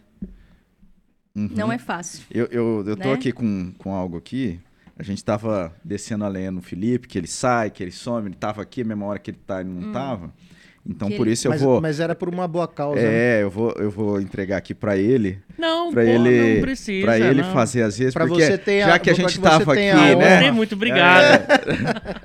Uhum. Não é fácil. Eu, eu, eu tô né? aqui com, com algo aqui a gente tava descendo a lenha no Felipe, que ele sai, que ele some, ele tava aqui, a mesma hora que ele tá, ele não hum. tava. Então que por isso eu mas, vou. Mas era por uma boa causa. É, né? eu vou, eu vou entregar aqui para ele. Não, para ele, não precisa. Para ele não. fazer às vezes, pra porque você ter já a, que a gente tava aqui, né? Muito obrigado.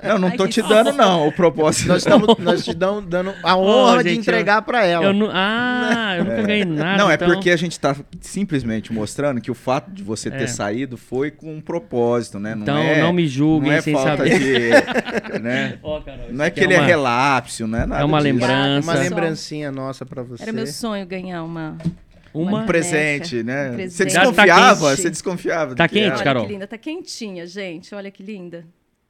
É... não, não tô Ai, te dando não, o propósito. Nós estamos nós te damos, dando a honra oh, gente, de entregar para ela. Eu não, ah, eu nunca é. ganhei nada. Não, é então... porque a gente tá simplesmente mostrando que o fato de você ter é. saído foi com um propósito, né? Não então é, não me julguem não é sem falta saber. De, né? oh, Carol, não é que ele é relapso, né? É uma lembrança. Uma lembrança lembrancinha nossa para você. Era meu sonho ganhar uma. Uma, um presente, né? Um presente. Você desconfiava? Tá você desconfiava? Tá quente, Carol? Olha que linda, tá quentinha, gente. Olha que linda.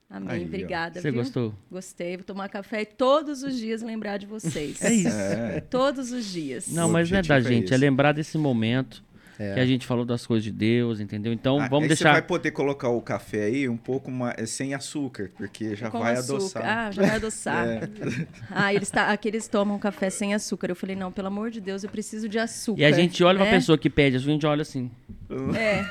Amém, Aí, obrigada. Você viu? gostou? Gostei. Vou tomar café e todos os dias lembrar de vocês. É isso. É. Todos os dias. Não, mas não é da gente, é lembrar desse momento é. Que a gente falou das coisas de Deus, entendeu? Então ah, vamos deixar. Você vai poder colocar o café aí um pouco mais, é, sem açúcar, porque já Com vai açúcar. adoçar. Ah, já vai adoçar. é. Ah, eles tá, aqui eles tomam café sem açúcar. Eu falei, não, pelo amor de Deus, eu preciso de açúcar. E a gente olha é? uma pessoa que pede, a gente olha assim. É.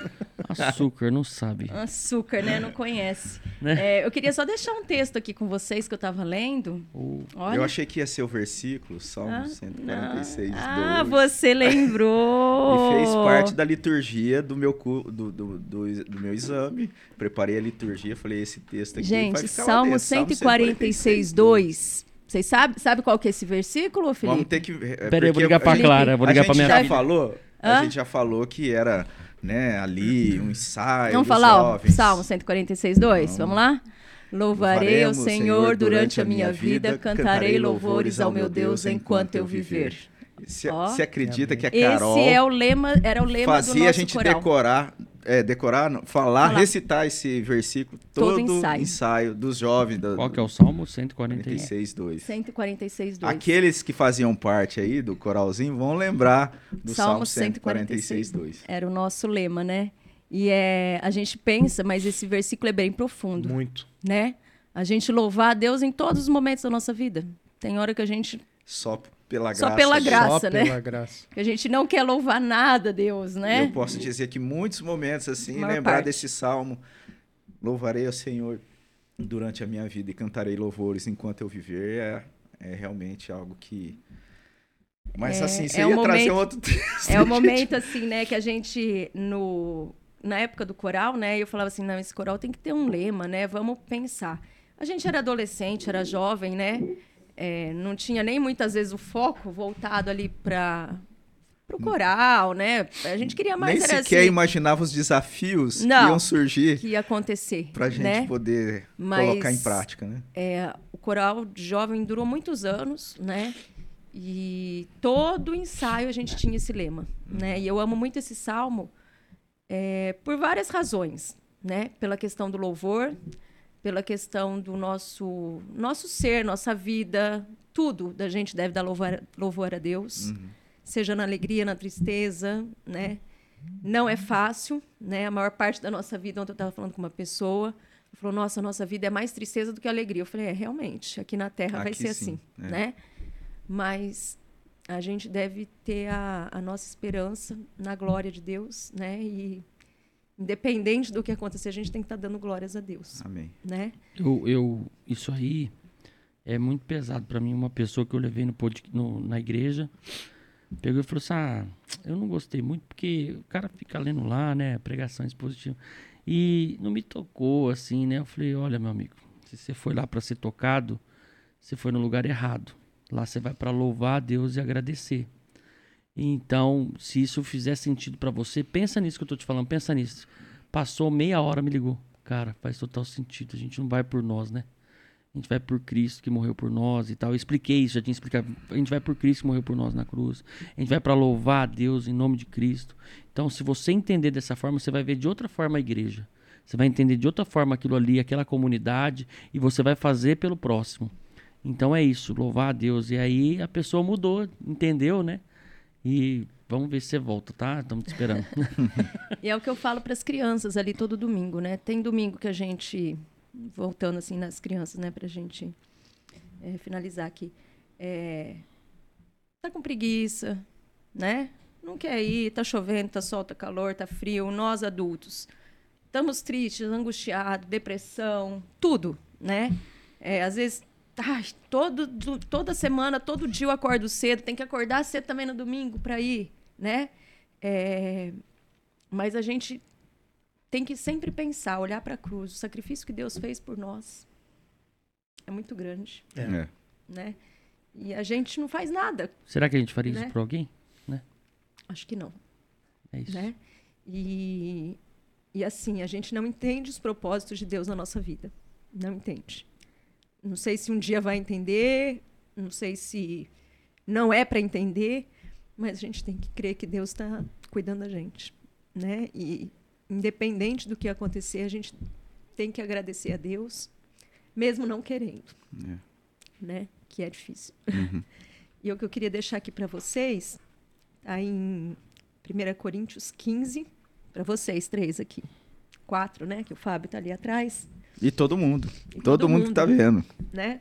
Açúcar, não sabe. Açúcar, né? Não conhece. Né? É, eu queria só deixar um texto aqui com vocês que eu estava lendo. Uh, Olha. Eu achei que ia ser o versículo, Salmo ah, 146, não. Ah, você lembrou! e fez parte da liturgia do meu, do, do, do, do meu exame. Preparei a liturgia, falei, esse texto aqui Gente, vai ficar Salmo 146, 2. Vocês sabem sabe qual que é esse versículo, Felipe? Vamos ter que... É, Peraí, eu vou ligar para Clara, vou ligar para minha A gente já falou, a gente já falou que era né, ali, um ensaio. Vamos falar, ó, Salmo 146, 2. Vamos lá? Louvarei ao Senhor durante a minha vida, cantarei louvores ao meu Deus enquanto eu viver. Você acredita que a Carol Esse é o lema, era o lema fazia do nosso a gente coral. decorar é, decorar, falar, falar, recitar esse versículo todo, todo ensaio. ensaio. dos jovens. Da, Qual que é o Salmo? 146, 2. 146, 2. Aqueles que faziam parte aí do coralzinho vão lembrar do Salmo, Salmo 146, 2. Era o nosso lema, né? E é, a gente pensa, mas esse versículo é bem profundo. Muito. Né? A gente louvar a Deus em todos os momentos da nossa vida. Tem hora que a gente só pela graça. Só pela graça, Só né? Pela graça. Que a gente não quer louvar nada a Deus, né? Eu posso dizer que muitos momentos assim, lembrar parte. desse salmo, louvarei ao Senhor durante a minha vida e cantarei louvores enquanto eu viver, é, é realmente algo que mas é, assim, você é ia trazer um outro texto. É o momento assim, né, que a gente no na época do coral, né, eu falava assim, não, esse coral tem que ter um lema, né? Vamos pensar. A gente era adolescente, era jovem, né? É, não tinha nem muitas vezes o foco voltado ali para o coral, né? A gente queria mais. Nem sequer assim, imaginava os desafios não, que iam surgir. Que ia acontecer. Para a gente né? poder Mas, colocar em prática, né? É, o coral jovem durou muitos anos, né? E todo ensaio a gente tinha esse lema, né? E eu amo muito esse salmo é, por várias razões, né? Pela questão do louvor, pela questão do nosso nosso ser, nossa vida, tudo da gente deve dar louvor, louvor a Deus, uhum. seja na alegria, na tristeza, né? Não é fácil, né? A maior parte da nossa vida, ontem eu estava falando com uma pessoa, falou: Nossa, nossa vida é mais tristeza do que alegria. Eu falei: É, realmente, aqui na Terra aqui vai ser sim, assim, é. né? Mas a gente deve ter a, a nossa esperança na glória de Deus, né? E independente do que acontecer, a gente tem que estar tá dando glórias a Deus. Amém. Né? Eu, eu isso aí é muito pesado para mim. Uma pessoa que eu levei no, no, na igreja pegou e falou assim: Ah, eu não gostei muito porque o cara fica lendo lá, né? Pregação expositiva. E não me tocou assim, né? Eu falei: Olha, meu amigo, se você foi lá para ser tocado, você foi no lugar errado. Lá você vai para louvar a Deus e agradecer. Então, se isso fizer sentido para você, pensa nisso que eu tô te falando, pensa nisso. Passou meia hora, me ligou. Cara, faz total sentido. A gente não vai por nós, né? A gente vai por Cristo que morreu por nós e tal. Eu expliquei isso, já tinha explicado. A gente vai por Cristo que morreu por nós na cruz. A gente vai para louvar a Deus em nome de Cristo. Então, se você entender dessa forma, você vai ver de outra forma a igreja. Você vai entender de outra forma aquilo ali, aquela comunidade, e você vai fazer pelo próximo. Então é isso, louvar a Deus. E aí a pessoa mudou, entendeu, né? E vamos ver se você volta, tá? Estamos te esperando. e é o que eu falo para as crianças ali todo domingo, né? Tem domingo que a gente, voltando assim nas crianças, né, para a gente é, finalizar aqui, é, tá com preguiça, né? Não quer ir, tá chovendo, tá sol, tá calor, tá frio. Nós adultos estamos tristes, angustiados, depressão, tudo, né? É, às vezes Ai, todo, toda semana, todo dia eu acordo cedo, tem que acordar cedo também no domingo para ir, né? É, mas a gente tem que sempre pensar, olhar para a cruz, o sacrifício que Deus fez por nós é muito grande, é. é. né? E a gente não faz nada. Será que a gente faria né? isso para alguém, né? Acho que não. É isso. Né? E, e assim, a gente não entende os propósitos de Deus na nossa vida. Não entende. Não sei se um dia vai entender, não sei se não é para entender, mas a gente tem que crer que Deus está cuidando da gente, né? E independente do que acontecer, a gente tem que agradecer a Deus, mesmo não querendo, é. né? Que é difícil. Uhum. e o que eu queria deixar aqui para vocês, tá em 1 Coríntios 15, para vocês três aqui, quatro, né? Que o Fábio está ali atrás. E todo mundo. E todo, todo, mundo, mundo que tá vendo. Né?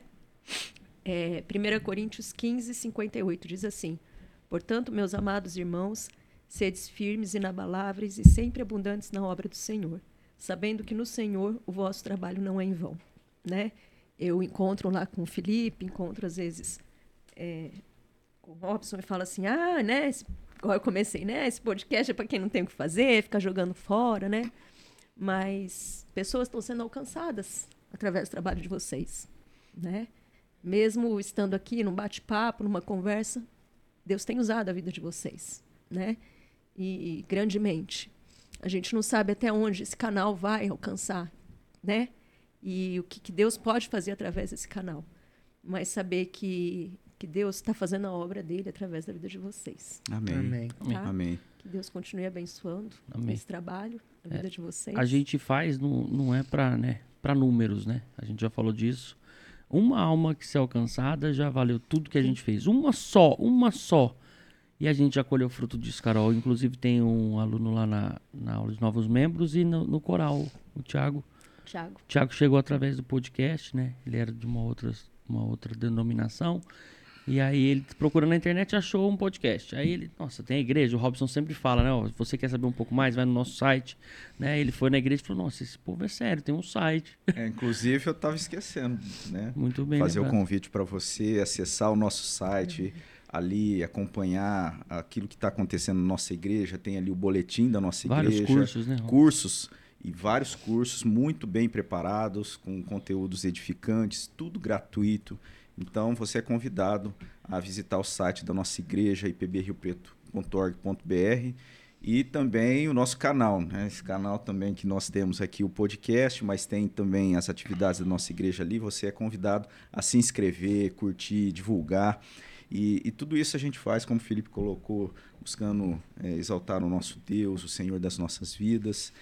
É, 1 Coríntios 15, 58 diz assim: Portanto, meus amados irmãos, sedes firmes, inabaláveis e sempre abundantes na obra do Senhor, sabendo que no Senhor o vosso trabalho não é em vão. Né? Eu encontro lá com o Felipe, encontro às vezes é, com o Robson e falo assim: ah, né? Esse, eu comecei, né? Esse podcast é para quem não tem o que fazer, ficar jogando fora, né? Mas pessoas estão sendo alcançadas através do trabalho de vocês, né? Mesmo estando aqui num bate-papo, numa conversa, Deus tem usado a vida de vocês, né? E, e grandemente. A gente não sabe até onde esse canal vai alcançar, né? E o que, que Deus pode fazer através desse canal. Mas saber que, que Deus está fazendo a obra dele através da vida de vocês. Amém. Amém. Tá? Amém. Que Deus continue abençoando Amém. esse trabalho a vida é, de vocês? A gente faz, não, não é para né, números, né? A gente já falou disso. Uma alma que se alcançada já valeu tudo que a gente fez. Uma só, uma só. E a gente já colheu fruto disso, Carol. Inclusive tem um aluno lá na, na aula de novos membros e no, no coral, o Thiago. Thiago. Thiago chegou através do podcast, né? Ele era de uma outra, uma outra denominação. E aí ele procurando na internet achou um podcast. Aí ele, nossa, tem a igreja, o Robson sempre fala, né? se você quer saber um pouco mais, vai no nosso site. Né? Ele foi na igreja e falou, nossa, esse povo é sério, tem um site. É, inclusive eu estava esquecendo, né? Muito bem. Fazer lembrado. o convite para você acessar o nosso site. Ali, acompanhar aquilo que está acontecendo na nossa igreja, tem ali o boletim da nossa vários igreja. Vários cursos, né? Cursos e vários cursos muito bem preparados, com conteúdos edificantes, tudo gratuito. Então você é convidado a visitar o site da nossa igreja, ipbriopreto.org.br e também o nosso canal, né? Esse canal também que nós temos aqui o podcast, mas tem também as atividades da nossa igreja ali. Você é convidado a se inscrever, curtir, divulgar. E, e tudo isso a gente faz, como o Felipe colocou, buscando é, exaltar o nosso Deus, o Senhor das nossas vidas.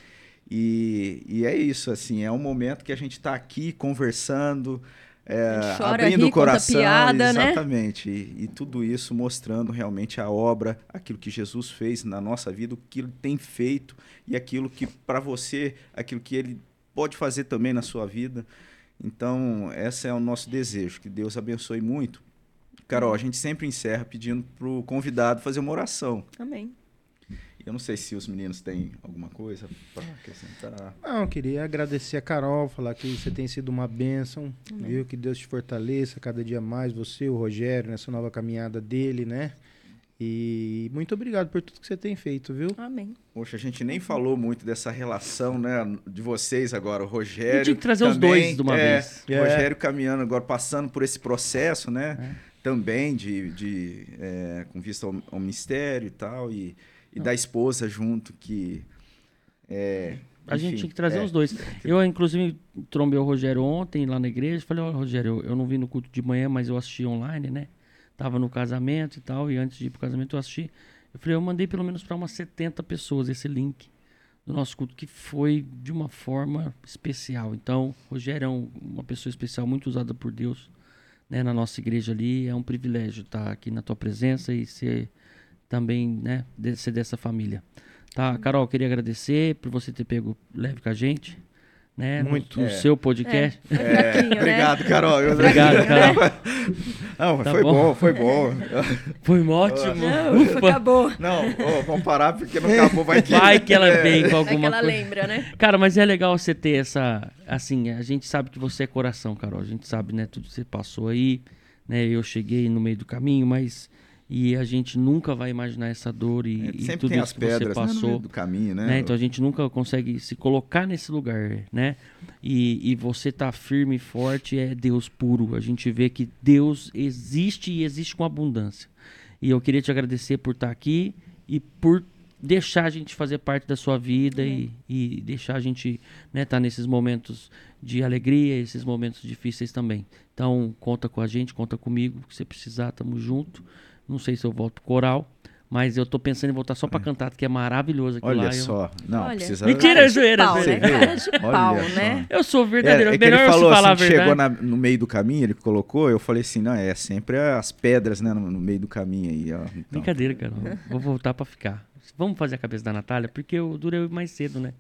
E, e é isso, assim, é um momento que a gente está aqui conversando, é, chora, abrindo ri, o coração, piada, né? exatamente, né? e, e, tudo isso mostrando realmente a obra, aquilo que Jesus fez na nossa vida, o que ele tem feito e aquilo que para você, aquilo que ele pode fazer também na sua vida. Então, esse é o nosso desejo, que Deus abençoe muito. Carol, a gente sempre encerra pedindo para o convidado fazer uma oração. Amém. Eu não sei se os meninos têm alguma coisa para acrescentar. Não, queria agradecer a Carol, falar que você tem sido uma bênção, viu? Que Deus te fortaleça cada dia mais, você, o Rogério, nessa nova caminhada dele, né? E muito obrigado por tudo que você tem feito, viu? Amém. Poxa, a gente nem falou muito dessa relação, né, de vocês agora, o Rogério. Tinha que trazer também, os dois de uma é, vez. O é. Rogério caminhando agora, passando por esse processo, né? É. Também de, de é, com vista ao, ao ministério e tal. E, e da esposa junto, que. É, a gente tinha que trazer é. os dois. Eu, inclusive, trombei o Rogério ontem lá na igreja. Falei, ó, oh, Rogério, eu, eu, não vim no culto de manhã, mas eu assisti online, né? Tava no casamento e tal, e antes de ir pro casamento eu assisti. Eu falei, eu mandei pelo menos para umas 70 pessoas esse link do nosso culto, que foi de uma forma especial. Então, Rogério é um, uma pessoa especial, muito usada por Deus né, na nossa igreja ali. É um privilégio estar aqui na tua presença e ser também, né, de ser dessa família. Tá, Carol, queria agradecer por você ter pego leve com a gente. Né, Muito. No, no é. seu podcast. É, é, né? obrigado, Carol. obrigado, Carol. Não, tá foi bom? bom? foi bom. Foi ótimo. Não, Ufa. acabou. Não, oh, vamos parar porque não acabou, vai que... Vai que ela vem com alguma vai que ela coisa. lembra, né? Cara, mas é legal você ter essa... Assim, a gente sabe que você é coração, Carol. A gente sabe, né, tudo que você passou aí. Né, eu cheguei no meio do caminho, mas e a gente nunca vai imaginar essa dor e, é, e tudo isso que pedras, você passou né, do caminho, né? né? Então a gente nunca consegue se colocar nesse lugar, né? E, e você tá firme e forte é Deus puro. A gente vê que Deus existe e existe com abundância. E eu queria te agradecer por estar tá aqui e por deixar a gente fazer parte da sua vida uhum. e, e, deixar a gente né, tá nesses momentos de alegria, esses momentos difíceis também. Então conta com a gente, conta comigo, se você precisar, tamo junto. Não sei se eu volto coral. Mas eu tô pensando em voltar só pra é. cantar, que é maravilhoso aquilo Olha lá. só. Eu... Não, Olha. precisa... Mentira, zoeira. Pau, né? Cara de pau, né? Eu sou verdadeiro. É, é Melhor ele falou falar assim, a verdade. chegou na, no meio do caminho, ele colocou, eu falei assim, não, é sempre as pedras, né, no, no meio do caminho aí, ó. Então. Brincadeira, cara. Vou voltar pra ficar. Vamos fazer a cabeça da Natália, porque eu durei mais cedo, né?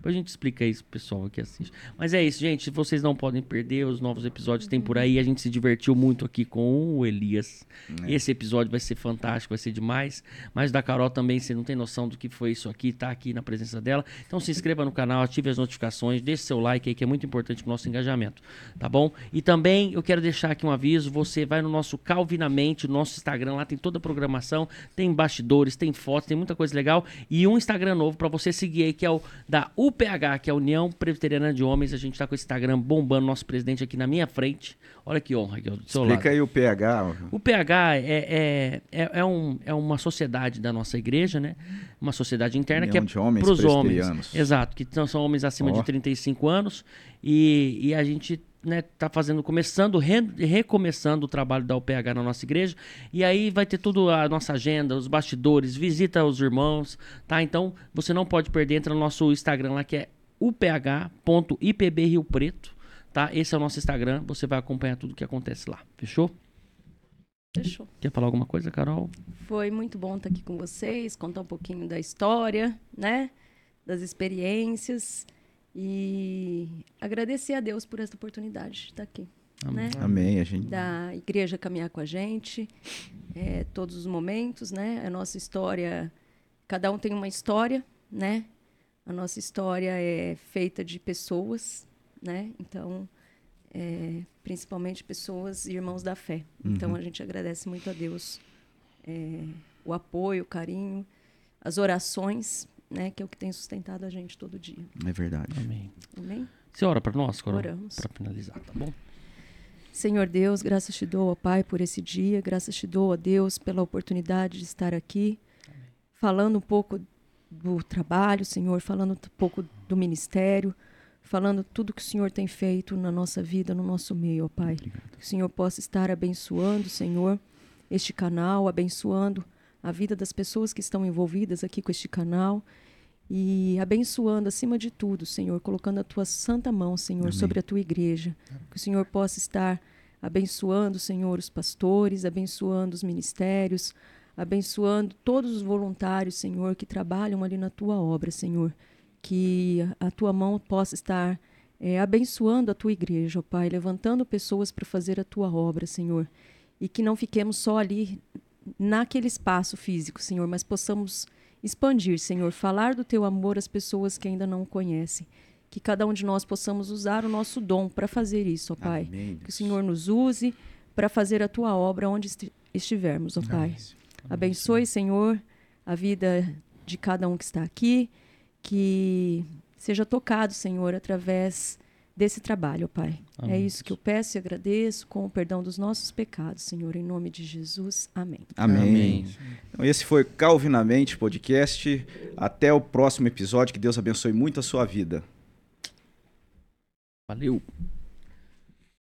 Depois a gente explica isso pro pessoal que assiste. Mas é isso, gente. Vocês não podem perder. Os novos episódios tem por aí. A gente se divertiu muito aqui com o Elias. É. Esse episódio vai ser fantástico, vai ser demais. Mas da Carol também, você não tem noção do que foi isso aqui, tá aqui na presença dela. Então se inscreva no canal, ative as notificações, deixe seu like aí, que é muito importante pro nosso engajamento. Tá bom? E também eu quero deixar aqui um aviso. Você vai no nosso Calvinamente, no nosso Instagram, lá tem toda a programação, tem bastidores, tem fotos, tem muita coisa legal. E um Instagram novo para você seguir aí, que é o da U UPH, que é a União Presbiteriana de Homens, a gente está com esse Instagram bombando, nosso presidente aqui na minha frente. Olha que honra, aqui do seu Explica lado. aí o PH. O PH é, é, é, é, um, é uma sociedade da nossa igreja, né? Uma sociedade interna União que é para os homens. Exato, que são, são homens acima oh. de 35 anos. E, e a gente né, tá fazendo, começando, re, recomeçando o trabalho da UPH na nossa igreja. E aí vai ter tudo a nossa agenda, os bastidores, visita os irmãos, tá? Então você não pode perder, entra no nosso Instagram lá que é uph.ipb Rio Preto, tá? Esse é o nosso Instagram, você vai acompanhar tudo que acontece lá. Fechou? Fechou. Quer falar alguma coisa, Carol? Foi muito bom estar aqui com vocês, contar um pouquinho da história, né? Das experiências. E agradecer a Deus por essa oportunidade de estar aqui. Amém. Né? Amém. A gente... Da igreja caminhar com a gente, é, todos os momentos, né? A nossa história, cada um tem uma história, né? A nossa história é feita de pessoas, né? Então, é, principalmente pessoas e irmãos da fé. Então, uhum. Então, a gente agradece muito a Deus é, o apoio, o carinho, as orações né? Que é o que tem sustentado a gente todo dia. É verdade. Amém. Amém? Você ora para nós, Coral? Oramos. Para finalizar, tá bom? Senhor Deus, graças te dou, ó Pai, por esse dia. Graças te dou, ó Deus, pela oportunidade de estar aqui, Amém. falando um pouco do trabalho, Senhor, falando um pouco do ministério, falando tudo que o Senhor tem feito na nossa vida, no nosso meio, ó Pai. Obrigado. Que o Senhor possa estar abençoando, Senhor, este canal, abençoando a vida das pessoas que estão envolvidas aqui com este canal e abençoando acima de tudo, Senhor, colocando a tua santa mão, Senhor, Amém. sobre a tua igreja. Que o Senhor possa estar abençoando, Senhor, os pastores, abençoando os ministérios, abençoando todos os voluntários, Senhor, que trabalham ali na tua obra, Senhor. Que a tua mão possa estar é, abençoando a tua igreja, ó Pai, levantando pessoas para fazer a tua obra, Senhor. E que não fiquemos só ali naquele espaço físico, Senhor, mas possamos expandir, Senhor, falar do teu amor às pessoas que ainda não o conhecem. Que cada um de nós possamos usar o nosso dom para fazer isso, ó Pai. Amém, que o Senhor nos use para fazer a tua obra onde estivermos, ó Pai. Abençoe, Senhor, a vida de cada um que está aqui, que seja tocado, Senhor, através desse trabalho, Pai. É amém. É isso que eu peço e agradeço com o perdão dos nossos pecados, Senhor, em nome de Jesus. Amém. Amém. Amém. Então, esse foi Calvinamente Podcast. Até o próximo episódio. Que Deus abençoe muito a sua vida. Valeu.